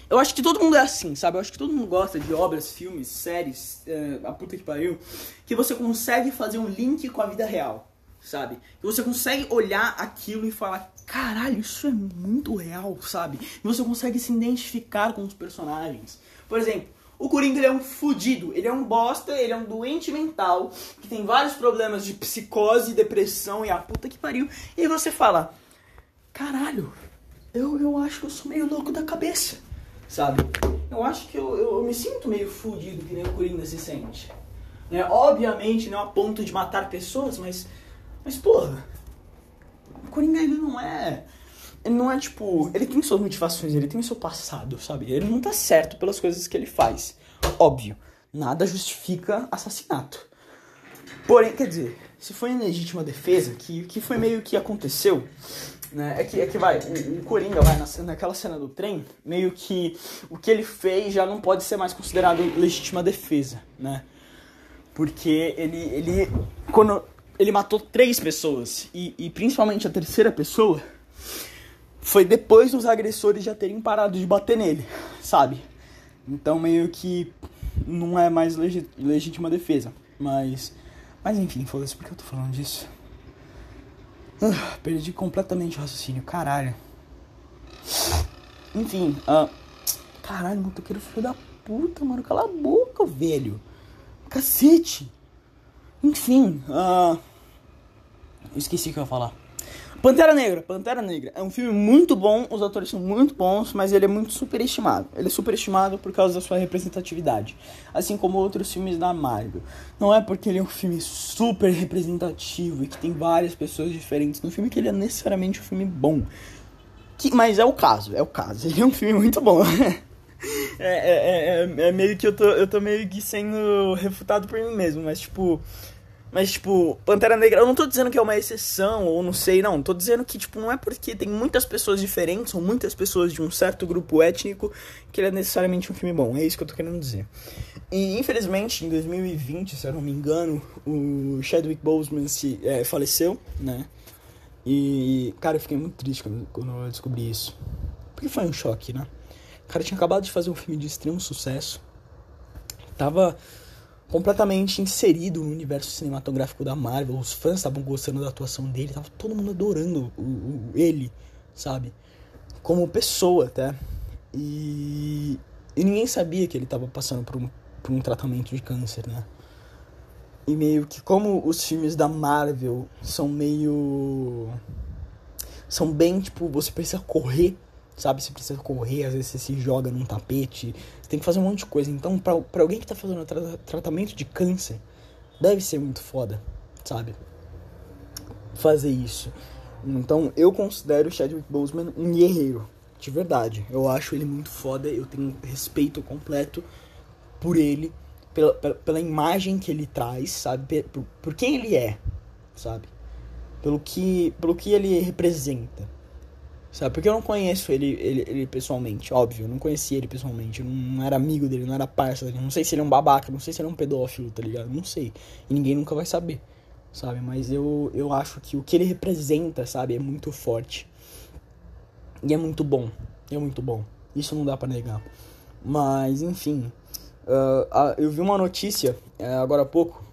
eu acho que todo mundo é assim, sabe? Eu acho que todo mundo gosta de obras, filmes, séries, é, a puta que pariu, que você consegue fazer um link com a vida real, sabe? Que você consegue olhar aquilo e falar, caralho, isso é muito real, sabe? E você consegue se identificar com os personagens. Por exemplo, o Coringa ele é um fudido, ele é um bosta, ele é um doente mental, que tem vários problemas de psicose, depressão e a puta que pariu. E aí você fala, caralho, eu, eu acho que eu sou meio louco da cabeça sabe? Eu acho que eu, eu, eu me sinto meio fudido que nem o Coringa se sente. Né? Obviamente não a ponto de matar pessoas, mas. Mas porra. O Coringa ele não é. Ele não é tipo. Ele tem suas motivações, ele tem seu passado, sabe? Ele não tá certo pelas coisas que ele faz. Óbvio. Nada justifica assassinato. Porém, quer dizer, se foi em legítima defesa, que, que foi meio que aconteceu, né? É que, é que vai, o, o Coringa vai na, naquela cena do trem, meio que o que ele fez já não pode ser mais considerado legítima defesa, né? Porque ele, ele quando ele matou três pessoas e, e principalmente a terceira pessoa foi depois dos agressores já terem parado de bater nele, sabe? Então meio que não é mais legítima defesa, mas Mas enfim, foda-se, por que eu tô falando disso? Uh, perdi completamente o raciocínio, caralho. Enfim, uh, caralho, motoqueiro filho da puta, mano, cala a boca, velho. Cacete. Enfim, uh, esqueci o que eu ia falar. Pantera Negra, Pantera Negra. É um filme muito bom, os atores são muito bons, mas ele é muito superestimado. Ele é superestimado por causa da sua representatividade, assim como outros filmes da Marvel. Não é porque ele é um filme super representativo e que tem várias pessoas diferentes no filme que ele é necessariamente um filme bom. Que, mas é o caso, é o caso. Ele é um filme muito bom. <laughs> é, é, é, é, meio que eu tô, eu tô meio que sendo refutado por mim mesmo, mas tipo. Mas, tipo, Pantera Negra, eu não tô dizendo que é uma exceção, ou não sei, não. Tô dizendo que, tipo, não é porque tem muitas pessoas diferentes, ou muitas pessoas de um certo grupo étnico, que ele é necessariamente um filme bom. É isso que eu tô querendo dizer. E, infelizmente, em 2020, se eu não me engano, o Chadwick Boseman se, é, faleceu, né? E, cara, eu fiquei muito triste quando, quando eu descobri isso. Porque foi um choque, né? O cara tinha acabado de fazer um filme de extremo sucesso. Tava completamente inserido no universo cinematográfico da Marvel. Os fãs estavam gostando da atuação dele, tava todo mundo adorando o, o, ele, sabe? Como pessoa até. E, e ninguém sabia que ele tava passando por um, por um tratamento de câncer, né? E meio que como os filmes da Marvel são meio. São bem tipo, você precisa correr sabe? Você precisa correr, às vezes você se joga num tapete, você tem que fazer um monte de coisa. Então, pra alguém que tá fazendo tra tratamento de câncer, deve ser muito foda, sabe? Fazer isso. Então, eu considero o Chadwick Boseman um guerreiro, de verdade. Eu acho ele muito foda, eu tenho respeito completo por ele, pela, pela, pela imagem que ele traz, sabe? Por, por quem ele é, sabe? Pelo que, pelo que ele representa. Sabe? Porque eu não conheço ele, ele, ele pessoalmente, óbvio. Eu não conhecia ele pessoalmente. Eu não era amigo dele, não era parça dele. Não sei se ele é um babaca, não sei se ele é um pedófilo, tá ligado? Não sei. E ninguém nunca vai saber, sabe? Mas eu, eu acho que o que ele representa, sabe, é muito forte. E é muito bom. É muito bom. Isso não dá para negar. Mas, enfim. Uh, eu vi uma notícia uh, agora há pouco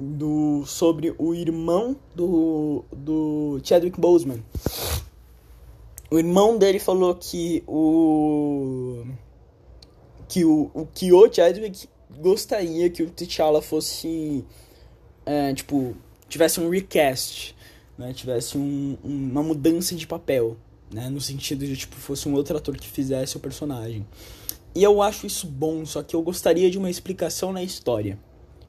do, sobre o irmão do, do Chadwick Boseman o irmão dele falou que o que o, o que o Chadwick gostaria que o T'Challa fosse é, tipo tivesse um recast né? Tivesse um, uma mudança de papel né? No sentido de tipo fosse um outro ator que fizesse o personagem. E eu acho isso bom só que eu gostaria de uma explicação na história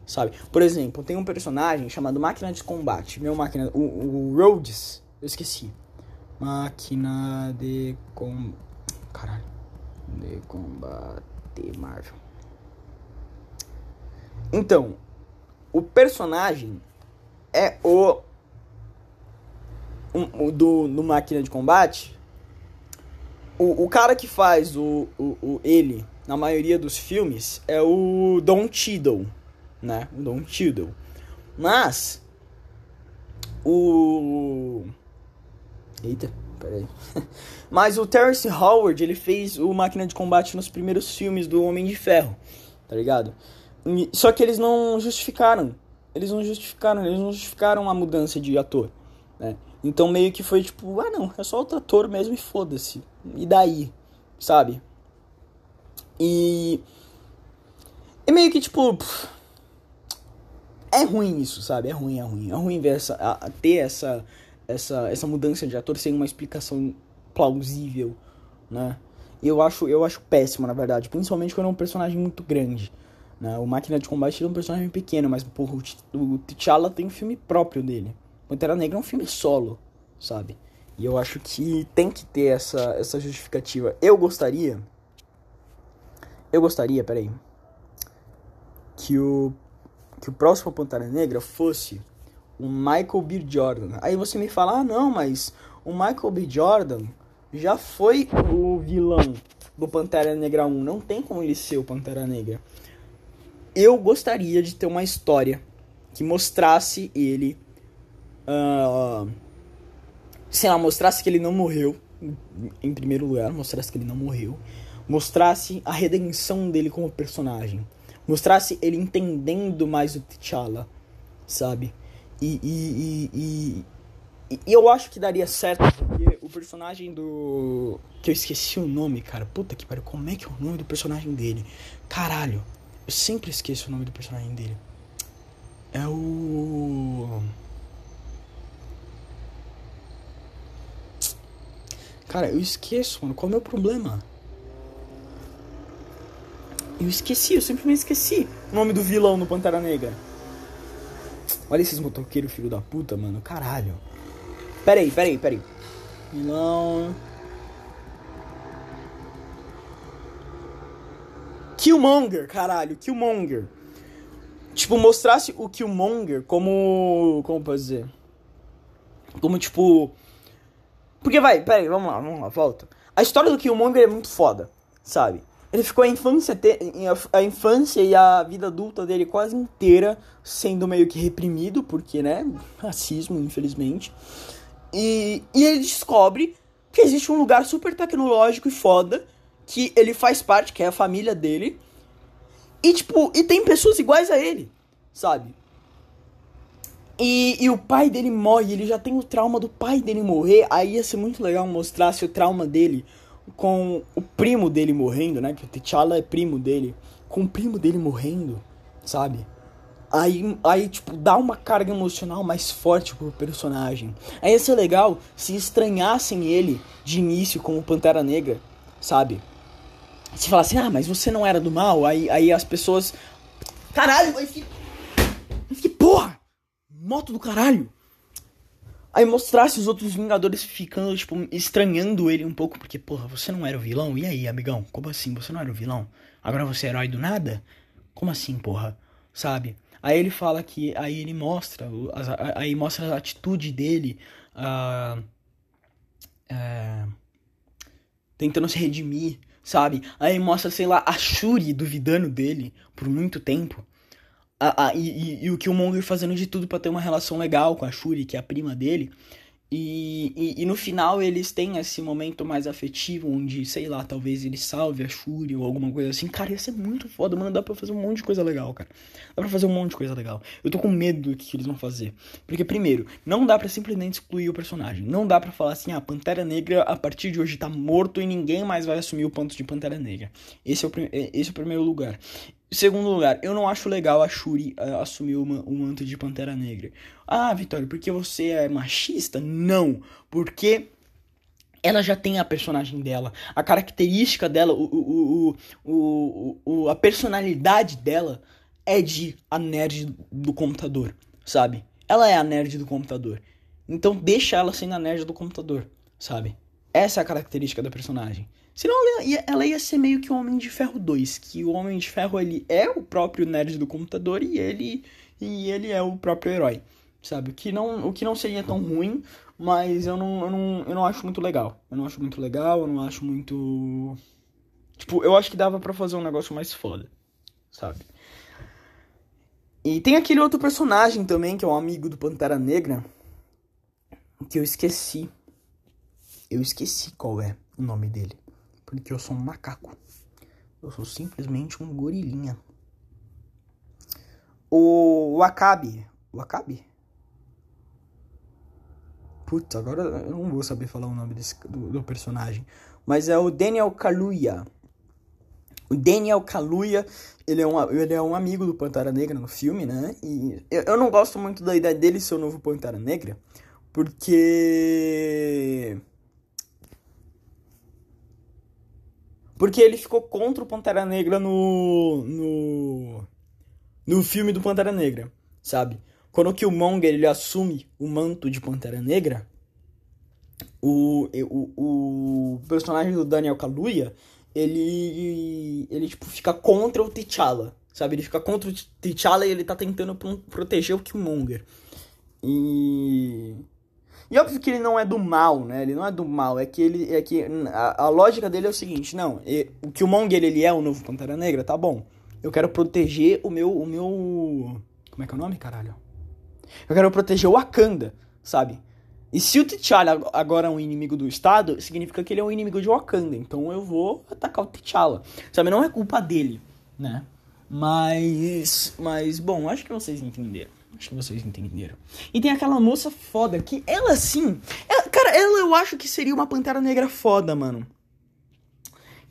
sabe? Por exemplo tem um personagem chamado máquina de combate meu máquina o, o Rhodes eu esqueci Máquina de com... Caralho. De combate Marvel. Então, o personagem é o, um, do, do Máquina de Combate. O, o cara que faz o, o, o ele na maioria dos filmes é o Don Cheadle, né? O Don Cheadle. Mas o Eita, peraí. <laughs> Mas o Terrence Howard, ele fez o Máquina de Combate nos primeiros filmes do Homem de Ferro, tá ligado? Só que eles não justificaram. Eles não justificaram, eles não justificaram a mudança de ator, né? Então meio que foi tipo, ah não, é só outro ator mesmo e foda-se. E daí, sabe? E. É meio que tipo. É ruim isso, sabe? É ruim, é ruim. É ruim ver essa, a, ter essa essa, essa mudança de ator sem uma explicação plausível, né? Eu acho, eu acho péssimo, na verdade, principalmente quando é um personagem muito grande. Né? O Máquina de Combate é um personagem pequeno, mas porra, o T'Challa tem um filme próprio dele. Pantera Negra é um filme solo, sabe? E eu acho que tem que ter essa, essa justificativa. Eu gostaria. Eu gostaria, peraí. Que o. Que o próximo Pantera Negra fosse o Michael B. Jordan. Aí você me fala, ah não, mas o Michael B. Jordan já foi o vilão do Pantera Negra 1. Não tem como ele ser o Pantera Negra. Eu gostaria de ter uma história que mostrasse ele. Uh, sei lá, mostrasse que ele não morreu. Em primeiro lugar, mostrasse que ele não morreu. Mostrasse a redenção dele como personagem. Mostrasse ele entendendo mais o T'Challa sabe? E, e, e, e, eu acho que daria certo, porque o personagem do. Que eu esqueci o nome, cara. Puta que pariu, como é que é o nome do personagem dele? Caralho, eu sempre esqueço o nome do personagem dele. É o. Cara, eu esqueço, mano. Qual é o meu problema? Eu esqueci, eu simplesmente esqueci o nome do vilão no Pantera Negra. Olha esses motoqueiros, filho da puta, mano. Caralho. Peraí, peraí, peraí. Vilão. Killmonger, caralho, Killmonger. Tipo, mostrasse o Killmonger como. Como posso dizer? Como tipo. Porque vai, peraí, vamos lá, vamos lá, volta. A história do Killmonger é muito foda, sabe? Ele ficou a infância, a infância e a vida adulta dele quase inteira sendo meio que reprimido, porque, né, racismo, infelizmente. E, e ele descobre que existe um lugar super tecnológico e foda, que ele faz parte, que é a família dele. E, tipo, e tem pessoas iguais a ele, sabe? E, e o pai dele morre, ele já tem o trauma do pai dele morrer. Aí ia ser muito legal mostrar se o trauma dele com o primo dele morrendo, né? Que o T'Challa é primo dele. Com o primo dele morrendo, sabe? Aí, aí, tipo, dá uma carga emocional mais forte pro personagem. Aí ia ser legal se estranhassem ele de início como Pantera Negra, sabe? Se falassem, ah, mas você não era do mal. Aí, aí as pessoas. Caralho, aí fica. Que porra! Moto do caralho! Aí mostrasse os outros Vingadores ficando, tipo, estranhando ele um pouco, porque, porra, você não era o vilão? E aí, amigão? Como assim? Você não era o vilão? Agora você é herói do nada? Como assim, porra? Sabe? Aí ele fala que. Aí ele mostra. Aí mostra a atitude dele. Uh, tentando se redimir, sabe? Aí mostra, sei lá, a Shuri duvidando dele por muito tempo. A, a, e, e, o Killmonger fazendo de tudo para ter uma relação legal com a Shuri, que é a prima dele. E, e, e, no final eles têm esse momento mais afetivo, onde, sei lá, talvez ele salve a Shuri ou alguma coisa assim. Cara, ia ser muito foda, mano. Dá pra fazer um monte de coisa legal, cara. Dá pra fazer um monte de coisa legal. Eu tô com medo do que, eles vão fazer. Porque, primeiro, não dá para simplesmente excluir o personagem. Não dá para falar assim, ah, Pantera Negra a partir de hoje tá morto e ninguém mais vai assumir o panto de Pantera Negra. Esse é o, esse é o primeiro lugar. Segundo lugar, eu não acho legal a Shuri uh, assumir uma, um manto de Pantera Negra. Ah, Vitória, porque você é machista? Não, porque ela já tem a personagem dela, a característica dela, o, o, o, o, a personalidade dela é de a nerd do computador, sabe? Ela é a nerd do computador. Então deixa ela sendo a nerd do computador, sabe? Essa é a característica da personagem. Senão ela ia, ela ia ser meio que o Homem de Ferro 2, que o Homem de Ferro ele é o próprio nerd do computador e ele e ele é o próprio herói, sabe? O que não, o que não seria tão ruim, mas eu não, eu não, eu não acho muito legal. Eu não acho muito legal, eu não acho muito tipo, eu acho que dava para fazer um negócio mais foda, sabe? E tem aquele outro personagem também que é um amigo do Pantera Negra, que eu esqueci. Eu esqueci qual é o nome dele. Porque eu sou um macaco. Eu sou simplesmente um gorilinha. O, o Akabe. O Akabe? Putz, agora eu não vou saber falar o nome desse, do, do personagem. Mas é o Daniel Kaluuya. O Daniel Kaluuya, ele é, um, ele é um amigo do Pantera Negra no filme, né? E eu, eu não gosto muito da ideia dele ser o novo Pantera Negra. Porque Porque ele ficou contra o Pantera Negra no. no. no filme do Pantera Negra, sabe? Quando o Killmonger ele assume o manto de Pantera Negra, o, o, o personagem do Daniel Kaluuya, ele. ele tipo, fica contra o T'Challa, sabe? Ele fica contra o T'Challa e ele tá tentando proteger o Killmonger. E. E óbvio que ele não é do mal, né? Ele não é do mal. É que ele. É que a, a lógica dele é o seguinte: não, e, o Killmonger ele é o novo Pantera Negra, tá bom. Eu quero proteger o meu. O meu. Como é que é o nome, caralho? Eu quero proteger o Wakanda, sabe? E se o T'Challa agora é um inimigo do Estado, significa que ele é um inimigo de Wakanda. Então eu vou atacar o T'Challa. Sabe? Não é culpa dele, né? Mas. Mas, bom, acho que vocês entenderam. Acho que vocês entenderam. E tem aquela moça foda que ela sim. Ela, cara, ela eu acho que seria uma pantera negra foda, mano.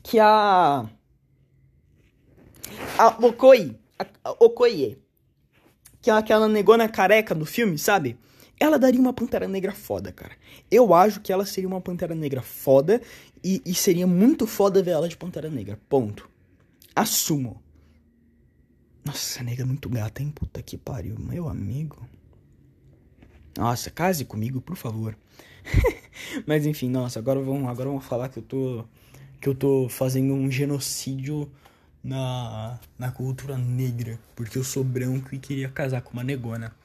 Que a. A Okoi. A, Okoye. Que é aquela negona careca do filme, sabe? Ela daria uma pantera negra foda, cara. Eu acho que ela seria uma pantera negra foda. E, e seria muito foda ver ela de pantera negra. Ponto. Assumo. Nossa, nega é muito gata, hein? Puta que pariu. Meu amigo. Nossa, case comigo, por favor. <laughs> Mas enfim, nossa, agora vamos, agora vamos falar que eu tô que eu tô fazendo um genocídio na na cultura negra, porque eu sou branco e queria casar com uma negona.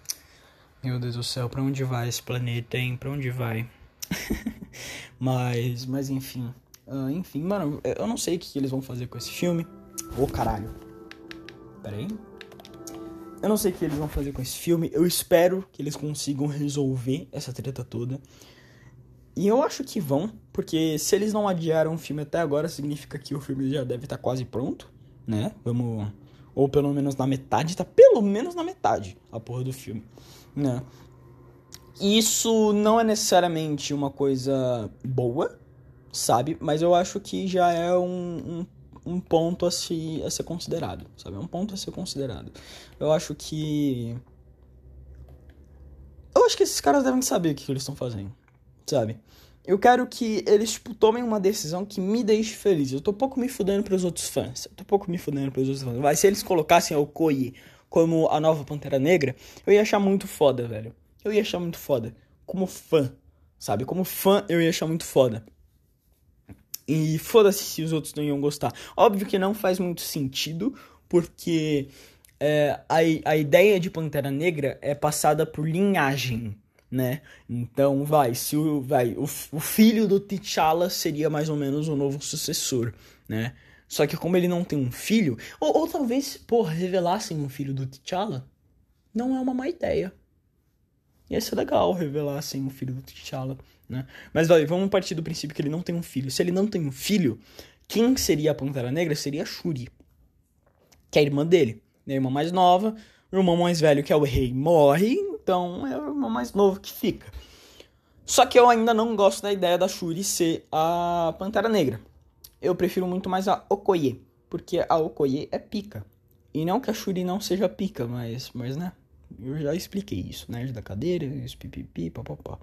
Meu Deus do céu, para onde vai esse planeta, hein? Para onde vai? <laughs> mas, mas enfim, uh, enfim, mano, eu não sei o que, que eles vão fazer com esse filme. Ô oh, caralho. Pera aí. Eu não sei o que eles vão fazer com esse filme. Eu espero que eles consigam resolver essa treta toda. E eu acho que vão, porque se eles não adiaram o filme até agora, significa que o filme já deve estar tá quase pronto, né? Vamos. Ou pelo menos na metade, tá pelo menos na metade a porra do filme, né? Isso não é necessariamente uma coisa boa, sabe? Mas eu acho que já é um, um um ponto a, se, a ser considerado, sabe? É um ponto a ser considerado. Eu acho que. Eu acho que esses caras devem saber o que, que eles estão fazendo, sabe? Eu quero que eles, tipo, tomem uma decisão que me deixe feliz. Eu tô pouco me fudendo pros outros fãs. Eu tô pouco me fudendo pros outros fãs. Mas se eles colocassem o Koi como a nova Pantera Negra, eu ia achar muito foda, velho. Eu ia achar muito foda. Como fã, sabe? Como fã, eu ia achar muito foda. E foda-se se os outros não iam gostar. Óbvio que não faz muito sentido, porque é, a, a ideia de Pantera Negra é passada por linhagem, né? Então, vai, se o, vai, o, o filho do T'Challa seria mais ou menos o novo sucessor, né? Só que como ele não tem um filho, ou, ou talvez, porra, revelassem um filho do T'Challa, não é uma má ideia. Ia ser legal revelar assim o filho do T'Challa, né? Mas vamos partir do princípio que ele não tem um filho. Se ele não tem um filho, quem seria a Pantera Negra seria a Shuri, que é a irmã dele. A irmã mais nova, o irmão mais velho, que é o rei, morre, então é o irmão mais novo que fica. Só que eu ainda não gosto da ideia da Shuri ser a Pantera Negra. Eu prefiro muito mais a Okoye, porque a Okoye é pica. E não que a Shuri não seja pica, mas, mas né? Eu já expliquei isso, né? da cadeira, os pipipi, papapá.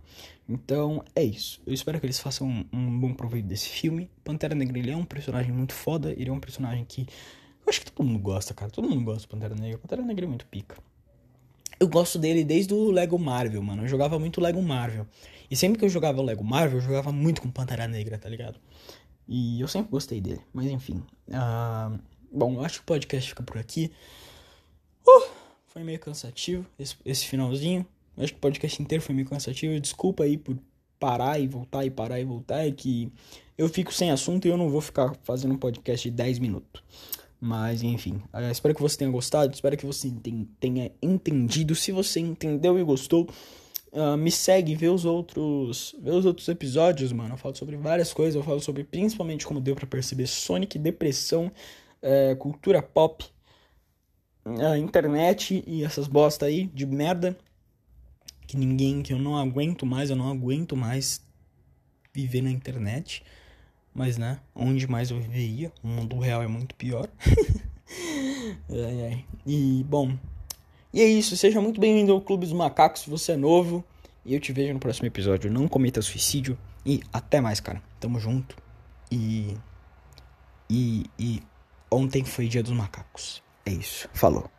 Então, é isso. Eu espero que eles façam um, um, bom proveito desse filme. Pantera Negra, ele é um personagem muito foda. Ele é um personagem que... Eu acho que todo mundo gosta, cara. Todo mundo gosta do Pantera Negra. Pantera Negra é muito pica. Eu gosto dele desde o Lego Marvel, mano. Eu jogava muito Lego Marvel. E sempre que eu jogava Lego Marvel, eu jogava muito com Pantera Negra, tá ligado? E eu sempre gostei dele. Mas enfim. Uh... Bom, eu acho que o podcast fica por aqui. Uh! Foi meio cansativo esse, esse finalzinho. Acho que o podcast inteiro foi meio cansativo. Desculpa aí por parar e voltar e parar e voltar. É que eu fico sem assunto e eu não vou ficar fazendo um podcast de 10 minutos. Mas enfim, uh, espero que você tenha gostado, espero que você tenha entendido. Se você entendeu e gostou, uh, me segue, vê os outros, vê os outros episódios, mano. Eu falo sobre várias coisas, eu falo sobre principalmente como deu para perceber Sonic, depressão, uh, cultura pop a internet e essas bosta aí de merda que ninguém, que eu não aguento mais, eu não aguento mais viver na internet. Mas, né, onde mais eu viveria, o mundo real é muito pior. <laughs> ai, ai. E, bom, e é isso. Seja muito bem-vindo ao Clube dos Macacos, se você é novo. E eu te vejo no próximo episódio. Não cometa suicídio. E até mais, cara. Tamo junto. E. E. E. Ontem foi dia dos macacos. É isso. Falou.